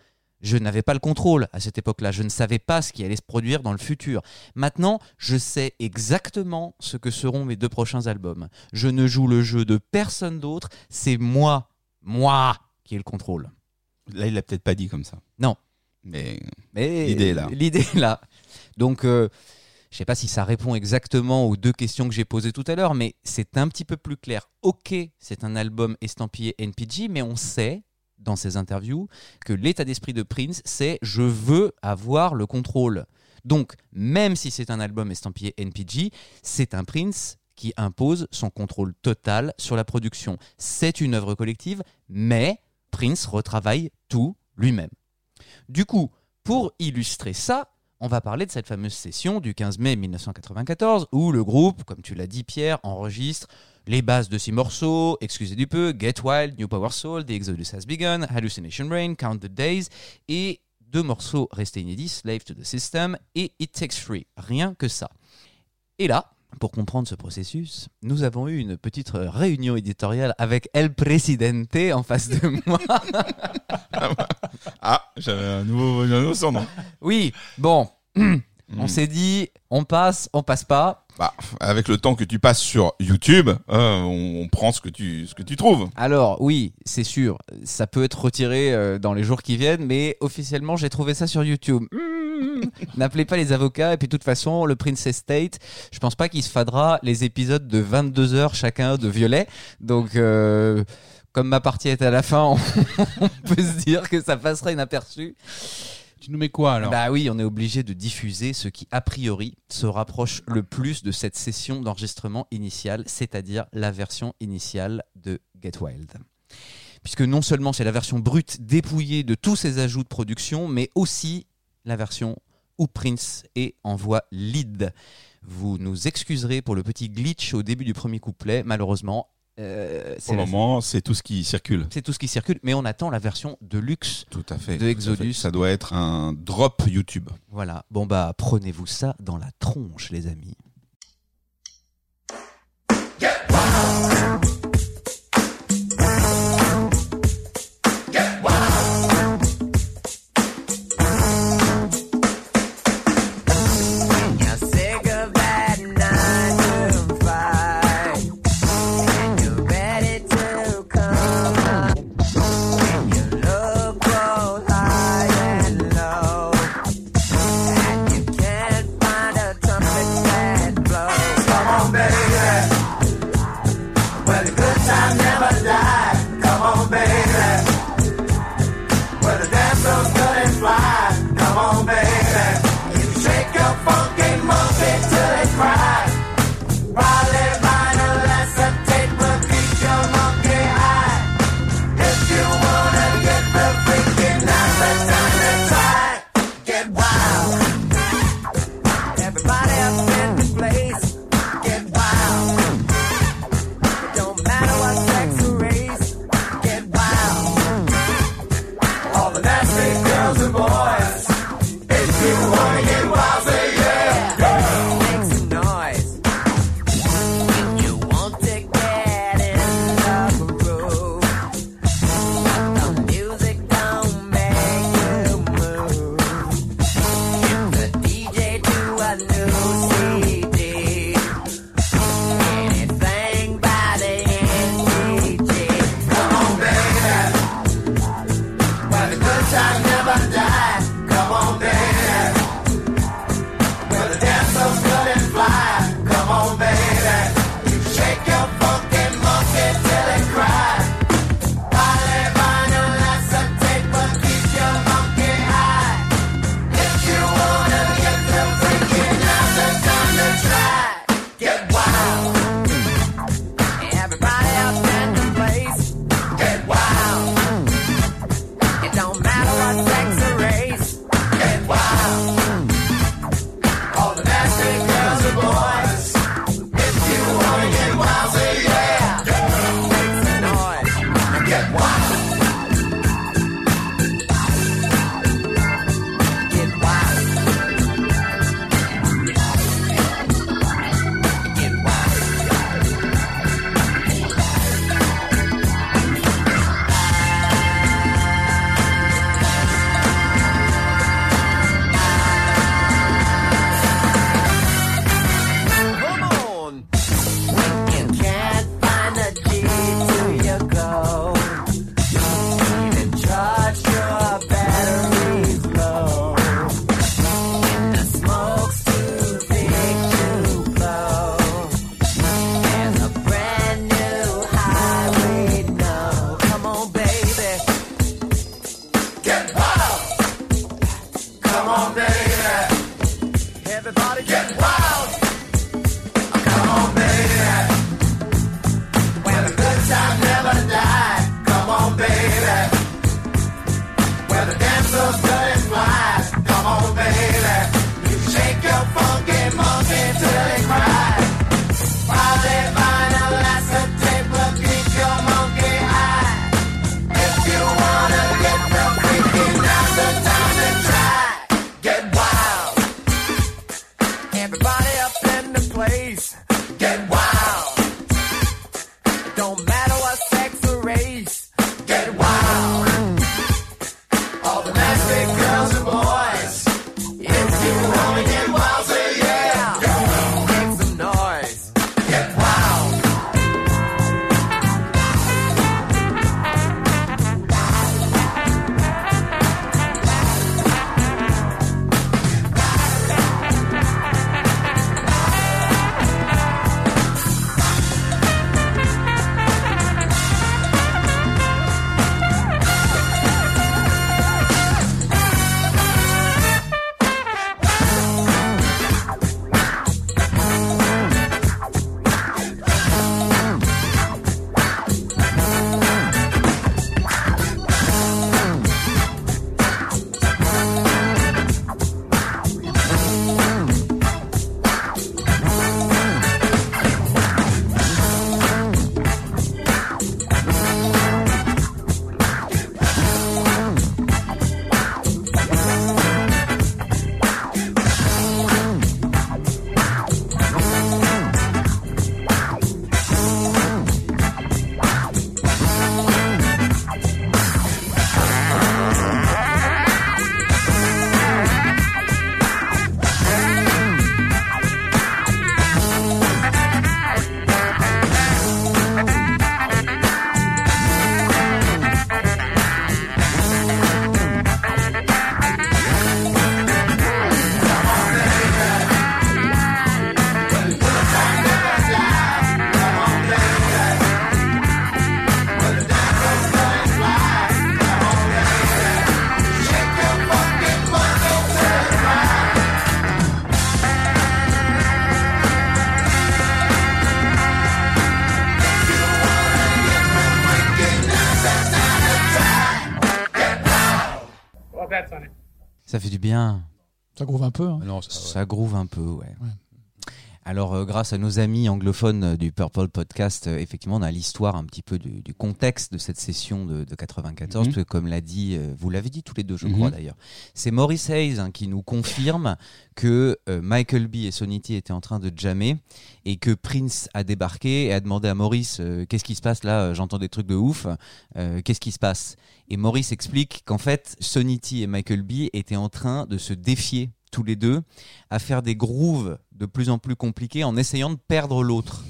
Je n'avais pas le contrôle à cette époque-là. Je ne savais pas ce qui allait se produire dans le futur. Maintenant, je sais exactement ce que seront mes deux prochains albums. Je ne joue le jeu de personne d'autre. C'est moi, moi, qui ai le contrôle. là, il l'a peut-être pas dit comme ça. Non. Mais Mais L'idée est là. L'idée est là. Donc, euh, je sais pas si ça répond exactement aux deux questions que j'ai posées tout à l'heure, mais c'est un petit peu plus clair. Ok, c'est un album estampillé NPG, mais on sait dans ces interviews que l'état d'esprit de Prince, c'est je veux avoir le contrôle. Donc, même si c'est un album estampillé NPG, c'est un Prince qui impose son contrôle total sur la production. C'est une œuvre collective, mais Prince retravaille tout lui-même. Du coup, pour illustrer ça, on va parler de cette fameuse session du 15 mai 1994 où le groupe, comme tu l'as dit Pierre, enregistre les bases de six morceaux, excusez du peu, Get Wild, New Power Soul, The Exodus Has Begun, Hallucination Rain, Count the Days et deux morceaux restés inédits, Slave to the System et It Takes Free. Rien que ça. Et là, pour comprendre ce processus, nous avons eu une petite réunion éditoriale avec El Presidente en face de moi. ah, j'avais un nouveau, un nouveau surnom. Oui, bon, on s'est dit, on passe, on passe pas. Bah, avec le temps que tu passes sur YouTube, euh, on, on prend ce que tu, ce que tu trouves. Alors oui, c'est sûr, ça peut être retiré euh, dans les jours qui viennent, mais officiellement j'ai trouvé ça sur YouTube. Mmh. N'appelez pas les avocats, et puis de toute façon, le Princess State, je pense pas qu'il se fadera les épisodes de 22 heures chacun de violet, donc... euh, comme ma partie est à la fin, on, on peut se dire que ça passera inaperçu. Tu nous mets quoi alors Bah oui, on est obligé de diffuser ce qui, a priori, se rapproche le plus de cette session d'enregistrement initiale, c'est-à-dire la version initiale de Get Wild. puisque non seulement c'est la version brute dépouillée de tous ses ajouts de production, mais aussi la version où Prince est en voix lead. Vous nous excuserez pour le petit glitch au début du premier couplet, malheureusement. Euh, Pour le la- moment, c'est tout ce qui circule. c'est tout ce qui circule, mais on attend la version de luxe. Tout à fait. De tout à Exodus. fait. Ça doit être un drop YouTube. Voilà. Bon bah prenez-vous ça dans la tronche, les amis. Ça fait du bien. Ça groove un peu. hein. Non, ça, Ça groove un peu, ouais. Alors, euh, grâce à nos amis anglophones euh, du Purple Podcast, euh, effectivement, on a l'histoire un petit peu du, du contexte de cette session de, de 94, Mhm. parce que comme l'a dit, euh, vous l'avez dit tous les deux, je Mhm. crois d'ailleurs, c'est Maurice Hayes hein, qui nous confirme que Michael B et Sonny T étaient en train de jammer et que Prince a débarqué et a demandé à Maurice qu'est-ce qui se passe là, j'entends des trucs de ouf, qu'est-ce qui se passe? Et Maurice explique qu'en fait, Sonny T et Michael B étaient en train de se défier tous les deux à faire des grooves de plus en plus compliqués en essayant de perdre l'autre.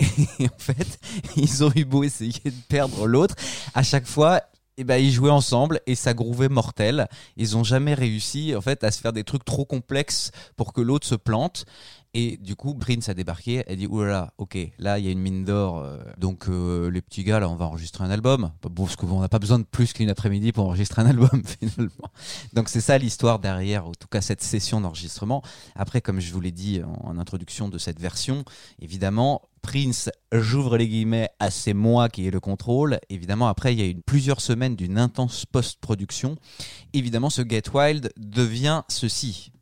Et en fait, ils ont eu beau essayer de perdre l'autre, à chaque fois, eh ben, ils jouaient ensemble et ça grouvait mortel. Ils ont jamais réussi en fait à se faire des trucs trop complexes pour que l'autre se plante. Et du coup, Prince a débarqué, elle dit oulala, ok, là il y a une mine d'or, euh, donc euh, les petits gars là, on va enregistrer un album. Bon, parce qu'on n'a pas besoin de plus qu'une après-midi pour enregistrer un album finalement. Donc c'est ça l'histoire derrière, en tout cas cette session d'enregistrement. Après, comme je vous l'ai dit en, introduction de cette version, évidemment, Prince, j'ouvre les guillemets, à c'est moi qui ai le contrôle. Évidemment, après, il y a eu plusieurs semaines d'une intense post-production. Évidemment, ce Get Wild devient ceci.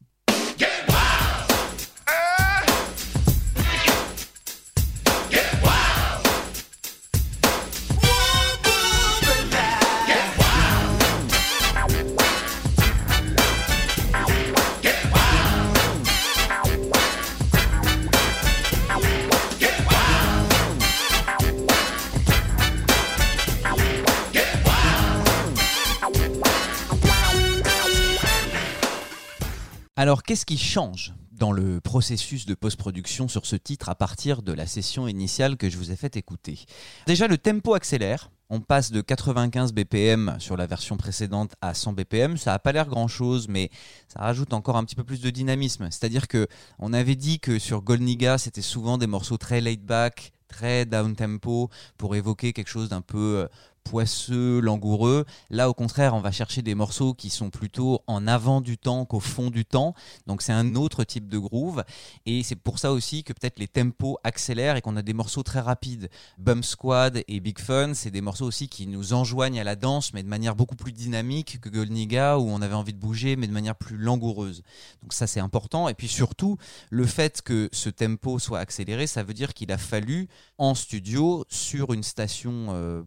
Alors, qu'est-ce qui change dans le processus de post-production sur ce titre à partir de la session initiale que je vous ai fait écouter? Déjà, le tempo accélère. On passe de 95 BPM sur la version précédente à 100 BPM. Ça n'a pas l'air grand-chose, mais ça rajoute encore un petit peu plus de dynamisme. C'est-à-dire que on avait dit que sur Golniga, c'était souvent des morceaux très laid back, très down tempo, pour évoquer quelque chose d'un peu euh, poisseux, langoureux. Là, au contraire, on va chercher des morceaux qui sont plutôt en avant du temps qu'au fond du temps. Donc, c'est un autre type de groove. Et c'est pour ça aussi que peut-être les tempos accélèrent et qu'on a des morceaux très rapides. Bump Squad et Big Fun, c'est des morceaux aussi qui nous enjoignent à la danse, mais de manière beaucoup plus dynamique que Golniga, où on avait envie de bouger, mais de manière plus langoureuse. Donc, ça, c'est important. Et puis surtout, le fait que ce tempo soit accéléré, ça veut dire qu'il a fallu en studio, sur une station euh,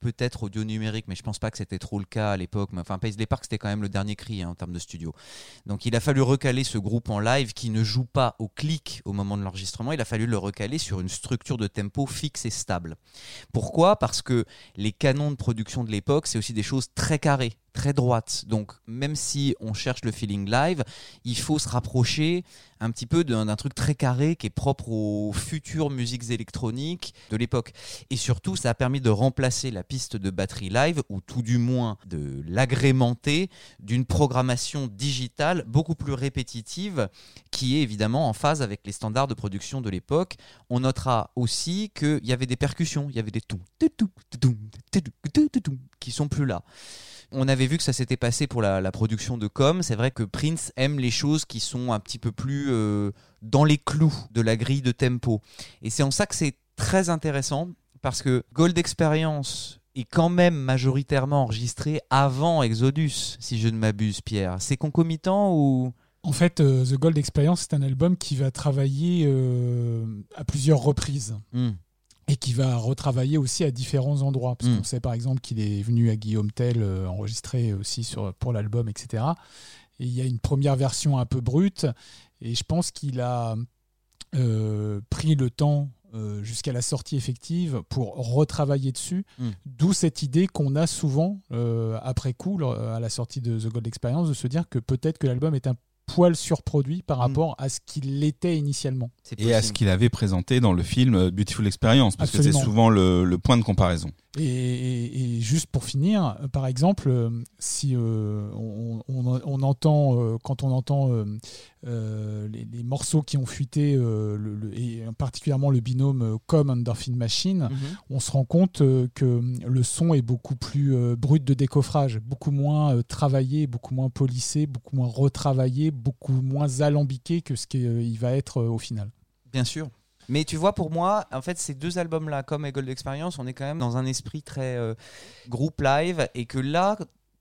peut-être audio numérique, mais je pense pas que c'était trop le cas à l'époque. Enfin, Paisley Park, c'était quand même le dernier cri hein, en termes de studio. Donc il a fallu recaler ce groupe en live qui ne joue pas au clic au moment de l'enregistrement. Il a fallu le recaler sur une structure de tempo fixe et stable. Pourquoi? Parce que les canons de production de l'époque, c'est aussi des choses très carrées très droites. Donc même si on cherche le feeling live, il faut se rapprocher un petit peu d'un d'un truc très carré qui est propre aux futures musiques électroniques de l'époque. Et surtout, ça a permis de remplacer la piste de batterie live, ou tout du moins de l'agrémenter d'une programmation digitale beaucoup plus répétitive, qui est évidemment en phase avec les standards de production de l'époque. On notera aussi qu'il y avait des percussions, il y avait des tout, qui sont plus là. On avait vu que ça s'était passé pour la, la production de Com. C'est vrai que Prince aime les choses qui sont un petit peu plus euh, dans les clous de la grille de tempo. Et c'est en ça que c'est très intéressant parce que Gold Experience est quand même majoritairement enregistré avant Exodus, si je ne m'abuse, Pierre. C'est concomitant ou? En fait, euh, The Gold Experience, c'est un album qui va travailler euh, à plusieurs reprises. Hmm. Et qui va retravailler aussi à différents endroits. Parce Mm. qu'on sait par exemple qu'il est venu à Guillaume Tell euh, enregistrer aussi sur, pour l'album, etc. Et il y a une première version un peu brute. Et je pense qu'il a euh, pris le temps euh, jusqu'à la sortie effective pour retravailler dessus. Mm. D'où cette idée qu'on a souvent, après coup, à la sortie de The Gold Experience, de se dire que peut-être que l'album est un poil surproduit par rapport à ce qu'il l'était initialement. Et à ce qu'il avait présenté dans le film euh, Beautiful Experience, parce que c'est souvent le, le point de comparaison. Et, juste pour finir, par exemple, euh, si euh, on, on- on entend, euh, quand on entend euh, les, les morceaux qui ont fuité, le- le- et particulièrement le binôme Com Endorphin Machine, Mhm. on se rend compte que le son est beaucoup plus brut de décoffrage, beaucoup moins travaillé, beaucoup moins polissé, beaucoup moins retravaillé, beaucoup moins alambiqué que ce qu'il va être au final. Bien sûr. Mais tu vois, pour moi, en fait, ces deux albums-là, comme et Gold Experience, on est quand même dans un esprit très euh, groupe live, et que là,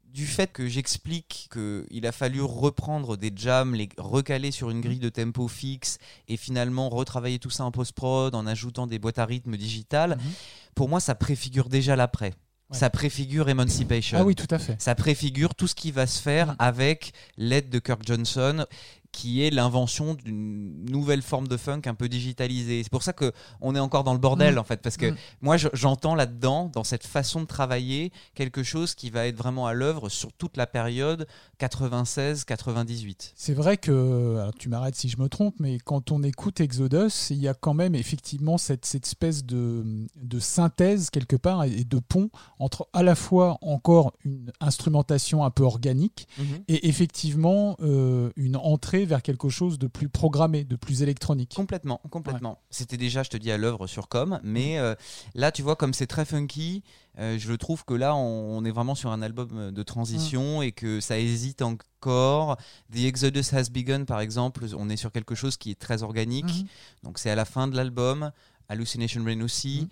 du fait que j'explique qu'il a fallu reprendre des jams, les recaler sur une grille de tempo fixe et finalement retravailler tout ça en post-prod en ajoutant des boîtes à rythme digitales, Mhm. pour moi ça préfigure déjà l'après. Ouais. Ça préfigure Emancipation. Ah oui, tout à fait. Ça préfigure tout ce qui va se faire Mhm. avec l'aide de Kirk Johnson qui est l'invention d'une nouvelle forme de funk un peu digitalisée. C'est pour ça que on est encore dans le bordel Mhm. en fait parce que Mhm. moi je- j'entends là-dedans dans cette façon de travailler quelque chose qui va être vraiment à l'œuvre sur toute la période 96-98. C'est vrai que, alors tu m'arrêtes si je me trompe, mais quand on écoute Exodus, il y a quand même effectivement cette, cette espèce de, de synthèse quelque part et de pont entre à la fois encore une instrumentation un peu organique et effectivement euh, une entrée vers quelque chose de plus programmé, de plus électronique. Complètement, complètement. C'était déjà, je te dis, à l'œuvre sur Com, mais euh, là, tu vois, comme c'est très funky, euh, je trouve que là, on, on est vraiment sur un album euh, de transition et que ça hésite encore. The Exodus Has Begun, par exemple, on est sur quelque chose qui est très organique. Mhm. Donc c'est à la fin de l'album. Hallucination Rain aussi. Mhm.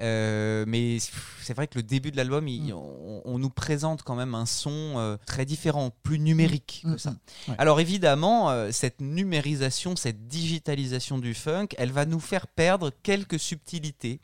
Euh, mais c'est vrai que le début de l'album, Mhm. on, on nous présente quand même un son euh, très différent, plus numérique que Mhm. ça. Ouais. Alors évidemment, euh, cette numérisation, cette digitalisation du funk, elle va nous faire perdre quelques subtilités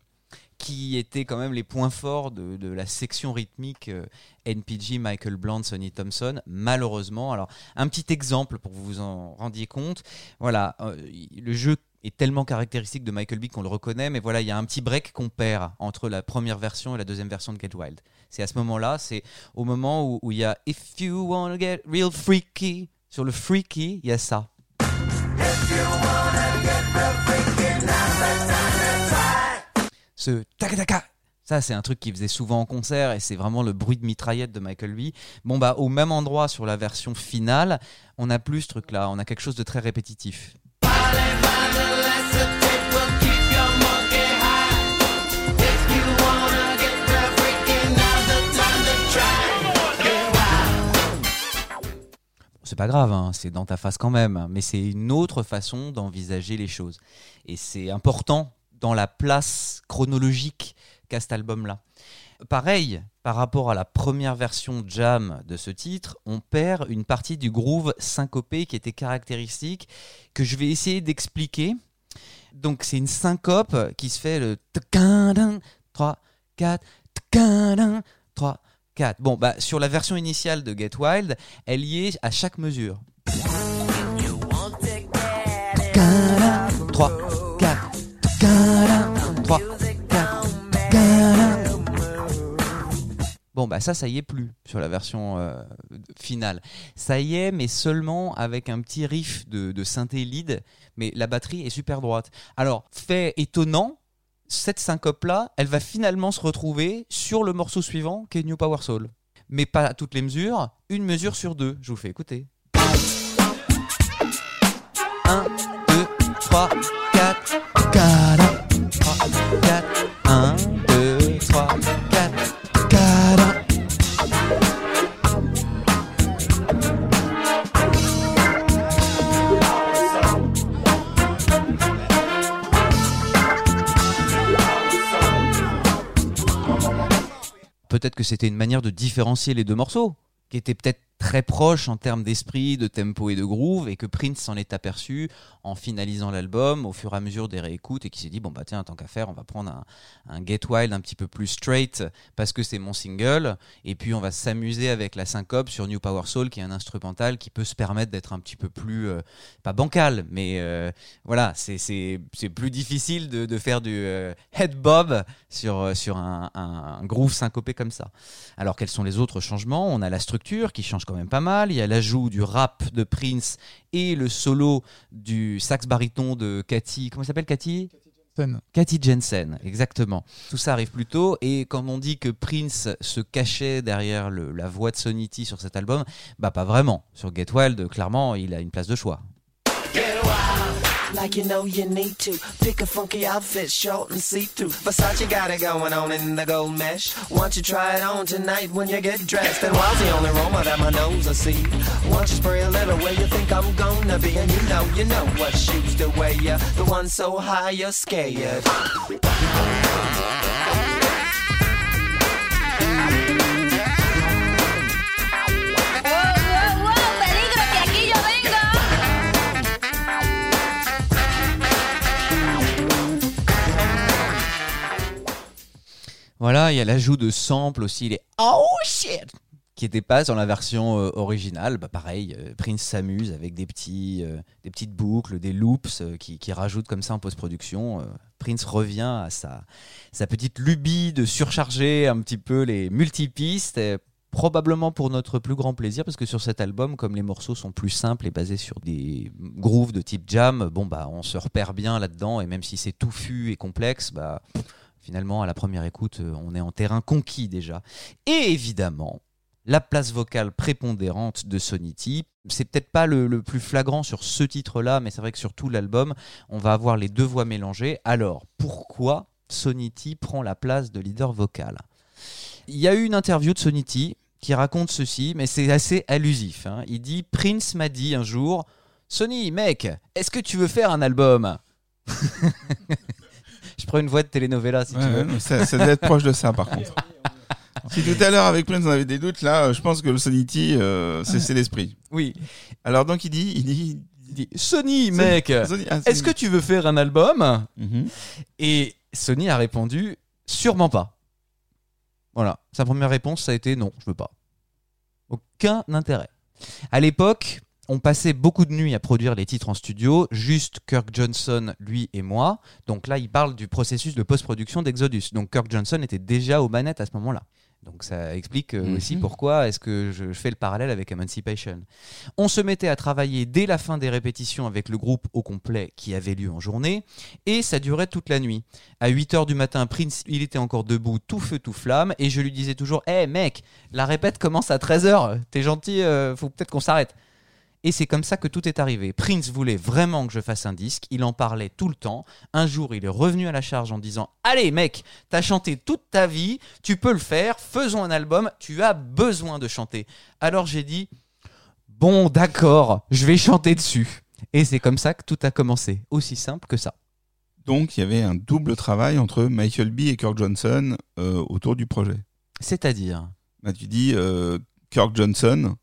qui étaient quand même les points forts de, de la section rythmique euh, NPG, Michael Blunt, Sonny Thompson, malheureusement. Alors, un petit exemple pour que vous vous en rendiez compte. Voilà, euh, le jeu est tellement caractéristique de Michael B qu'on le reconnaît, mais voilà, il y a un petit break qu'on perd entre la première version et la deuxième version de Get Wild. C'est à ce moment-là, c'est au moment où, il y a If you wanna get real freaky, sur le freaky, il y a ça. Ce tac tac tac. Ça, c'est un truc qu'il faisait souvent en concert et c'est vraiment le bruit de mitraillette de Michael B. Bon, bah, au même endroit sur la version finale, on n'a plus ce truc-là. On a quelque chose de très répétitif. C'est pas grave, hein, c'est dans ta face quand même, mais c'est une autre façon d'envisager les choses. Et c'est important dans la place chronologique qu'a cet album-là. Pareil, par rapport à la première version jam de ce titre, on perd une partie du groove syncopé qui était caractéristique, que je vais essayer d'expliquer. Donc c'est une syncope qui se fait le 3, 4, 3, 4. Bon, bah, sur la version initiale de Get Wild, elle y est à chaque mesure. 3, 4, 3, 4, Bon, bah ça, ça y est plus sur la version euh, finale. Ça y est, mais seulement avec un petit riff de, de synthé lead, mais la batterie est super droite. Alors, fait étonnant, cette syncope-là, elle va finalement se retrouver sur le morceau suivant, qui est New Power Soul. Mais pas toutes les mesures, une mesure sur deux. Je vous fais écouter. 1, 2, 3, 4, 4, Peut-être que c'était une manière de différencier les deux morceaux, qui étaient peut-être très proches en termes d'esprit, de tempo et de groove, et que Prince s'en est aperçu en finalisant l'album au fur et à mesure des réécoutes, et qui s'est dit bon bah tiens tant qu'à faire, on va prendre un, Get Wild un petit peu plus straight parce que c'est mon single, et puis on va s'amuser avec la syncope sur New Power Soul, qui est un instrumental qui peut se permettre d'être un petit peu plus euh, pas bancal, mais euh, voilà c'est plus difficile de, faire du euh, head bob sur euh, sur un groove syncopé comme ça. Alors quels sont les autres changements? On a la structure qui change quand même pas mal. Il y a l'ajout du rap de Prince et le solo du sax baryton de Cathy. Comment elle s'appelle Cathy? Cathy Jensen, exactement. Tout ça arrive plus tôt. Et quand on dit que Prince se cachait derrière le- la voix de Sonny T sur cet album, bah pas vraiment. Sur Get Wild, clairement, il a une place de choix. Like you know you need to pick a funky outfit, short and see-through. Versace got it going on in the gold mesh. Don't you try it on tonight when you get dressed? And while the only aroma that my nose I see, don't you spray a little where you think I'm gonna be? And you know, you know what shoes to wear. The one so high you're scared. Voilà, il y a l'ajout de samples aussi, les Oh shit qui n'étaient pas dans la version euh, originale. Bah, pareil, euh, Prince s'amuse avec des, petits, euh, des petites boucles, des loops qui, qui rajoutent comme ça en post-production. Prince revient à sa, sa petite lubie de surcharger un petit peu les multipistes. et Probablement pour notre plus grand plaisir, parce que sur cet album, comme les morceaux sont plus simples et basés sur des grooves de type jam, bon bah on se repère bien là-dedans, et même si c'est touffu et complexe, bah finalement à la première écoute, euh, on est en terrain conquis déjà. Et évidemment, la place vocale prépondérante de Sonity. C'est peut-être pas le, plus flagrant sur ce titre-là, mais c'est vrai que sur tout l'album, on va avoir les deux voix mélangées. Alors, pourquoi Sonity prend la place de leader vocal? Il y a eu une interview de Sonity qui raconte ceci, mais c'est assez allusif. hein. Il dit Prince m'a dit un jour Sony, mec, est-ce que tu veux faire un album? Je prends une voix de telenovela si Ouais, tu veux. ça, ça doit être proche de ça, par contre. Si tout à l'heure, avec Prince, on avait des doutes, là, euh, je pense que le Sonity, euh, c'est c'est l'esprit. Oui. Alors, donc, il dit, il dit, Il dit Sony, mec, Sony- ah, est-ce que tu veux faire un album Mhm. Et Sony a répondu sûrement pas. Voilà, sa première réponse ça a été non, je veux pas. Aucun intérêt. À l'époque, on passait beaucoup de nuits à produire les titres en studio, juste Kirk Johnson, lui et moi. Donc là, il parle du processus de post-production d'Exodus. Donc Kirk Johnson était déjà aux manettes à ce moment-là. Donc ça explique euh, Mhm. aussi pourquoi est-ce que je fais le parallèle avec Emancipation. On se mettait à travailler dès la fin des répétitions avec le groupe au complet qui avait lieu en journée et ça durait toute la nuit. À 8h du matin, Prince, il était encore debout, tout feu, tout flamme et je lui disais toujours "Hé mec, la répète commence à 13h, t'es gentil, euh, faut peut-être qu'on s'arrête." Et c'est comme ça que tout est arrivé. Prince voulait vraiment que je fasse un disque, il en parlait tout le temps. Un jour, il est revenu à la charge en disant Allez, mec, t'as chanté toute ta vie, tu peux le faire, faisons un album, tu as besoin de chanter. Alors j'ai dit Bon, d'accord, je vais chanter dessus. Et c'est comme ça que tout a commencé. Aussi simple que ça. Donc, il y avait un double travail entre Michael B. et Kirk Johnson euh, autour du projet. C'est-à-dire? Là, tu dis euh, Kirk Johnson.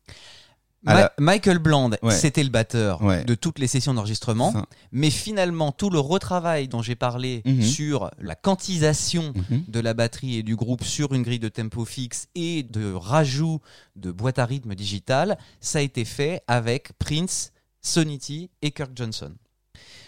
Ma- Michael Bland, Ouais. c'était le batteur Ouais. de toutes les sessions d'enregistrement. Mais finalement, tout le retravail dont j'ai parlé Mhm. sur la quantisation Mhm. de la batterie et du groupe sur une grille de tempo fixe et de rajout de boîte à rythme digitale, ça a été fait avec Prince, Sonity et Kirk Johnson.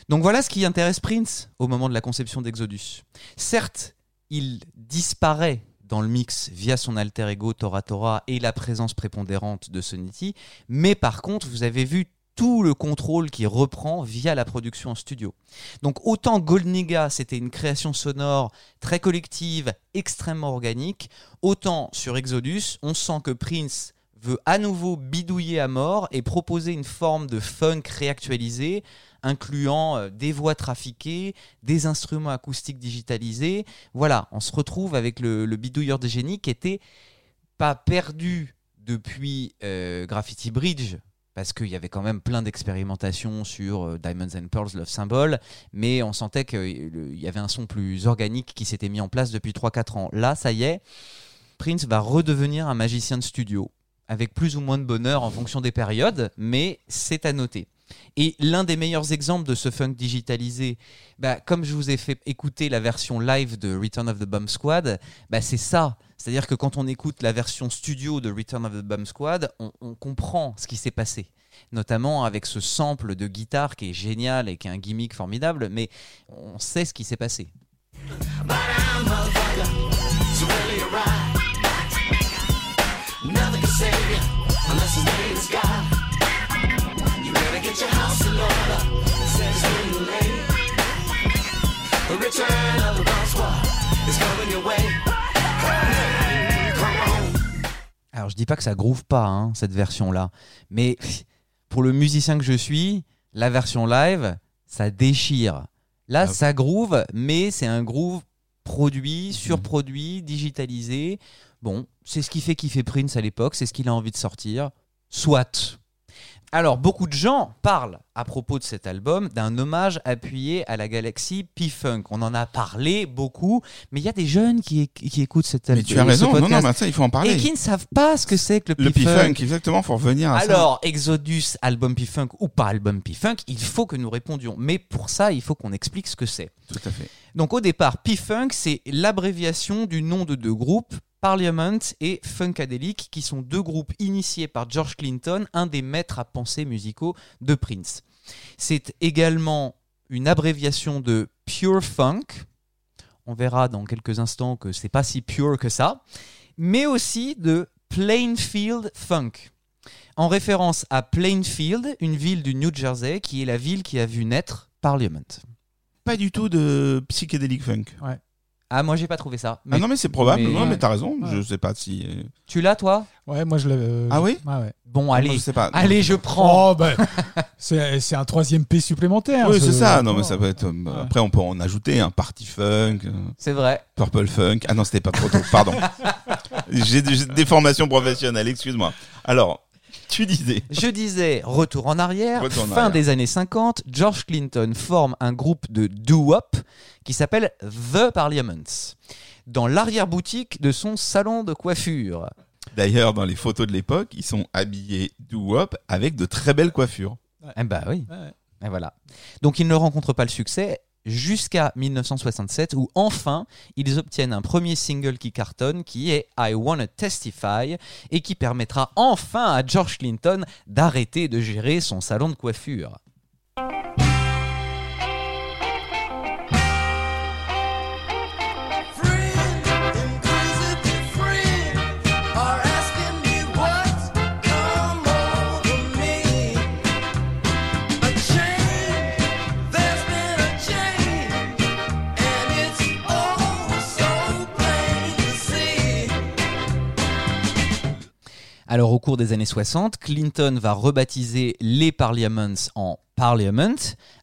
Donc voilà ce qui intéresse Prince au moment de la conception d'Exodus. Certes, il disparaît dans le mix via son alter ego Tora Tora et la présence prépondérante de Sonity, mais par contre, vous avez vu tout le contrôle qui reprend via la production en studio. Donc autant Goldniga, c'était une création sonore très collective, extrêmement organique, autant sur Exodus, on sent que Prince veut à nouveau bidouiller à mort et proposer une forme de funk réactualisé, incluant euh, des voix trafiquées, des instruments acoustiques digitalisés. Voilà, on se retrouve avec le, le bidouilleur des génies qui était pas perdu depuis euh, Graffiti Bridge, parce qu'il y avait quand même plein d'expérimentations sur euh, Diamonds and Pearls, Love Symbol, mais on sentait qu'il y avait un son plus organique qui s'était mis en place depuis 3-4 ans. Là, ça y est, Prince va redevenir un magicien de studio, avec plus ou moins de bonheur en fonction des périodes, mais c'est à noter. Et l'un des meilleurs exemples de ce funk digitalisé, bah, comme je vous ai fait écouter la version live de Return of the Bomb Squad, bah, c'est ça. C'est-à-dire que quand on écoute la version studio de Return of the Bomb Squad, on, on comprend ce qui s'est passé. Notamment avec ce sample de guitare qui est génial et qui est un gimmick formidable, mais on sait ce qui s'est passé. Get your house in order. Says when you're late. The return of the bomb squad is coming your way. Hey, come on. Alors je dis pas que ça groove pas hein, cette version-là, mais pour le musicien que je suis, la version live, ça déchire. Là, Ah. ça groove, mais c'est un groove produit, surproduit, digitalisé. Bon, c'est ce qui fait kiffer Prince à l'époque, c'est ce qu'il a envie de sortir. Soit. Alors, beaucoup de gens parlent à propos de cet album d'un hommage appuyé à la galaxie P-Funk. On en a parlé beaucoup, mais il y a des jeunes qui, qui écoutent cet album. Mais tu as raison, non, non, mais ça, il faut en parler. Et qui ne savent pas ce que c'est que le, Le P-Funk, exactement, faut revenir à ça. Alors, Exodus, album P-Funk ou pas album P-Funk, il faut que nous répondions. Mais pour ça, il faut qu'on explique ce que c'est. Tout à fait. Donc au départ, P-Funk, c'est l'abréviation du nom de deux groupes, Parliament et Funkadelic, qui sont deux groupes initiés par George Clinton, un des maîtres à penser musicaux de Prince. C'est également une abréviation de Pure Funk. On verra dans quelques instants que c'est pas si pure que ça, mais aussi de Plainfield Funk. En référence à Plainfield, une ville du New Jersey qui est la ville qui a vu naître Parliament. Pas du tout de psychédélique funk. Ah, moi j'ai pas trouvé ça. ah non, mais c'est probable. mais- non, mais t'as raison. Ouais. Je sais pas si. euh, Tu l'as toi? Ouais, moi je l'avais. Ah oui? ouais. Bon, moi, allez. je sais pas. Allez, je prends. Oh, bah, c'est c'est un troisième P supplémentaire. Oui, ce- c'est ça. Non, mais ça peut être. euh, Ouais. Après, on peut en ajouter un party funk, euh, C'est vrai. purple funk. Ah non, c'était pas trop tôt. Pardon. J'ai j'ai des formations professionnelles. Excuse-moi. Alors, tu disais. Je disais, retour en arrière, Retour en fin arrière. des années 50, George Clinton forme un groupe de doo-wop qui s'appelle The Parliaments dans l'arrière-boutique de son salon de coiffure. D'ailleurs, dans les photos de l'époque, ils sont habillés doo-wop avec de très belles coiffures. Eh bah oui. Ouais. Et voilà. Donc ils ne rencontrent pas le succès jusqu'à 1967 où enfin ils obtiennent un premier single qui cartonne qui est I Wanna Testify et qui permettra enfin à George Clinton d'arrêter de gérer son salon de coiffure. Alors au cours des années 60, Clinton va rebaptiser les Parliaments en Parliament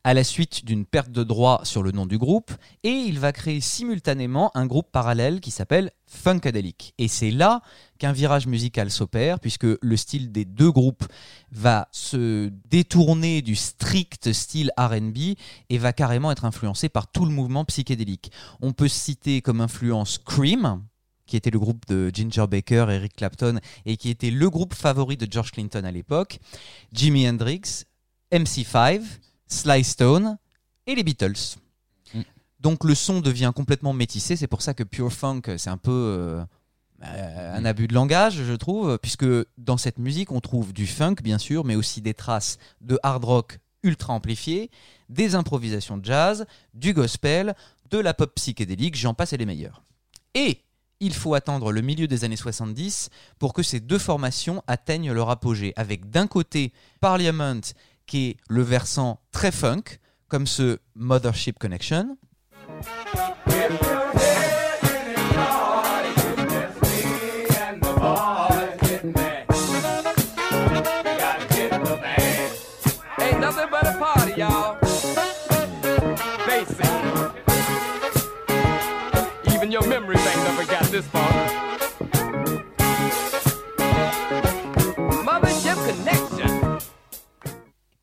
à la suite d'une perte de droit sur le nom du groupe et il va créer simultanément un groupe parallèle qui s'appelle Funkadelic. Et c'est là qu'un virage musical s'opère puisque le style des deux groupes va se détourner du strict style R&B et va carrément être influencé par tout le mouvement psychédélique. On peut citer comme influence Cream, qui était le groupe de Ginger Baker, Eric Clapton, et qui était le groupe favori de George Clinton à l'époque, Jimi Hendrix, MC5, Sly Stone et les Beatles. Mm. Donc le son devient complètement métissé, c'est pour ça que Pure Funk, c'est un peu euh, euh, un abus de langage, je trouve, puisque dans cette musique, on trouve du funk, bien sûr, mais aussi des traces de hard rock ultra amplifié, des improvisations de jazz, du gospel, de la pop psychédélique, j'en passe et les meilleurs. Et il faut attendre le milieu des années 70 pour que ces deux formations atteignent leur apogée, avec d'un côté Parliament, qui est le versant très funk, comme ce Mothership Connection,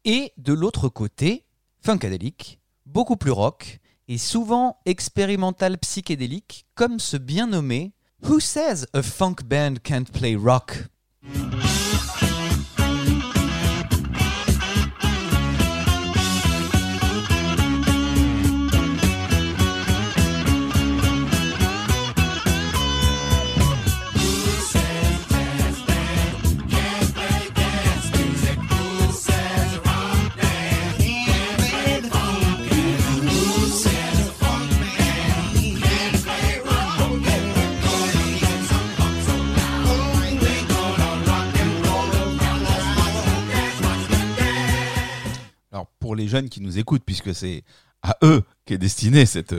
et de l'autre côté, Funkadelic, beaucoup plus rock, et souvent expérimental psychédélique, comme ce bien nommé Who Says a Funk Band Can't Play Rock? Pour les jeunes qui nous écoutent, puisque c'est à eux qu'est destinée cette,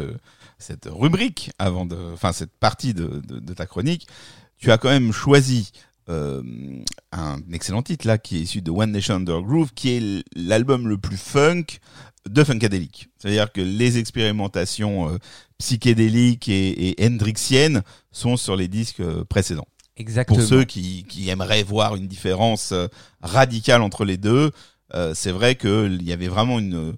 cette rubrique, avant de, enfin, cette partie de, de- de ta chronique, tu as quand même choisi euh, un excellent titre, là, qui est issu de One Nation Under Groove, qui est l'album le plus funk de Funkadelic. C'est-à-dire que les expérimentations euh, psychédéliques et, et hendrixiennes sont sur les disques euh, précédents. Exactement. Pour ceux qui, qui aimeraient voir une différence radicale entre les deux, c'est vrai qu'il y avait vraiment une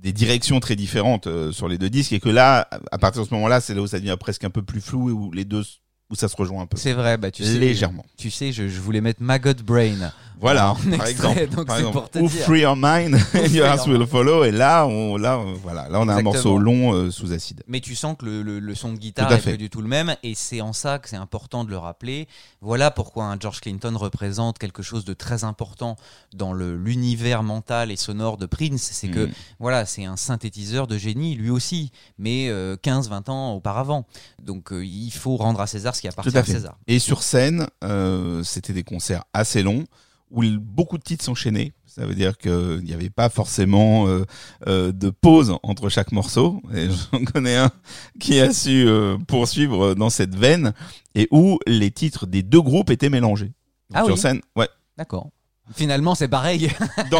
des directions très différentes euh, sur les deux disques et que là, à partir de ce moment-là, c'est là où ça devient presque un peu plus flou et où les deux où ça se rejoint un peu. C'est vrai, bah tu sais. Légèrement. Tu sais, je, je voulais mettre Maggot Brain. Voilà, par extrait, exemple. Par c'est exemple. pour te Ou dire. Free Your Mind, and Your Will Follow. Et là, on, là, voilà, là, on a un morceau long euh, sous acide. Mais tu sens que le, le- le son de guitare Tout à est fait. pas du tout le même, et c'est en ça que c'est important de le rappeler. Voilà pourquoi un George Clinton représente quelque chose de très important dans l'univers mental et sonore de Prince. C'est que Mm. voilà, c'est un synthétiseur de génie, lui aussi, mais 15-20 ans auparavant. Donc euh, il faut rendre à César ce qui appartient Tout à. César. Et sur scène, euh, c'était des concerts assez longs où beaucoup de titres s'enchaînaient. Ça veut dire qu'il n'y avait pas forcément euh, euh, de pause entre chaque morceau. Et j'en connais un qui a su euh, poursuivre dans cette veine et où les titres des deux groupes étaient mélangés. Donc, Ah sur oui. scène, ouais. D'accord. Finalement, c'est pareil.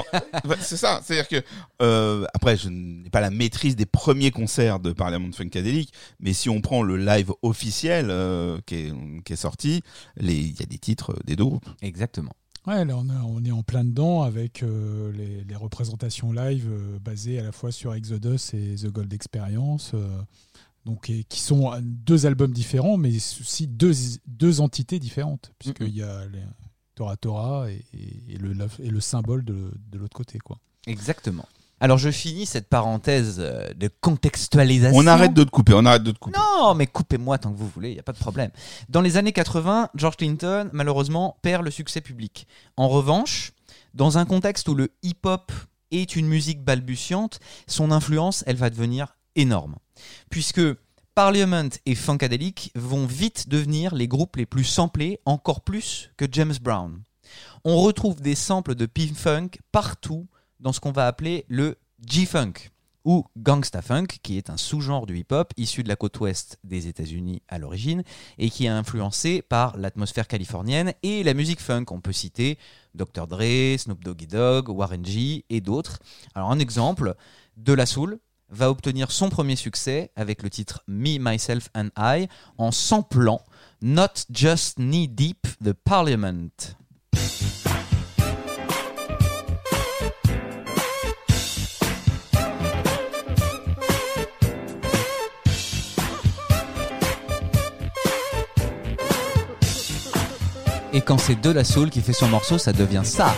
C'est ça, c'est-à-dire que euh, après je n'ai pas la maîtrise des premiers concerts de Parliament Funkadelic, mais si on prend le live officiel euh, qui, est, qui est sorti, il y a des titres des deux groupes. Exactement. Ouais, là on, a- on est en plein dedans avec euh, les, les représentations live euh, basées à la fois sur Exodus et The Gold Experience, euh, donc et qui sont deux albums différents, mais aussi deux, deux entités différentes, puisqu'il y a les Tora Tora et, et- et le, et le symbole de, de l'autre côté. Quoi. Exactement. Alors je finis cette parenthèse euh, de contextualisation. On arrête de te couper, on arrête de te couper. Non, mais coupez-moi tant que vous voulez, il n'y a pas de problème. Dans les années 80, George Clinton, malheureusement, perd le succès public. En revanche, dans un contexte où le hip-hop est une musique balbutiante, son influence, elle va devenir énorme. Puisque Parliament et Funkadelic vont vite devenir les groupes les plus samplés, encore plus que James Brown. On retrouve des samples de P-Funk partout dans ce qu'on va appeler le G-Funk ou Gangsta Funk, qui est un sous-genre du hip-hop issu de la côte ouest des États-Unis à l'origine et qui est influencé par l'atmosphère californienne et la musique funk. On peut citer Dr. Dre, Snoop Doggy Dogg, Warren G et d'autres. Alors un exemple, De La Soul va obtenir son premier succès avec le titre Me, Myself and I en samplant Not Just Knee Deep the Parliament. Et quand c'est De La Soul qui fait son morceau, ça devient ça.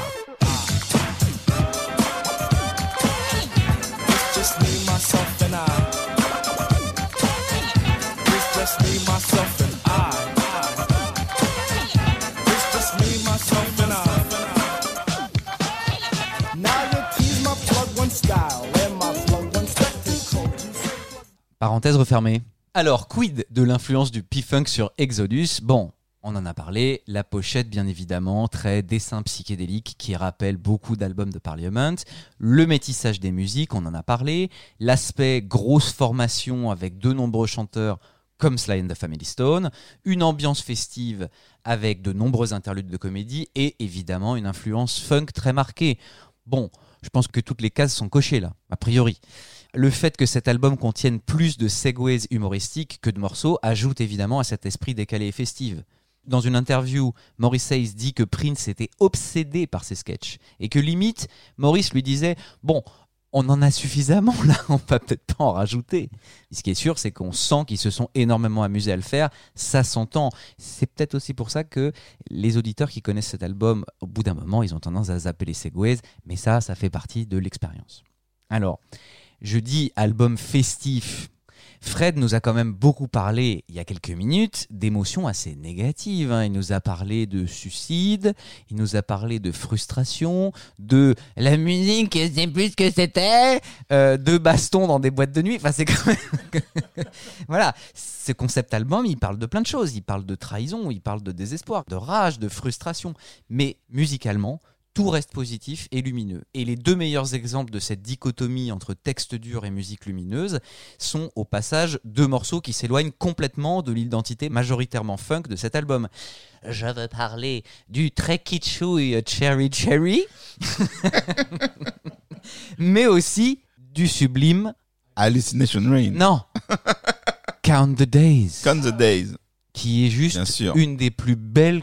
Parenthèse refermée. Alors, quid de l'influence du P-Funk sur Exodus? Bon, on en a parlé. La pochette, bien évidemment, très dessin psychédélique qui rappelle beaucoup d'albums de Parliament. Le métissage des musiques, on en a parlé. L'aspect grosse formation avec de nombreux chanteurs comme Sly and the Family Stone. Une ambiance festive avec de nombreux interludes de comédie et évidemment une influence funk très marquée. Bon, je pense que toutes les cases sont cochées là, a priori. Le fait que cet album contienne plus de segways humoristiques que de morceaux ajoute évidemment à cet esprit décalé et festif. Dans une interview, Maurice Hayes dit que Prince était obsédé par ses sketchs et que limite, Maurice lui disait Bon, on en a suffisamment là, on va peut-être pas en rajouter. Ce qui est sûr, c'est qu'on sent qu'ils se sont énormément amusés à le faire, ça s'entend. C'est peut-être aussi pour ça que les auditeurs qui connaissent cet album, au bout d'un moment, ils ont tendance à zapper les segways, mais ça, ça fait partie de l'expérience. Alors, je dis album festif. Fred nous a quand même beaucoup parlé il y a quelques minutes d'émotions assez négatives. hein. Il nous a parlé de suicide, il nous a parlé de frustration, de la musique, c'est plus ce que c'était, euh, de baston dans des boîtes de nuit. Enfin, c'est quand même. voilà, ce concept album, il parle de plein de choses. Il parle de trahison, il parle de désespoir, de rage, de frustration. Mais musicalement, tout reste positif et lumineux. Et les deux meilleurs exemples de cette dichotomie entre texte dur et musique lumineuse sont au passage deux morceaux qui s'éloignent complètement de l'identité majoritairement funk de cet album. Je veux parler du très kitschouille Cherry Cherry, mais aussi du sublime Hallucination Rain. non Count the Days Count the Days. qui est juste une des plus belles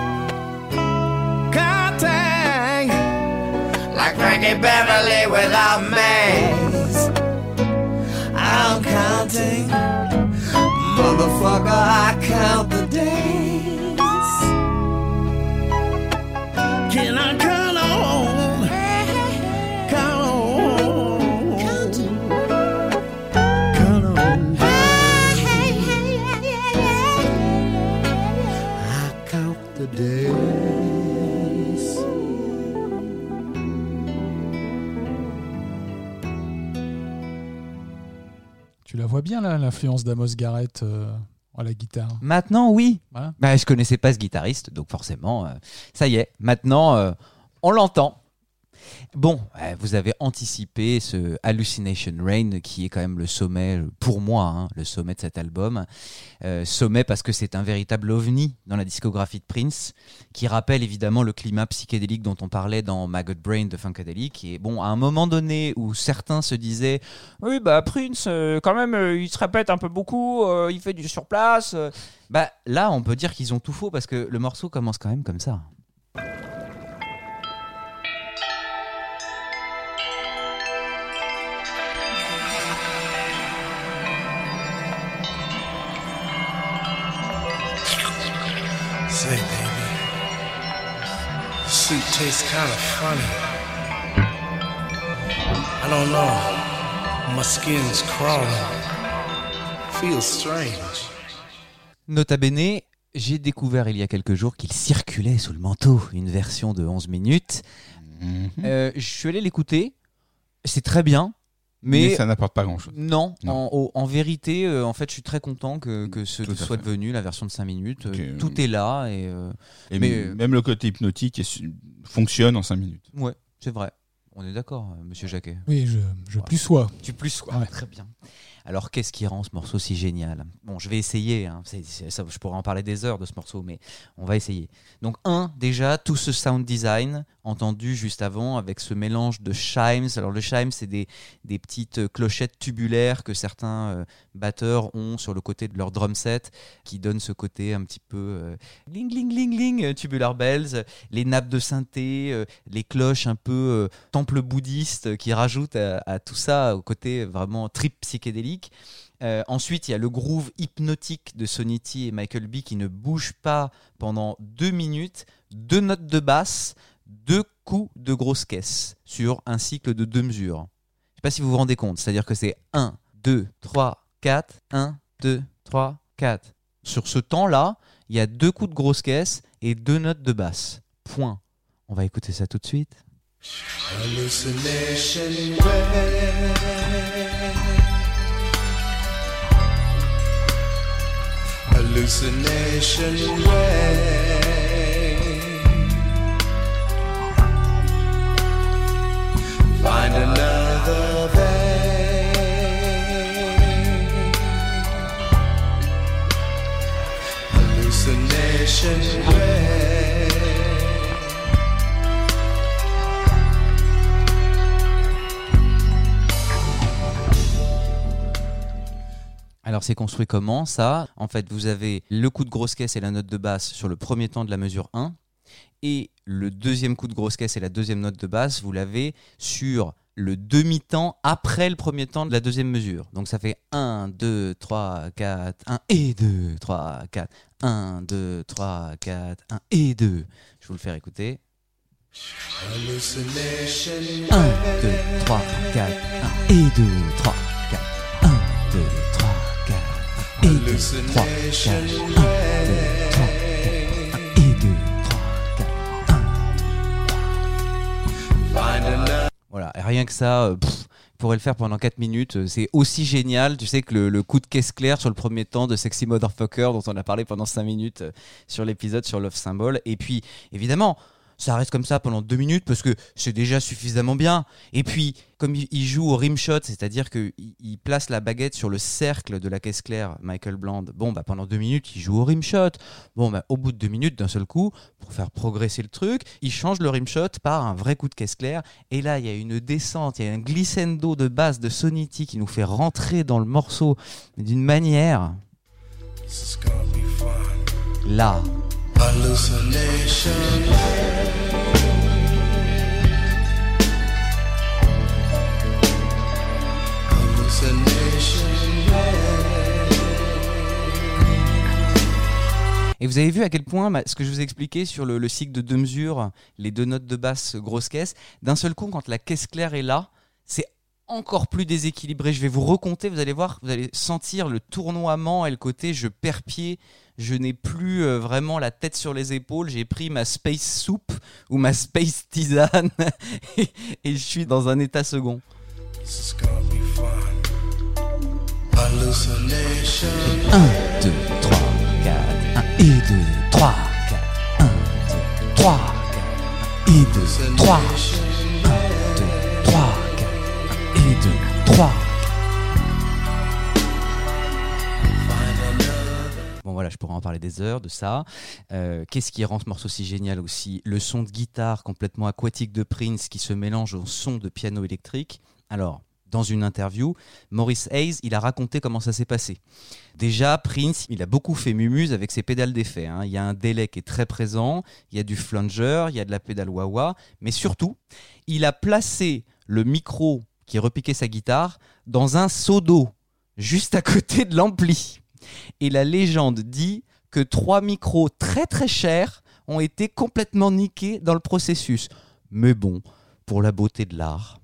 Beverly without maze. I'm counting, motherfucker. I count the days. Bien là, l'influence d'Amos Garrett euh, à la guitare. Maintenant, oui. Voilà. Bah, je connaissais pas ce guitariste, donc forcément, euh, ça y est. Maintenant, euh, on l'entend. Bon, euh, vous avez anticipé ce Hallucination Rain qui est quand même le sommet, pour moi, hein, le sommet de cet album. Euh, sommet parce que c'est un véritable ovni dans la discographie de Prince, qui rappelle évidemment le climat psychédélique dont on parlait dans Maggot Brain de Funkadelic. Et bon, à un moment donné où certains se disaient Oui, bah Prince, euh, quand même, il se répète un peu beaucoup, il fait du surplace. Bah là, on peut dire qu'ils ont tout faux parce que le morceau commence quand même comme ça. Tastes kind of funny. I don't know. My skin's crawling. Feels strange. Nota bene, j'ai découvert il y a quelques jours qu'il circulait sous le manteau une version de 11 minutes. Euh, je suis allé l'écouter. C'est très bien. Mais, Mais ça n'apporte pas grand-chose. Non, Non. En, au- en vérité, euh, en fait, je suis très content que, que ce Tout soit fait. devenu la version de 5 minutes. Euh. Tout est là et, euh, Et mais, même le côté hypnotique est fonctionne en 5 minutes. ouais, c'est vrai. On est d'accord, Monsieur Jacquet. Oui, je, je Ouais. plus sois. Tu plus sois. Ouais. Très bien. Alors, qu'est-ce qui rend ce morceau si génial? Bon, je vais essayer. hein. Ça, je pourrais en parler des heures de ce morceau, mais on va essayer. Donc, un, déjà, tout ce sound design entendu juste avant avec ce mélange de chimes. Alors, le chime, c'est des, petites euh, clochettes tubulaires que certains euh, batteurs ont sur le côté de leur drum set qui donnent ce côté un petit peu euh, ling, ling, ling, ling, tubular bells. Les nappes de synthé, les cloches un peu temple bouddhiste qui rajoutent à, tout ça au côté vraiment trip psychédélique. Ensuite, il y a le groove hypnotique de Sonity et Michael B qui ne bouge pas pendant deux minutes, deux notes de basse, deux coups de grosse caisse sur un cycle de deux mesures. Je sais pas si vous vous rendez compte, c'est-à-dire que c'est 1, 2, 3, 4, 1, 2, 3, 4. Sur ce temps-là, il y a deux coups de grosse caisse et deux notes de basse. Point. On va écouter ça tout de suite. Hallucination way. Alors c'est construit comment ça? En fait, vous avez le coup de grosse caisse et la note de basse sur le premier temps de la mesure 1 et le deuxième coup de grosse caisse et la deuxième note de basse, vous l'avez sur le demi-temps après le premier temps de la deuxième mesure. Donc ça fait 1 2 3 4 1 et 2 3 4 1 2 3 4 1 et 2. Je vous le faire écouter. Hallucination 1 2 3 4 1 et 2 3 4 1 2 3 4 1 et 2 3 4 1 2 3 Voilà, rien que ça, euh, pourrait le faire pendant 4 minutes. euh, C'est aussi génial, tu sais, que le, le coup de caisse claire sur le premier temps de Sexy Motherfucker, dont on a parlé pendant 5 minutes euh, sur l'épisode sur Love Symbol. Et puis, évidemment, ça reste comme ça pendant deux minutes parce que c'est déjà suffisamment bien. Et puis, comme il joue au rim shot, c'est-à-dire qu'il il place la baguette sur le cercle de la caisse claire, Michael Bland, bon, bah, pendant deux minutes, il joue au rim shot. Bon, bah, au bout de deux minutes, d'un seul coup, pour faire progresser le truc, il change le rim shot par un vrai coup de caisse claire. Et là, il y a une descente, il y a un glissando de basse de Sonity qui nous fait rentrer dans le morceau d'une manière. Là. Et vous avez vu à quel point bah, ce que je vous ai expliqué sur le, le cycle de deux mesures, les deux notes de basse grosse caisse, d'un seul coup, quand la caisse claire est là, c'est encore plus déséquilibré. Je vais vous recompter, vous allez voir, vous allez sentir le tournoiement et le côté je perds pied, je n'ai plus euh, vraiment la tête sur les épaules, j'ai pris ma space soup ou ma space tisane et, je suis dans un état second. This is gonna be fun. Hallucination. 1, 2, 3, 4, 1 et 2, 3, 4, 1, 2, 3, 4, 1 et 2, 3, 1, 2, 3, 4, 1 et 2, 3. Bon voilà, je pourrais en parler des heures de ça. Euh, Qu'est-ce qui rend ce morceau si génial aussi? Le son de guitare complètement aquatique de Prince qui se mélange au son de piano électrique. Alors, dans une interview, Maurice Hayes, il a raconté comment ça s'est passé. Déjà, Prince, il a beaucoup fait mumuse avec ses pédales d'effet. hein. Il y a un délai qui est très présent, il y a du flanger, il y a de la pédale wah-wah, mais surtout, il a placé le micro qui repiquait sa guitare dans un seau d'eau, juste à côté de l'ampli. Et la légende dit que trois micros très très chers ont été complètement niqués dans le processus. Mais bon, pour la beauté de l'art.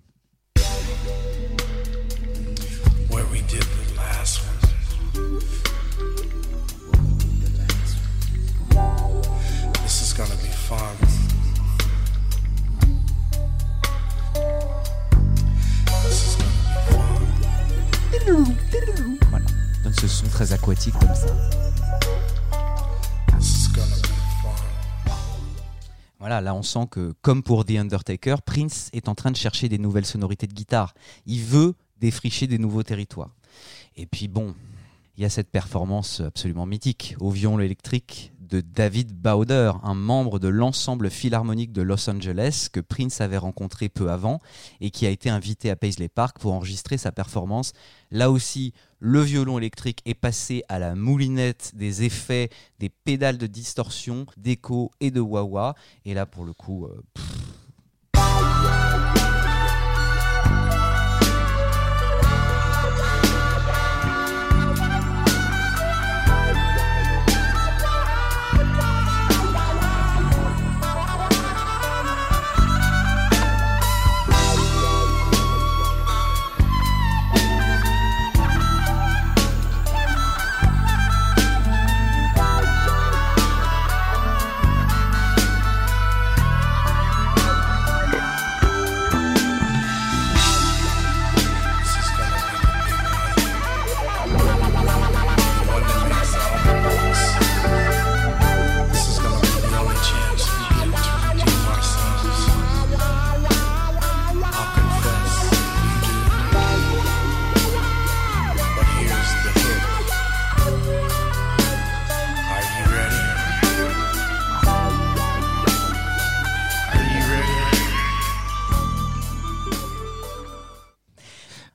Voilà, donne ce son très aquatique comme ça. Voilà, là on sent que, comme pour The Undertaker, Prince est en train de chercher des nouvelles sonorités de guitare. Il veut défricher des nouveaux territoires. Et puis bon, il y a cette performance absolument mythique au violon électrique de David Bowder, un membre de l'ensemble philharmonique de Los Angeles que Prince avait rencontré peu avant et qui a été invité à Paisley Park pour enregistrer sa performance. Là aussi, le violon électrique est passé à la moulinette des effets, des pédales de distorsion, d'écho et de wah-wah. Et là, pour le coup, euh,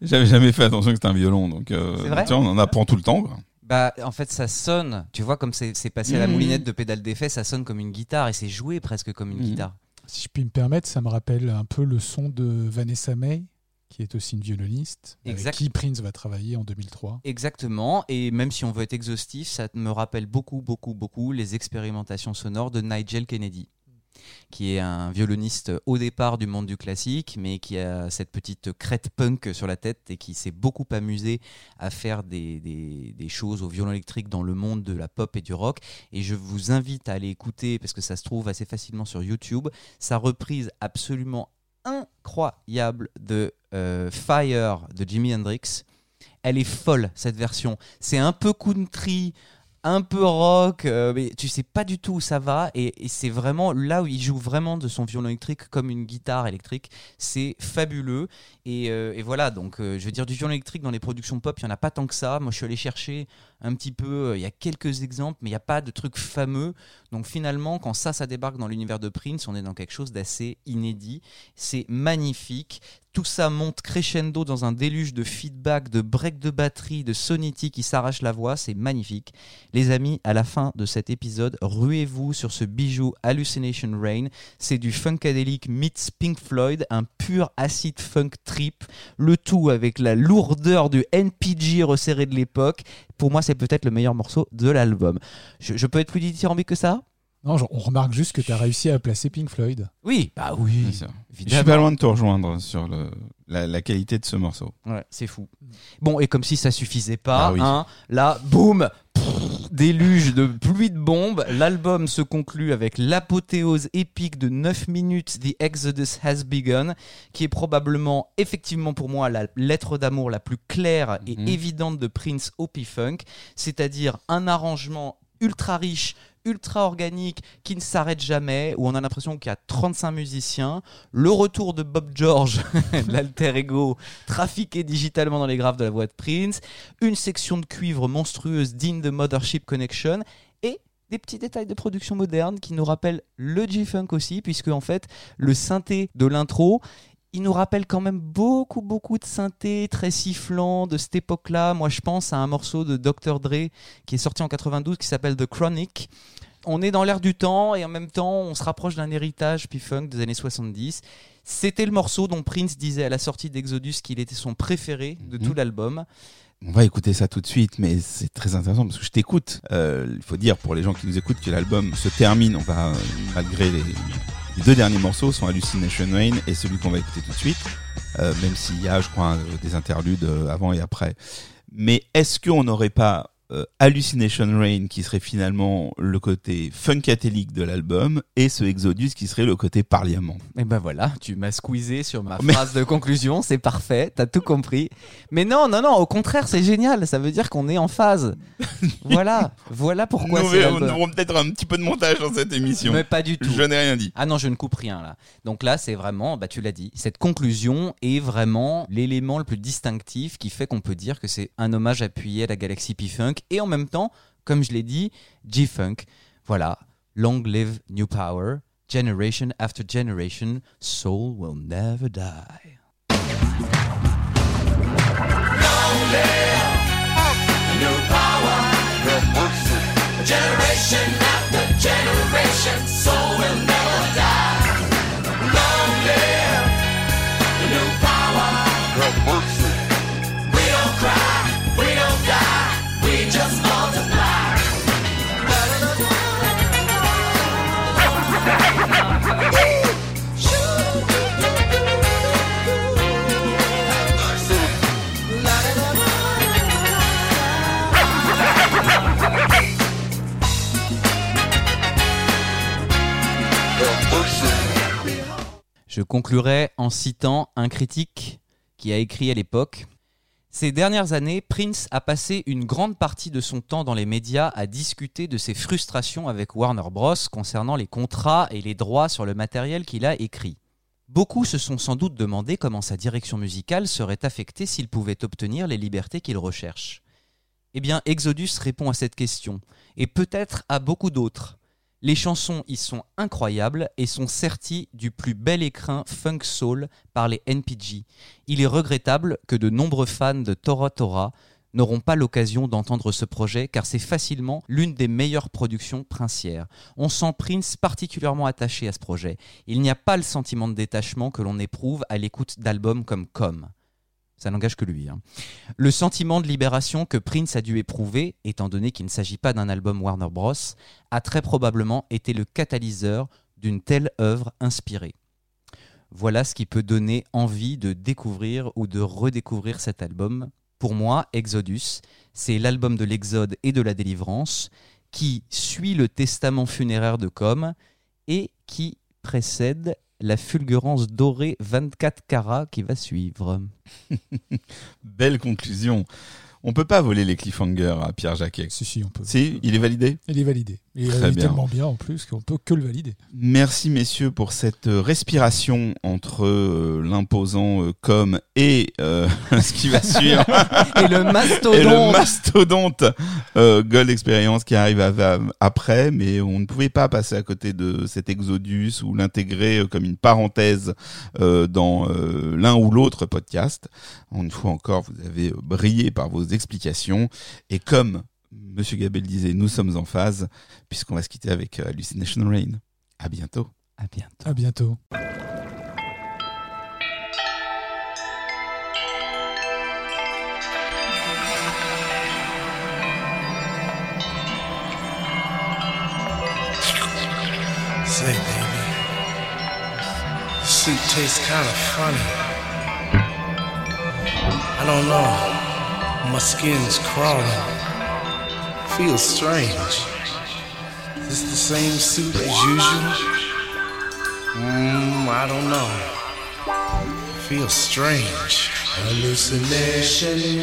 J'avais jamais fait attention que c'était un violon, donc euh, C'est vrai tu vois, on en apprend tout le temps. quoi. Bah, en fait, ça sonne, tu vois, comme c'est passé à la Mhm. moulinette de pédale d'effet, ça sonne comme une guitare et c'est joué presque comme une Mhm. guitare. Si je puis me permettre, ça me rappelle un peu le son de Vanessa May, qui est aussi une violoniste, Exact. avec qui Prince va travailler en 2003. Exactement, et même si on veut être exhaustif, ça me rappelle beaucoup, beaucoup, beaucoup les expérimentations sonores de Nigel Kennedy, qui est un violoniste au départ du monde du classique, mais qui a cette petite crête punk sur la tête et qui s'est beaucoup amusé à faire des, choses au violon électrique dans le monde de la pop et du rock. Et je vous invite à aller écouter, parce que ça se trouve assez facilement sur YouTube, sa reprise absolument incroyable de euh, Fire de Jimi Hendrix. Elle est folle, cette version. C'est un peu country, un peu rock, euh, mais tu sais pas du tout où ça va. Et, c'est vraiment là où il joue vraiment de son violon électrique comme une guitare électrique. C'est fabuleux. Et, euh, voilà, donc euh, je veux dire, du violon électrique dans les productions pop, il y en a pas tant que ça. Moi, je suis allé chercher un petit peu, euh, il y a quelques exemples, mais il n'y a pas de trucs fameux. Donc finalement, quand ça, ça débarque dans l'univers de Prince, on est dans quelque chose d'assez inédit. C'est magnifique. Tout ça monte crescendo dans un déluge de feedback, de break de batterie, de sonity qui s'arrache la voix. C'est magnifique. Les amis, à la fin de cet épisode, ruez-vous sur ce bijou Hallucination Rain. C'est du funkadelic meets Pink Floyd, un pur acid funk trip. Le tout avec la lourdeur du NPG resserré de l'époque. Pour moi, c'est peut-être le meilleur morceau de l'album. Je, je peux être plus dithyrambique que ça? Non, genre, on remarque juste que tu as réussi à placer Pink Floyd. Oui, bah oui. Je suis pas loin de te rejoindre sur le, la, la qualité de ce morceau. Ouais, c'est fou. Bon, et comme si ça suffisait pas, Ah oui. hein, là, boum, déluge de pluie de bombes. L'album se conclut avec l'apothéose épique de 9 minutes, The Exodus Has Begun, qui est probablement, effectivement pour moi, la lettre d'amour la plus claire et Mhm. évidente de Prince au P-Funk, c'est-à-dire un arrangement ultra riche, ultra organique, qui ne s'arrête jamais, où on a l'impression qu'il y a 35 musiciens, le retour de Bob George, l'alter ego, trafiqué digitalement dans les graphes de la voix de Prince, une section de cuivre monstrueuse digne de Mothership Connection, et des petits détails de production moderne qui nous rappellent le G-Funk aussi, puisque en fait, le synthé de l'intro, il nous rappelle quand même beaucoup, beaucoup de synthé très sifflant de cette époque-là. Moi, je pense à un morceau de Dr. Dre qui est sorti en 92 qui s'appelle The Chronic. On est dans l'air du temps et en même temps, on se rapproche d'un héritage P-Funk des années 70. C'était le morceau dont Prince disait à la sortie d'Exodus qu'il était son préféré de Mhm. tout l'album. On va écouter ça tout de suite, mais c'est très intéressant parce que je t'écoute. Euh, Il faut dire pour les gens qui nous écoutent que l'album se termine, on va, euh, malgré les, les deux derniers morceaux sont Hallucination Rain et celui qu'on va écouter tout de suite, euh, même s'il y a, je crois, des interludes euh, avant et après. Mais est-ce qu'on n'aurait pas euh, Hallucination Rain qui serait finalement le côté funkatelique de l'album et ce Exodus qui serait le côté parliament Et ben voilà, tu m'as squeezé sur ma Mais- phrase de conclusion, c'est parfait, t'as tout compris. Mais non, non, non, au contraire, c'est génial, ça veut dire qu'on est en phase. voilà, voilà pourquoi Nous c'est nous aurons peut-être un petit peu de montage dans cette émission. Mais pas du tout. Je n'ai rien dit. Ah non, je ne coupe rien là. Donc là, c'est vraiment, bah tu l'as dit, cette conclusion est vraiment l'élément le plus distinctif qui fait qu'on peut dire que c'est un hommage appuyé à la galaxie P-Funk et en même temps, comme je l'ai dit, G-Funk. Voilà, long live new power, generation after generation, soul will never die. Generation after generation, soul will never die. Je conclurai en citant un critique qui a écrit à l'époque Ces dernières années, Prince a passé une grande partie de son temps dans les médias à discuter de ses frustrations avec Warner Bros. concernant les contrats et les droits sur le matériel qu'il a écrit. Beaucoup se sont sans doute demandé comment sa direction musicale serait affectée s'il pouvait obtenir les libertés qu'il recherche. Eh bien, Exodus répond à cette question, et peut-être à beaucoup d'autres. Les chansons y sont incroyables et sont serties du plus bel écrin funk soul par les NPG. Il est regrettable que de nombreux fans de Tora Tora n'auront pas l'occasion d'entendre ce projet car c'est facilement l'une des meilleures productions princières. On sent Prince particulièrement attaché à ce projet. Il n'y a pas le sentiment de détachement que l'on éprouve à l'écoute d'albums comme Com. Ça n'engage que lui. hein. Le sentiment de libération que Prince a dû éprouver, étant donné qu'il ne s'agit pas d'un album Warner Bros., a très probablement été le catalyseur d'une telle œuvre inspirée. Voilà ce qui peut donner envie de découvrir ou de redécouvrir cet album. Pour moi, Exodus, c'est l'album de l'exode et de la délivrance qui suit le testament funéraire de Com et qui précède la fulgurance dorée 24 carats qui va suivre. Belle conclusion. On peut pas voler les cliffhangers à Pierre Jacquet. Si, si, on peut. Si, il est validé? Il est validé. Et Très il est bien. tellement bien en plus qu'on peut que le valider. Merci messieurs pour cette euh, respiration entre euh, l'imposant euh, com et euh, ce qui va suivre. Et le mastodonte. Et le mastodonte euh, Gold Experience qui arrive à- à- après, mais on ne pouvait pas passer à côté de cet exodus ou l'intégrer euh, comme une parenthèse euh, dans euh, l'un ou l'autre podcast. Une fois encore, vous avez brillé par vos explications et comme Monsieur Gabel disait, nous sommes en phase puisqu'on va se quitter avec euh, Hallucination Rain. À bientôt. À bientôt. À bientôt. Say, baby, soup tastes kind of funny. I don't know. My skin's crawling. Feels strange. Is the same suit as usual? Mmm, I don't know. Feels strange. Hallucination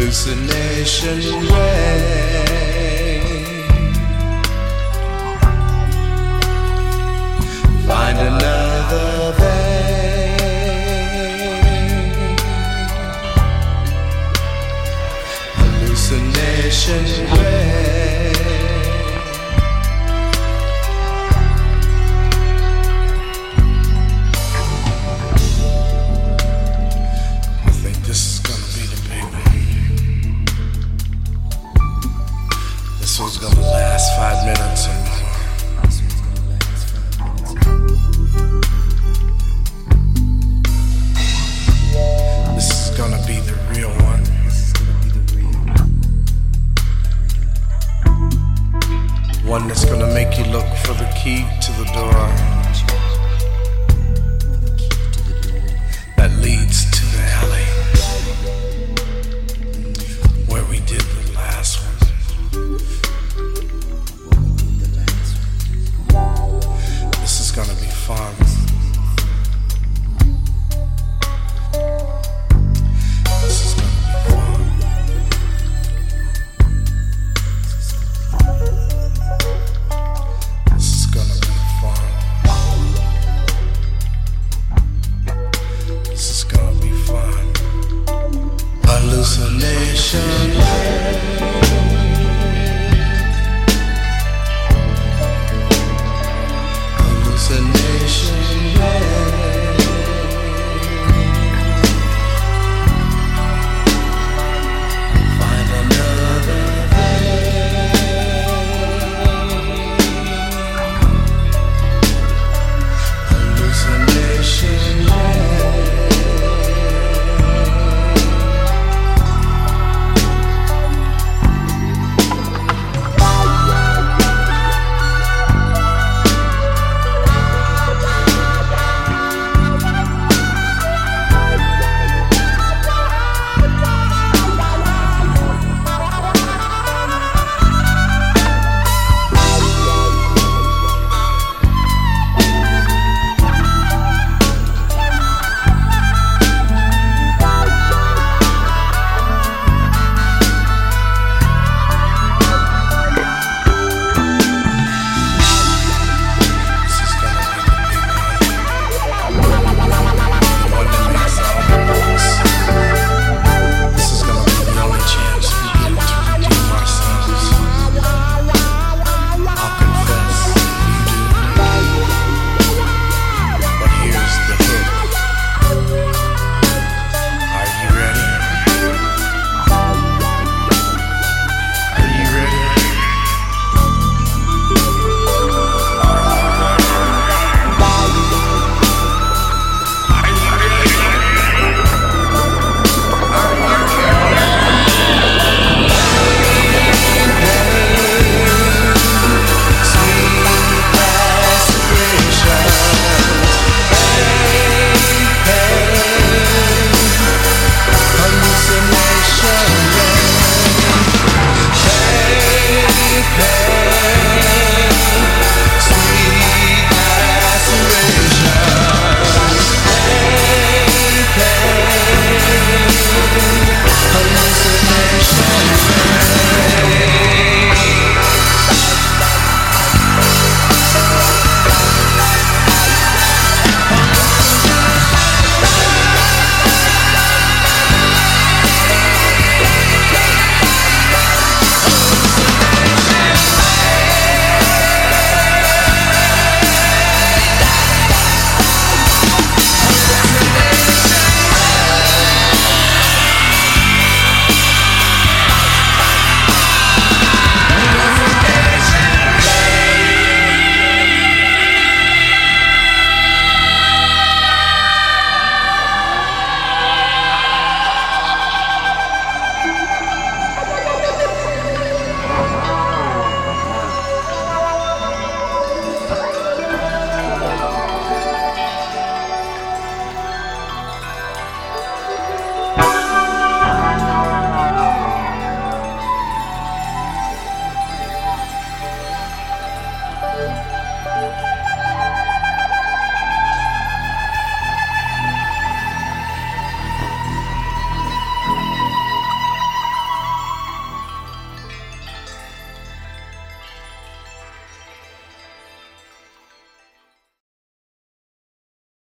hallucination rain. Find another Hallucination rain.